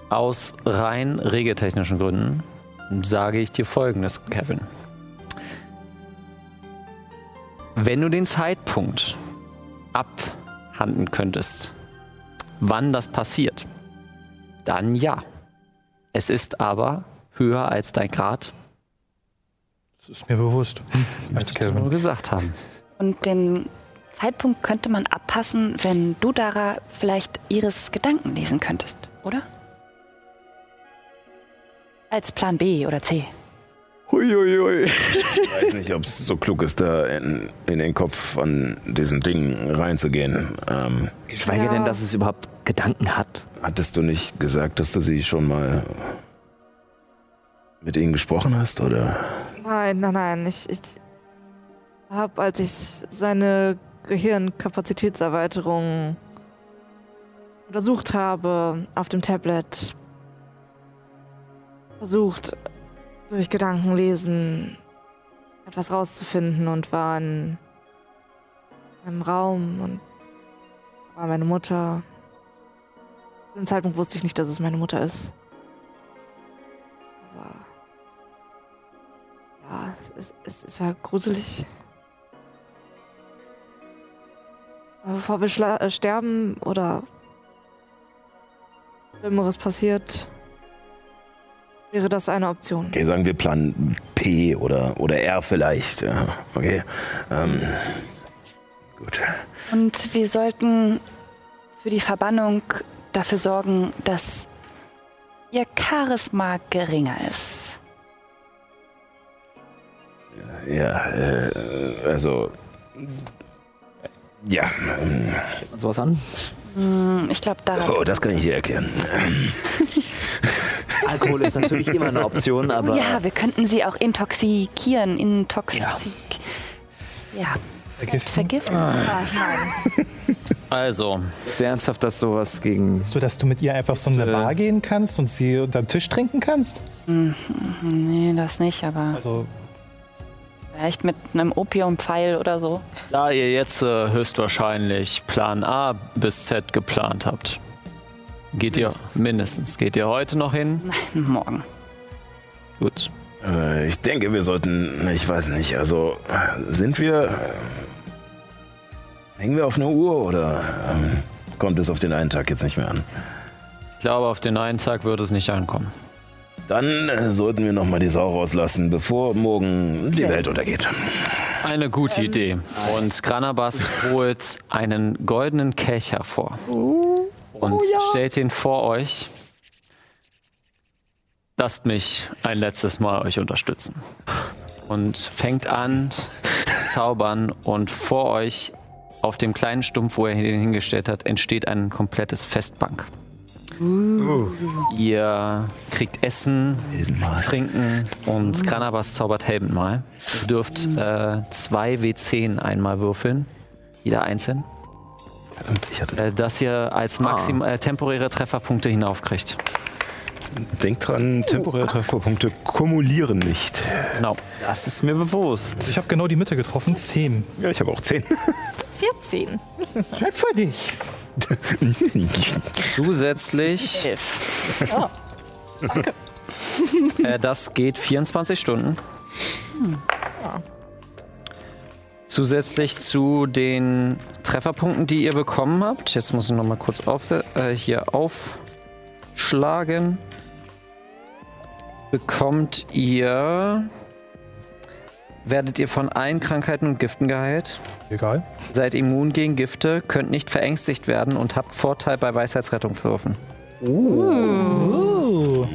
Aus rein regeltechnischen Gründen sage ich dir folgendes, Kevin. Wenn du den Zeitpunkt abhanden könntest, wann das passiert, dann ja. Es ist aber höher als dein Grad, Das ist mir bewusst. Als Kevin. gesagt haben. Und den Zeitpunkt könnte man abpassen, wenn du Dara vielleicht ihres Gedanken lesen könntest, oder? Als Plan B oder C. Huiuiui. Ich weiß nicht, ob es so klug ist, da in, in den Kopf von diesen Dingen reinzugehen. Ähm, Geschweige Ja. denn, dass es überhaupt Gedanken hat. hattest du nicht gesagt, dass du sie schon mal mit ihnen gesprochen hast, oder? Nein, nein, nein. Ich, ich habe, als ich seine Gehirnkapazitätserweiterung untersucht habe auf dem Tablet, versucht, durch Gedankenlesen etwas rauszufinden und war in einem Raum und war meine Mutter. Zu dem Zeitpunkt wusste ich nicht, dass es meine Mutter ist. Aber ja, es, es, es war gruselig. Bevor wir schla- äh, sterben oder Schlimmeres passiert, wäre das eine Option. Okay, sagen wir Plan P oder, oder R vielleicht. Ja, okay. Ähm, gut. Und wir sollten für die Verbannung dafür sorgen, dass ihr Charisma geringer ist. Ja, äh, also. Ja. Stellt man sowas an? Hm, Ich glaube, daran. Oh, das kann ich dir erklären. [laughs] Alkohol ist natürlich immer eine Option, aber ja, wir könnten sie auch intoxikieren. Intoxik. Ja. Vergiften? Vergiften. Ah. [laughs] Also, ernsthaft, dass sowas gegen. So, dass du mit ihr einfach so in eine Bar gehen kannst und sie unterm Tisch trinken kannst? Nee, das nicht, aber Also, vielleicht mit einem Opiumpfeil oder so. da ihr jetzt äh, höchstwahrscheinlich Plan A bis Z geplant habt, geht ihr mindestens. Geht ihr heute noch hin? Nein, morgen. Gut. Äh, ich denke, wir sollten. Ich weiß nicht, also. Sind wir. äh, Hängen wir auf eine Uhr oder ähm, kommt es auf den einen Tag jetzt nicht mehr an? Ich glaube, auf den einen Tag wird es nicht ankommen. Dann äh, sollten wir nochmal die Sau rauslassen, bevor morgen die Welt untergeht. Eine gute Idee. Und Granabas [laughs] holt einen goldenen Kelch hervor. Und stellt ihn vor euch. Lasst mich ein letztes Mal euch unterstützen. Und fängt an, zaubern und vor euch auf dem kleinen Stumpf, wo er ihn hingestellt hat, entsteht ein komplettes Festbank. Ihr kriegt Essen, Trinken und Granabas zaubert Heldenmal. Ihr dürft äh, zwei W10 einmal würfeln, jeder einzeln, Ich hatte, äh, dass ihr als maxim äh, temporäre Trefferpunkte hinaufkriegt. denkt dran, temporäre Trefferpunkte kumulieren nicht. Genau. Das ist mir bewusst. Ich habe genau die Mitte getroffen. 10. Ja, ich habe auch 10. 14. Schreib für dich. [laughs] Zusätzlich. [laughs] äh, das geht 24 Stunden. Zusätzlich zu den Trefferpunkten, die ihr bekommen habt. Jetzt muss ich noch mal kurz äh, hier aufschlagen. Bekommt ihr. Werdet ihr von allen Krankheiten und Giften geheilt? Egal. Seid immun gegen Gifte, könnt nicht verängstigt werden und habt Vorteil bei Weisheitsrettung würfen. Oh.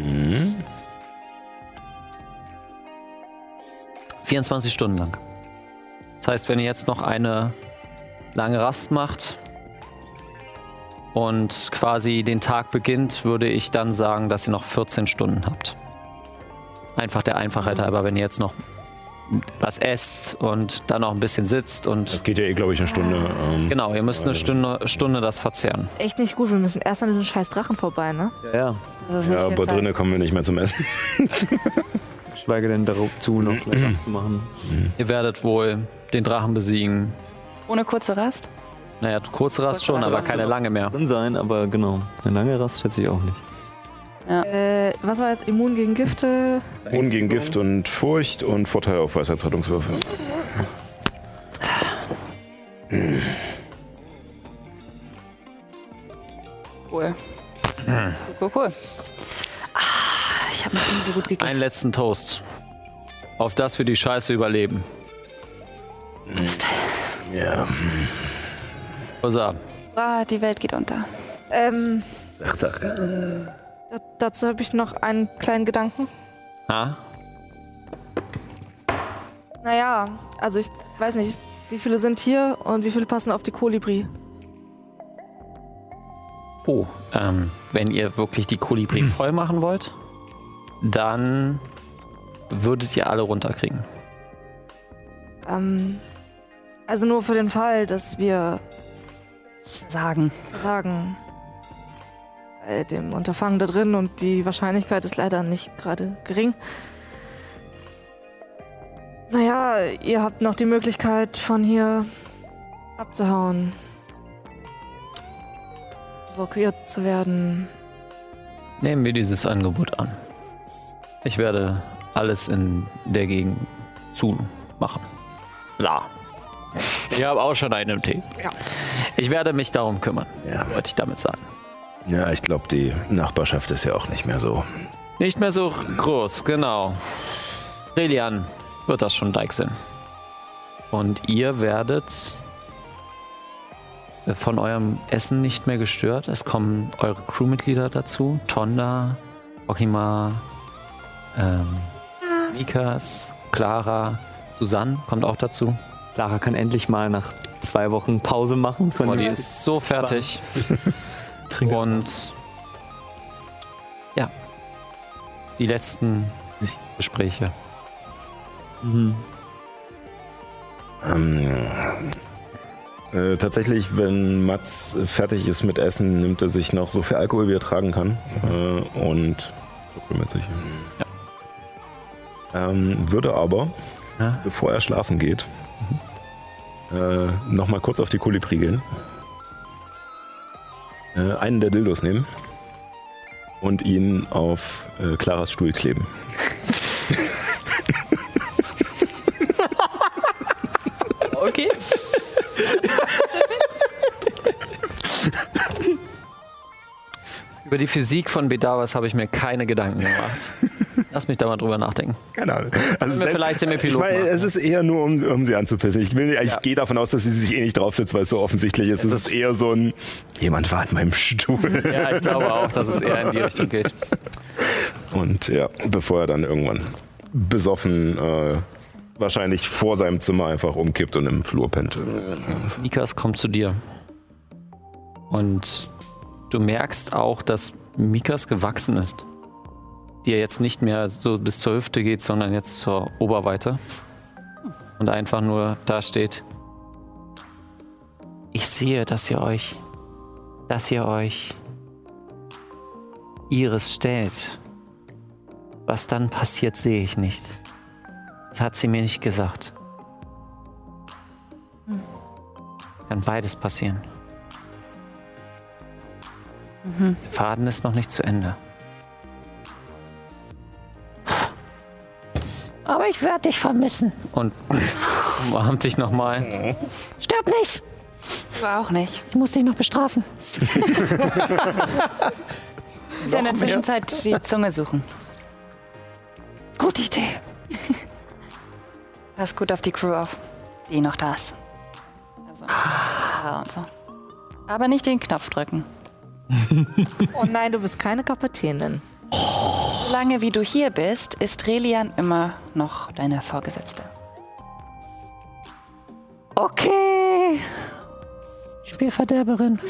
24 Stunden lang. Das heißt, wenn ihr jetzt noch eine lange Rast macht und quasi den Tag beginnt, würde ich dann sagen, dass ihr noch 14 Stunden habt. Einfach der Einfachheit halber, wenn ihr jetzt noch was esst und dann noch ein bisschen sitzt und Das geht ja eh, glaube ich, eine Stunde. Ähm, genau, ihr müsst eine Stunde, Stunde das verzehren. Echt nicht gut, wir müssen erst an diesen scheiß Drachen vorbei, ne? Ja, ja. Ja, aber drinnen kommen wir nicht mehr zum Essen. Schweige denn darauf zu, noch gleich was zu machen. Ihr werdet wohl den Drachen besiegen. Ohne kurze Rast? Naja, kurze Rast schon, aber keine lange mehr. Drin sein, aber genau. Eine lange Rast schätze ich auch nicht. Äh, was war jetzt immun gegen Gifte? Immun gegen Gift und Furcht und Vorteil auf Weisheitsrettungswürfe. Cool. Cool, cool, cool. Ah, ich habe noch nie so gut gegessen. Einen letzten Toast. Auf das wir die Scheiße überleben. Ja. Rosa, Ah, die Welt geht unter. Ähm, Ach, da. Da, dazu habe ich noch einen kleinen Gedanken. ha? Naja, also ich weiß nicht, wie viele sind hier und wie viele passen auf die Kolibri? Oh, ähm, wenn ihr wirklich die Kolibri voll machen wollt, dann würdet ihr alle runterkriegen. Ähm, also nur für den Fall, dass wir Sagen. sagen, bei dem Unterfangen da drin und die Wahrscheinlichkeit ist leider nicht gerade gering. Naja, ihr habt noch die Möglichkeit, von hier abzuhauen. Evakuiert zu werden. Nehmen wir dieses Angebot an. Ich werde alles in der Gegend zumachen. La. Ich habe auch schon einen im Tee. Ja. Ich werde mich darum kümmern, Ja. wollte ich damit sagen. Ja, ich glaube, die Nachbarschaft ist ja auch nicht mehr so. Nicht mehr so groß, genau. Relian wird das schon deichseln. Und ihr werdet von eurem Essen nicht mehr gestört. Es kommen eure Crewmitglieder dazu. Tonda, Okima, ähm, Mikas, Clara, Susanne kommt auch dazu. Clara kann endlich mal nach zwei Wochen Pause machen. Von Oh, die ist so fertig. [laughs] [laughs] Trinke. Und ja, die letzten Gespräche. Mhm. Ähm, äh, tatsächlich, wenn Mats fertig ist mit Essen, nimmt er sich noch so viel Alkohol, wie er tragen kann. Äh, und so kümmert sich. Ähm, würde aber, Ja. bevor er schlafen geht, äh, nochmal kurz auf die Kolibri gehen. Äh, einen der Dildos nehmen und ihn auf äh, Claras Stuhl kleben. [laughs] Über die Physik von Bedavas habe ich mir keine Gedanken gemacht. [laughs] Lass mich da mal drüber nachdenken. Keine Ahnung. Also wir vielleicht im Epilog Ich meine, es ist eher nur, um, um sie anzupissen. Ich, will, ich Ja. gehe davon aus, dass sie sich eh nicht draufsetzt, weil es so offensichtlich ist. Es ist eher so ein, jemand war an meinem Stuhl. [laughs] Ja, ich glaube auch, dass es eher in die Richtung geht. Und ja, bevor er dann irgendwann besoffen äh, wahrscheinlich vor seinem Zimmer einfach umkippt und im Flur pennt. Nikas kommt zu dir. Und du merkst auch, dass Mikas gewachsen ist. Die ja jetzt nicht mehr so bis zur Hüfte geht, sondern jetzt zur Oberweite. Und einfach nur da steht. Ich sehe, dass ihr euch, dass ihr euch Iris stellt. Was dann passiert, sehe ich nicht. Das hat sie mir nicht gesagt. Kann beides passieren. Der Faden ist noch nicht zu Ende. Aber ich werde dich vermissen. Und [laughs] umarmt dich nochmal. Stirb nicht! War auch nicht. Ich muss dich noch bestrafen. Ja in der Zwischenzeit die Zunge suchen. Gute Idee. Pass gut auf die Crew auf, die noch da ist. Also, ja und so. Aber nicht den Knopf drücken. Oh nein, du bist keine Kapitänin. Solange wie du hier bist, ist Relian immer noch deine Vorgesetzte. Okay. Spielverderberin. [laughs]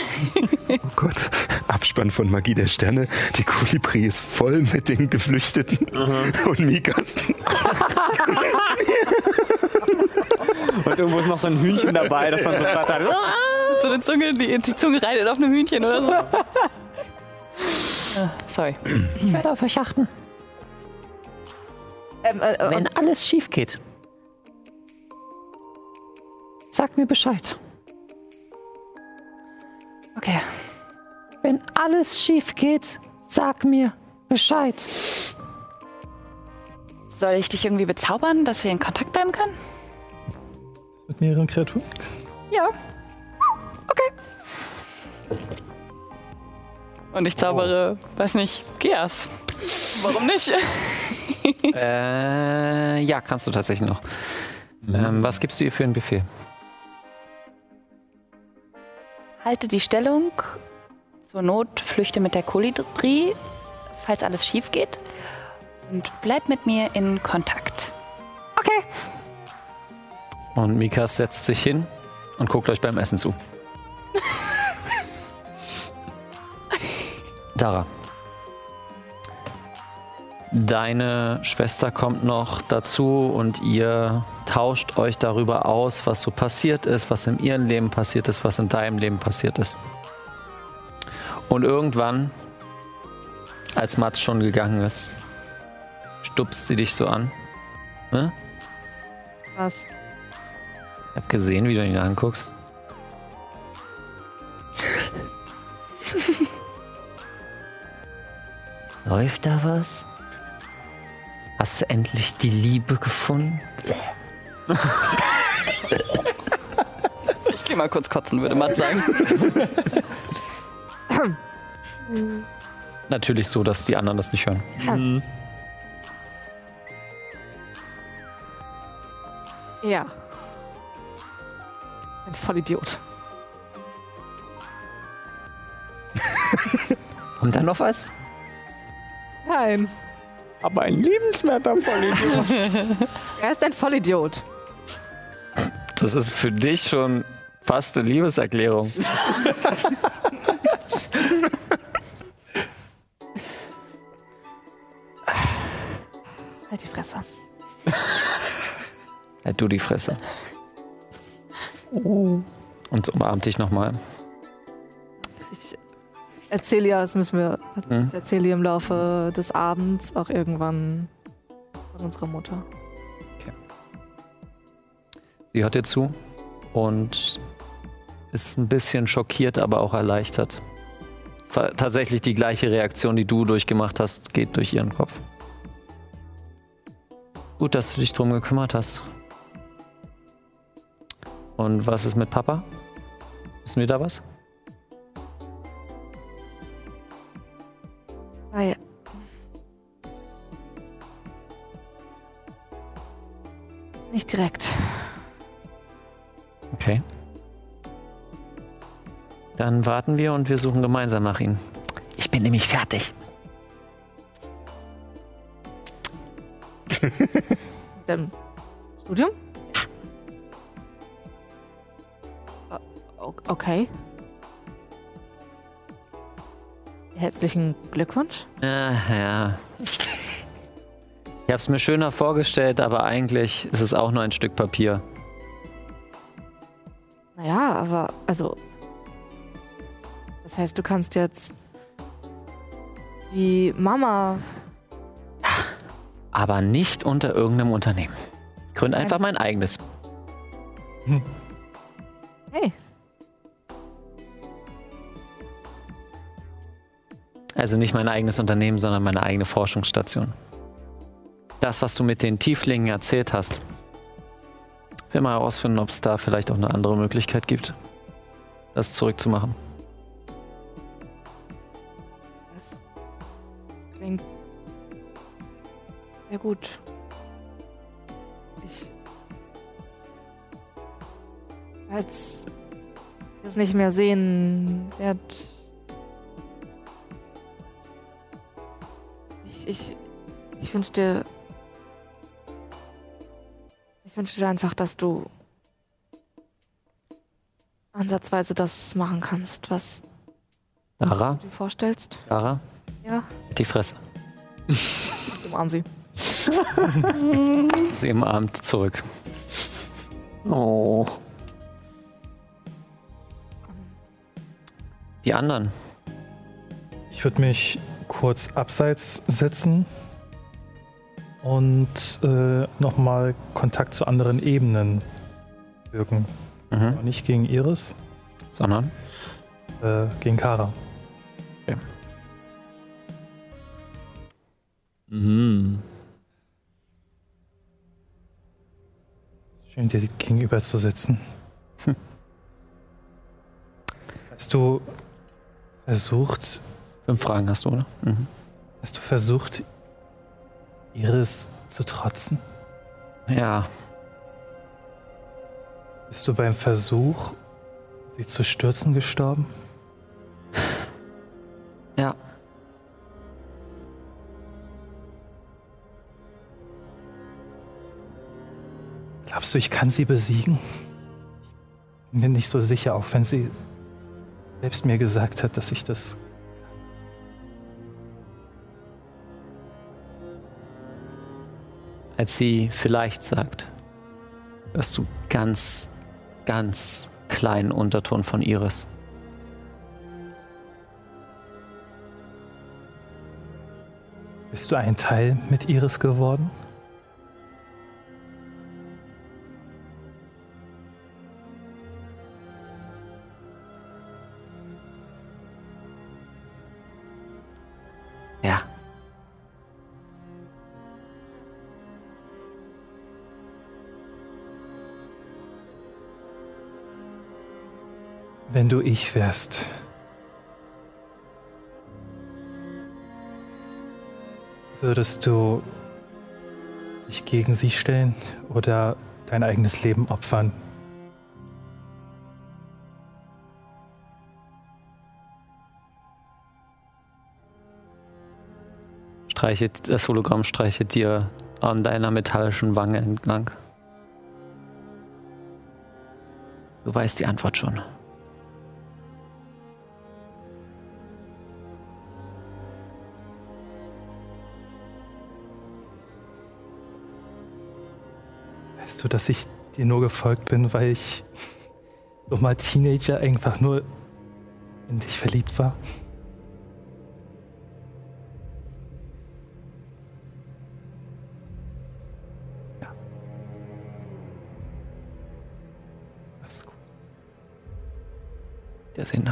Oh Gott. Abspann von Magie der Sterne. Die Kolibri ist voll mit den Geflüchteten. Und Mikas. [laughs] Und irgendwo ist noch so ein Hühnchen dabei, das dann so flattert. [laughs] So eine Zunge, die, die Zunge reitet auf einem Hühnchen oder so. Ah, Sorry. Ich werde auf euch achten. Ähm, äh, äh, Wenn alles schief geht, sag mir Bescheid. Okay. Wenn alles schief geht, sag mir Bescheid. Soll ich dich irgendwie bezaubern, dass wir in Kontakt bleiben können? Mit mehreren Kreaturen? Ja. Okay. Und ich zaubere, weiß nicht, Geas. Warum nicht? [laughs] Äh, ja, kannst du tatsächlich noch. Ähm, was gibst du ihr für einen Befehl? Halte die Stellung. Zur Not flüchte mit der Kolibri, falls alles schief geht. Und bleib mit mir in Kontakt. Und Mikas setzt sich hin und guckt euch beim Essen zu. Dara. Deine Schwester kommt noch dazu und ihr tauscht euch darüber aus, was so passiert ist, was in ihrem Leben passiert ist, was in deinem Leben passiert ist. Und irgendwann, als Mats schon gegangen ist, stupst sie dich so an. Ne? was? Ich hab gesehen, wie du ihn anguckst. [laughs] Läuft da was? Hast du endlich die Liebe gefunden? Ich geh mal kurz kotzen, würde Matt sagen. [laughs] Natürlich so, dass die anderen das nicht hören. Ja. Ein Vollidiot. [laughs] Kommt da noch was? Nein. Aber ein liebenswerter Vollidiot. [laughs] Er ist ein Vollidiot. Das ist für dich schon fast eine Liebeserklärung. [laughs] Halt die Fresse. Halt du die Fresse. Und umarmt dich nochmal. Erzähle ja, das müssen wir. Hm? Ich erzähle ihr im Laufe des Abends auch irgendwann von unserer Mutter. Sie hört dir zu und ist ein bisschen schockiert, aber auch erleichtert. Tatsächlich die gleiche Reaktion, die du durchgemacht hast, geht durch ihren Kopf. Gut, dass du dich drum gekümmert hast. Und was ist mit Papa? Wissen wir da was? Naja. Nicht direkt. Okay. Dann warten wir und wir suchen gemeinsam nach ihm. Ich bin nämlich fertig. [laughs] Dem Studium? Okay. Herzlichen Glückwunsch. Äh, ja. Ich habe es mir schöner vorgestellt, aber eigentlich ist es auch nur ein Stück Papier. Naja, aber also. Das heißt, du kannst jetzt wie Mama. Aber nicht unter irgendeinem Unternehmen. Ich gründe einfach mein eigenes. Hey, Also nicht mein eigenes Unternehmen, sondern meine eigene Forschungsstation. Das, was du mit den Tieflingen erzählt hast. Will mal herausfinden, ob es da vielleicht auch eine andere Möglichkeit gibt, das zurückzumachen. das klingt sehr gut. Ich. Als ich es nicht mehr sehen werde. Ich, ich, ich wünsche dir. Ich wünsche dir einfach, dass du ansatzweise das machen kannst, was Lara, du dir vorstellst. Lara, Ja, die Fresse. [laughs] umarm sie. [laughs] Sie umarmt zurück. Oh. Die anderen. Ich würde mich kurz abseits setzen und äh, nochmal Kontakt zu anderen Ebenen wirken. Mhm. Aber nicht gegen Iris, Sondern? äh, gegen Kara. Mhm. Schön, dir gegenüber zu sitzen. Hast du versucht, Fünf Fragen hast du, oder? Mhm. hast du versucht, Iris zu trotzen? Ja, Bist du beim Versuch, sie zu stürzen gestorben? ja. Glaubst du, ich kann sie besiegen? Ich bin mir nicht so sicher, auch wenn sie selbst mir gesagt hat, dass ich das. Als sie vielleicht sagt, hörst du ganz, ganz kleinen Unterton von Iris. Bist du ein Teil mit Iris geworden? Wenn du ich wärst. Würdest du dich gegen sie stellen oder dein eigenes Leben opfern? Streichelt, das Hologramm streichelt dir an deiner metallischen Wange entlang. Du weißt die Antwort schon. Weißt du, dass ich dir nur gefolgt bin, weil ich dummer Teenager einfach nur in dich verliebt war? Ja. Alles gut. Der Sinn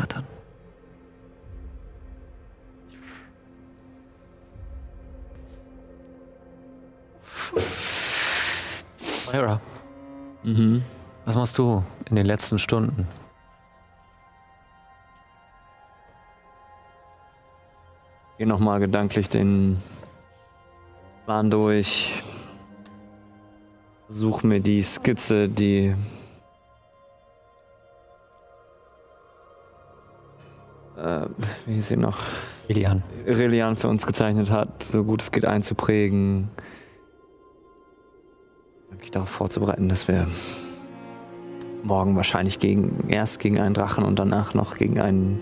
Myra, Mhm. was machst du in den letzten Stunden? Geh nochmal gedanklich den Plan durch. Such mir die Skizze, die äh, wie hieß sie noch? Elian. Relian für uns gezeichnet hat, so gut es geht einzuprägen. Mich darauf vorzubereiten, dass wir morgen wahrscheinlich gegen, erst gegen einen Drachen und danach noch gegen einen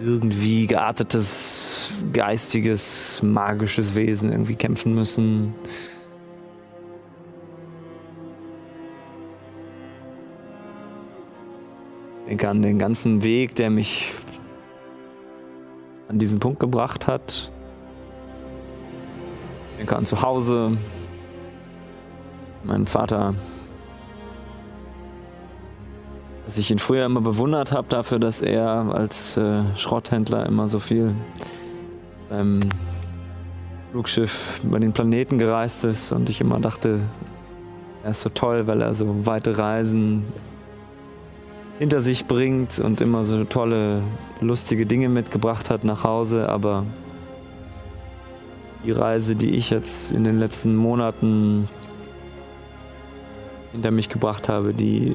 irgendwie geartetes, geistiges, magisches Wesen irgendwie kämpfen müssen. Ich denke an den ganzen Weg, der mich an diesen Punkt gebracht hat. Ich denke an zu Hause, meinen Vater, dass ich ihn früher immer bewundert habe dafür, dass er als äh, Schrotthändler immer so viel seinem Flugschiff über den Planeten gereist ist und ich immer dachte, er ist so toll, weil er so weite Reisen hinter sich bringt und immer so tolle, lustige Dinge mitgebracht hat nach Hause, aber die Reise, die ich jetzt in den letzten Monaten hinter mich gebracht habe, die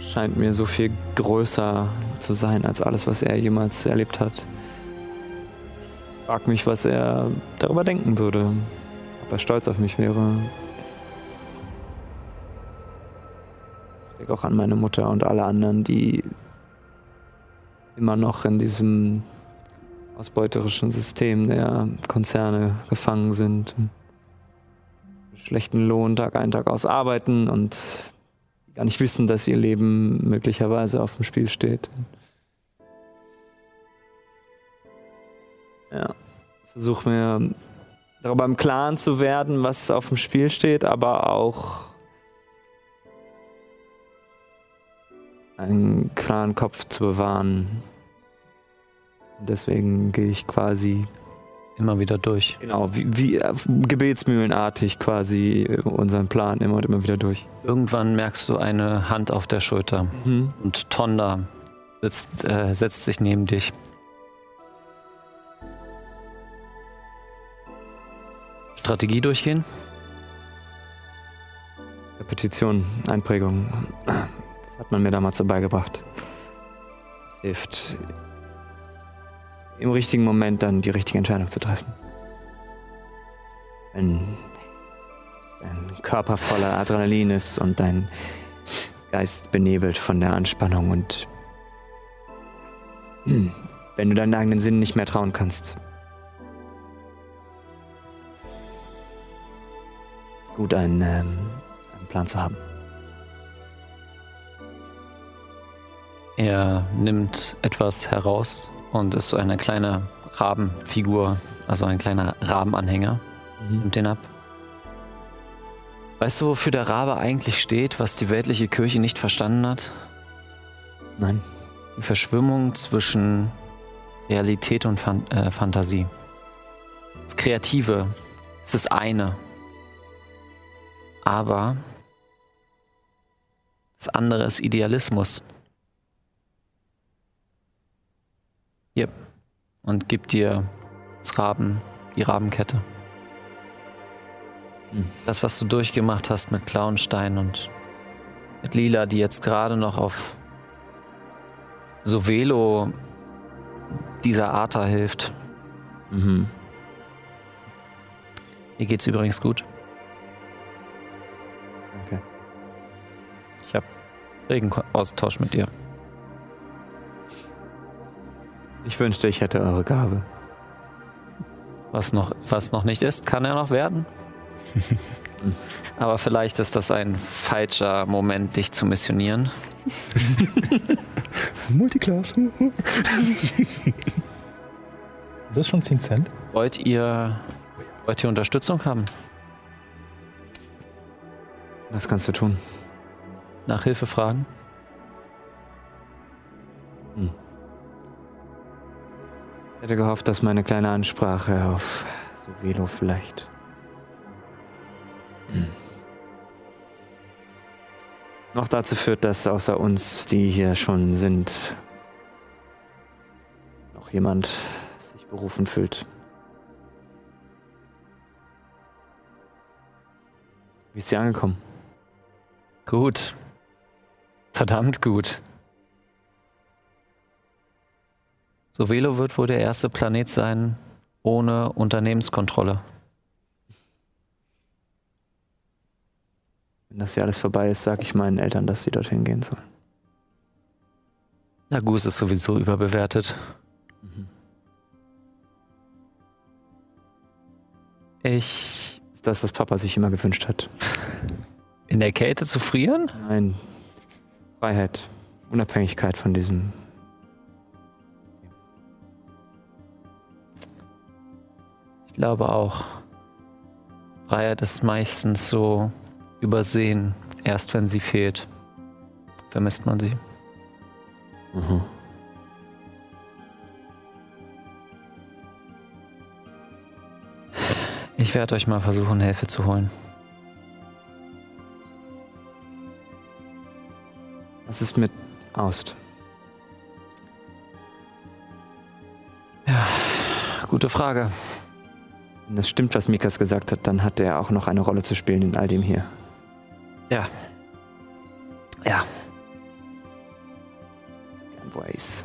scheint mir so viel größer zu sein als alles, was er jemals erlebt hat. Ich frag mich, was er darüber denken würde, ob er stolz auf mich wäre. Ich denke auch an meine Mutter und alle anderen, die immer noch in diesem ausbeuterischen System der Konzerne gefangen sind. Schlechten Lohn Tag ein, Tag aus arbeiten und gar nicht wissen, dass ihr Leben möglicherweise auf dem Spiel steht. Ja, versuche mir darüber im Klaren zu werden, was auf dem Spiel steht, aber auch einen klaren Kopf zu bewahren. Deswegen gehe ich quasi Immer wieder durch. Genau, wie, wie äh, gebetsmühlenartig quasi unseren Plan immer und immer wieder durch. Irgendwann merkst du eine Hand auf der Schulter Mhm. und Tonda sitzt, äh, setzt sich neben dich. Strategie durchgehen? Repetition, Einprägung. Das hat man mir damals so beigebracht. Es hilft, im richtigen Moment dann die richtige Entscheidung zu treffen. Wenn dein Körper voller Adrenalin ist und dein Geist benebelt von der Anspannung und wenn du deinen eigenen Sinn nicht mehr trauen kannst. ist gut, einen, ähm, einen Plan zu haben. Er nimmt etwas heraus und ist so eine kleine Rabenfigur, also ein kleiner Rabenanhänger. Nimmt den ab. Weißt du, wofür der Rabe eigentlich steht, was die weltliche Kirche nicht verstanden hat? Nein. Die Verschwimmung zwischen Realität und Fan äh, Fantasie. Das Kreative ist das eine. Aber das andere ist Idealismus. Hier. Und gibt dir das Raben, die Rabenkette. Hm. Das, was du durchgemacht hast mit Klauenstein und mit Lila, die jetzt gerade noch auf Sovelo dieser Arta hilft. Mhm. Mir geht's übrigens gut. Danke. Ich habe regen Ko- Austausch mit dir. Ich wünschte, ich hätte eure Gabe. Was noch, was noch nicht ist, kann er noch werden. [laughs] Aber vielleicht ist das ein falscher Moment, dich zu missionieren. [laughs] Multiclass. [laughs] Das ist schon 10 Cent. Wollt ihr, wollt ihr Unterstützung haben? Was kannst du tun? Nach Hilfe fragen? Ich hätte gehofft, dass meine kleine Ansprache auf Sovelo vielleicht. Hm. noch dazu führt, dass außer uns, die hier schon sind, noch jemand sich berufen fühlt. Wie ist sie angekommen? Gut. Verdammt gut. Sovelo wird wohl der erste Planet sein ohne Unternehmenskontrolle. Wenn das hier alles vorbei ist, sage ich meinen Eltern, dass sie dorthin gehen sollen. Na, Goose ist sowieso überbewertet. Ich. Das ist das, was Papa sich immer gewünscht hat. In der Kälte zu frieren? Nein. Freiheit. Unabhängigkeit von diesem. Glaube auch. Freiheit ist meistens so übersehen. Erst wenn sie fehlt, vermisst man sie. Mhm. Ich werde euch mal versuchen, Hilfe zu holen. Was ist mit Aust? Gute Frage. Wenn das stimmt, was Mikas gesagt hat, dann hat er auch noch eine Rolle zu spielen in all dem hier. Ja. Ja. Du's?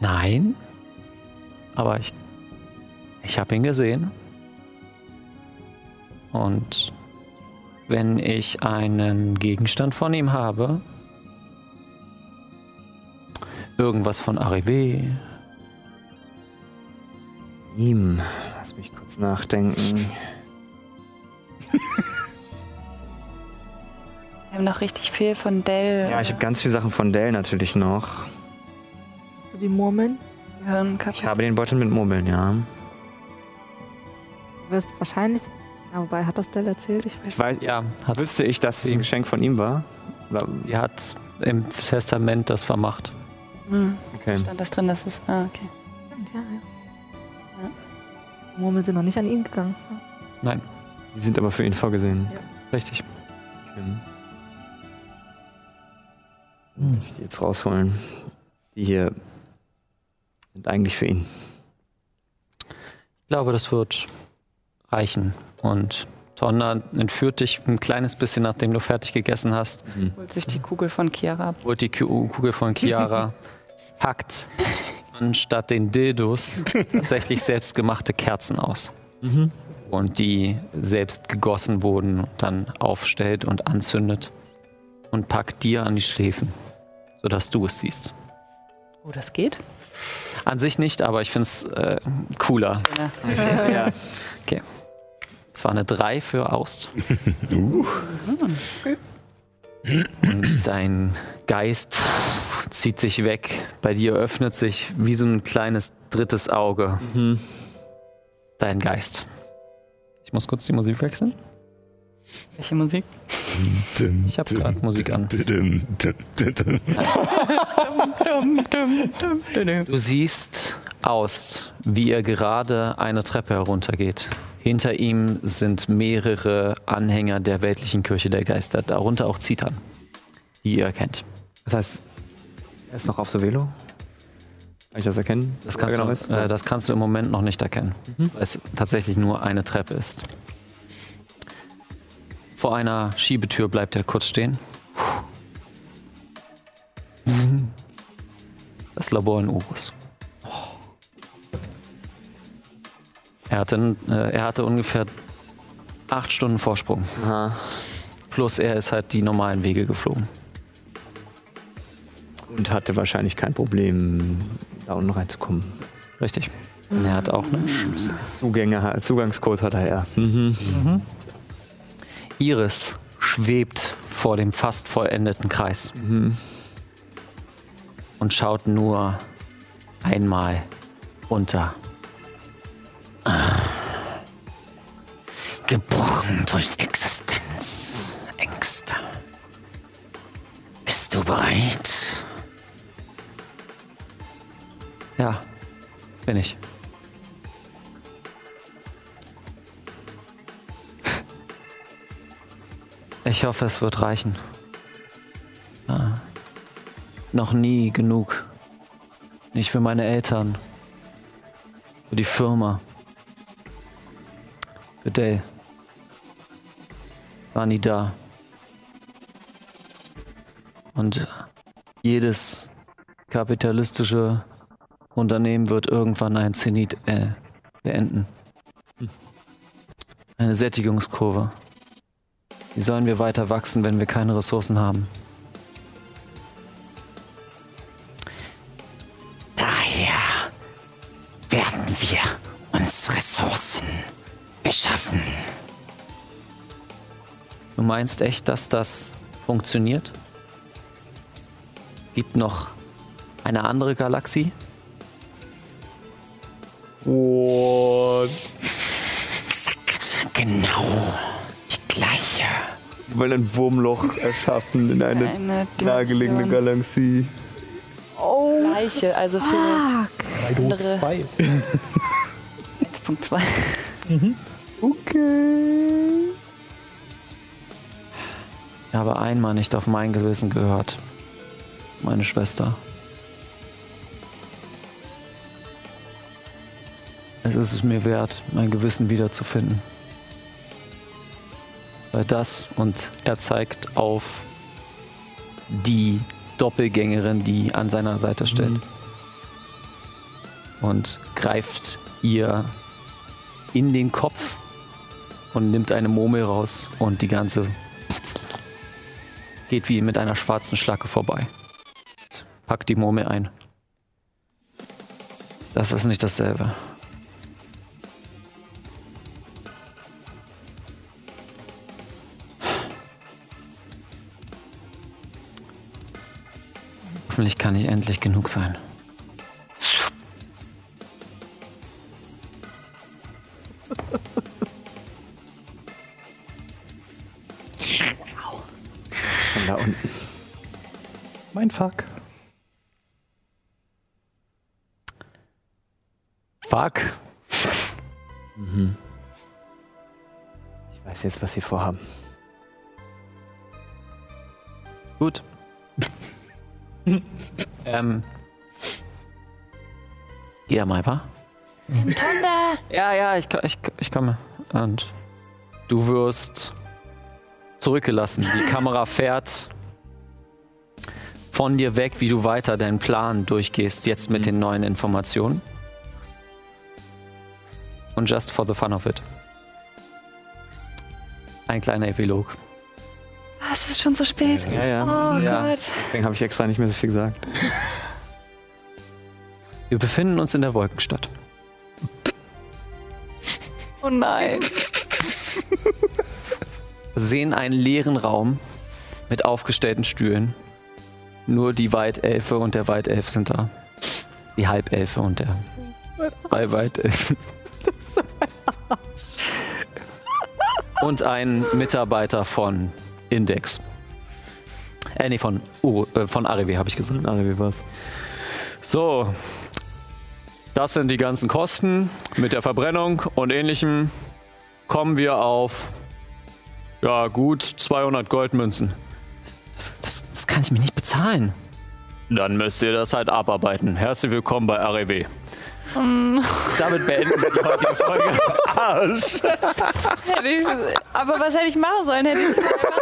Nein. Aber ich. Ich habe ihn gesehen. Und wenn ich einen Gegenstand von ihm habe, irgendwas von Arrivé, Ihm. Lass mich kurz nachdenken. Wir haben noch richtig viel von Dell. Ja, ich habe ganz viele Sachen von Dell natürlich noch. Hast du die Murmeln? Hirnkapazität. Ich habe den Beutel mit Murmeln, ja. Du wirst wahrscheinlich. Ja, wobei, hat das Dell erzählt? Ich weiß Ich weiß, ja, hat, wüsste ich, dass es ein Geschenk von ihm war. Sie hat im Testament das vermacht. Hm. Okay. Stand das drin, dass es. Ah, okay. Stimmt, ja, ja. Die Murmeln sind noch nicht an ihn gegangen. Nein, Die sind aber für ihn vorgesehen. richtig. Okay. Ich die jetzt rausholen. Die hier sind eigentlich für ihn. Ich glaube, das wird reichen. Und Tonna entführt dich ein kleines bisschen, nachdem du fertig gegessen hast. Holt sich die Kugel von Chiara ab. holt die Ku- Kugel von Chiara, [laughs] packt anstatt den Dildos tatsächlich selbstgemachte Kerzen aus. Und die selbst gegossen wurden, und dann aufstellt und anzündet und packt dir an die Schläfen, sodass du es siehst. Oh, das geht? An sich nicht, aber ich finde es äh, cooler. Ja. [laughs] ja. [laughs] Es war eine 3 für Aust. [laughs] Und dein Geist pff, zieht sich weg. Bei dir öffnet sich wie so ein kleines drittes Auge. Dein Geist. Ich muss kurz die Musik wechseln. Welche Musik? Ich habe gerade Musik an. [laughs] Du siehst Aust, wie er gerade eine Treppe heruntergeht. Hinter ihm sind mehrere Anhänger der weltlichen Kirche der Geister, darunter auch Zitan, die ihr kennt. Das heißt, er ist noch auf Sovelo? Kann ich das erkennen? Das kannst, genau du, ist? äh, das kannst du im Moment noch nicht erkennen, weil es tatsächlich nur eine Treppe ist. Vor einer Schiebetür bleibt er kurz stehen. Das Labor in Urus. Er hatte, äh, er hatte ungefähr acht Stunden Vorsprung. Aha. Plus er ist halt die normalen Wege geflogen. Und hatte wahrscheinlich kein Problem, da unten reinzukommen. Richtig. Und er hat auch einen Schlüssel. Zugänge, Zugangscode hat er ja. Mhm. Iris schwebt vor dem fast vollendeten Kreis und schaut nur einmal runter. Gebrochen durch Existenz, Ängste. Bist du bereit? Ja, bin ich. Ich hoffe, es wird reichen. Ah. Noch nie genug. Nicht für meine Eltern. Für die Firma. Für Dell. War nie da. Und jedes kapitalistische Unternehmen wird irgendwann ein Zenit äh, beenden. Eine Sättigungskurve. Wie sollen wir weiter wachsen, wenn wir keine Ressourcen haben? Daher werden wir uns Ressourcen beschaffen. Du meinst echt, dass das funktioniert? Gibt noch eine andere Galaxie? What? Exakt genau die gleiche. Sie wollen ein Wurmloch erschaffen in eine, Eine nahegelegene. Galaxie. Gleiche, also für andere 2. 1.2. [laughs] Okay. Ich habe einmal nicht auf mein Gewissen gehört. Meine Schwester. Es ist es mir wert, mein Gewissen wiederzufinden. Weil das und er zeigt auf die Doppelgängerin, die an seiner Seite steht. Und greift ihr in den Kopf und nimmt eine Murmel raus und die ganze geht wie mit einer schwarzen Schlacke vorbei. Packt die Murmel ein. Das ist nicht dasselbe. Hoffentlich kann ich endlich genug sein. Weiß jetzt, was sie vorhaben. Gut. [laughs] ähm. Geh mal, wa? Tonda! Ja, ja, ich, ich, ich komme. Und du wirst zurückgelassen. Die [laughs] Kamera fährt von dir weg, wie du weiter deinen Plan durchgehst, jetzt mit den neuen Informationen. Und just for the fun of it. Ein kleiner Epilog. Ah, es ist schon so spät. Ja, ja. Oh Ja. Gott. Deswegen habe ich extra nicht mehr so viel gesagt. [laughs] Wir befinden uns in der Wolkenstadt. Oh nein. [laughs] sehen einen leeren Raum mit aufgestellten Stühlen. Nur die Waldelfe und der Waldelf sind da. Die Halbelfe und der zwei Waldelfen. Und ein Mitarbeiter von Index. Äh, nee, von, uh, äh, von Arive habe ich gesagt. Alle wie was. So, das sind die ganzen Kosten mit der Verbrennung und ähnlichem. Kommen wir auf, ja gut, 200 Goldmünzen. Das, das, das kann ich mir nicht bezahlen. Dann müsst ihr das halt abarbeiten. Herzlich willkommen bei Damit beenden wir die heutige Folge. Arsch. Hätte ich, aber was hätte ich machen sollen? Hätte ich sie einfach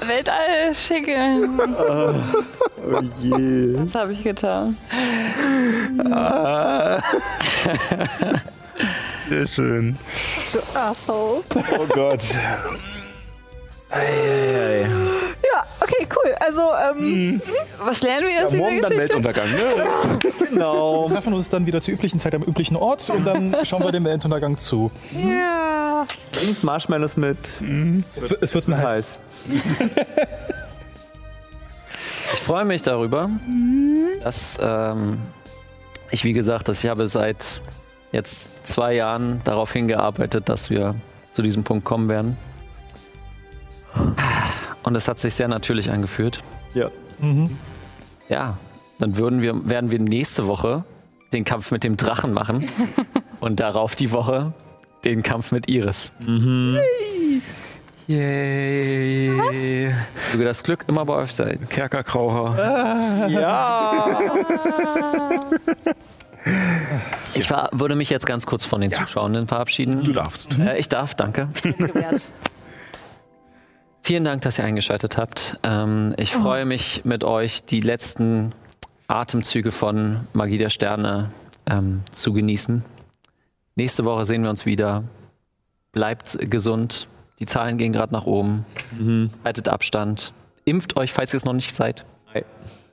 ins Weltall schicken. Oh je. Was habe ich getan? Sehr schön. Asshole. Oh Gott. Eieiei. Ja, okay, cool. Also, ähm, Was lernen wir jetzt Ja, in morgen dieser dann Geschichte? Weltuntergang, ne? [laughs] Genau. Wir treffen uns dann wieder zur üblichen Zeit am üblichen Ort und dann schauen wir dem Weltuntergang zu. ja. Bringt Marshmallows mit. Es wird, es wird mir heiß. Heiß. Ich freue mich darüber, dass ähm, ich, wie gesagt, dass ich habe seit jetzt zwei Jahren darauf hingearbeitet, dass wir zu diesem Punkt kommen werden. Und es hat sich sehr natürlich angefühlt. Ja. Ja, dann würden wir, werden wir nächste Woche den Kampf mit dem Drachen machen [laughs] und darauf die Woche den Kampf mit Iris. Yay. Möge das Glück immer bei euch sein. Kerkerkraucher. Ja. [laughs] Ich war, würde mich jetzt ganz kurz von den Zuschauenden verabschieden. Du darfst. Äh, ich darf, danke. Gewährt. Vielen Dank, dass ihr eingeschaltet habt. Ähm, ich freue mich mit euch, die letzten Atemzüge von Magie der Sterne ähm, zu genießen. Nächste Woche sehen wir uns wieder. bleibt gesund. Die Zahlen gehen gerade nach oben. Haltet Abstand. Impft euch, falls ihr es noch nicht seid.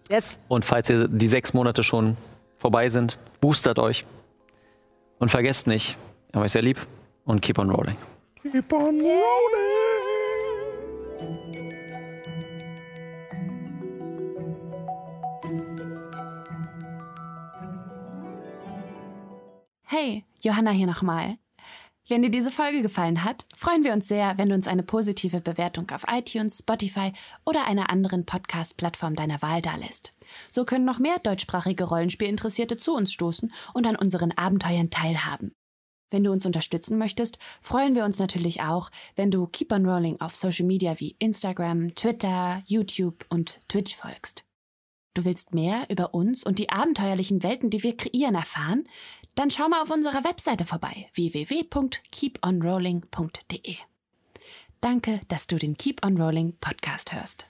Yes. Und falls ihr die sechs Monate schon vorbei sind, boostert euch. Und vergesst nicht, ihr habt euch sehr lieb und keep on rolling. Keep on rolling. Hey, Johanna hier nochmal. Wenn dir diese Folge gefallen hat, freuen wir uns sehr, wenn du uns eine positive Bewertung auf iTunes, Spotify oder einer anderen Podcast-Plattform deiner Wahl dalässt. So können noch mehr deutschsprachige Rollenspielinteressierte zu uns stoßen und an unseren Abenteuern teilhaben. Wenn du uns unterstützen möchtest, freuen wir uns natürlich auch, wenn du Keep on Rolling auf Social Media wie Instagram, Twitter, YouTube und Twitch folgst. Du willst mehr über uns und die abenteuerlichen Welten, die wir kreieren, erfahren? Dann schau mal auf unserer Webseite vorbei www.keeponrolling.de. Danke, dass du den Keep on Rolling Podcast hörst.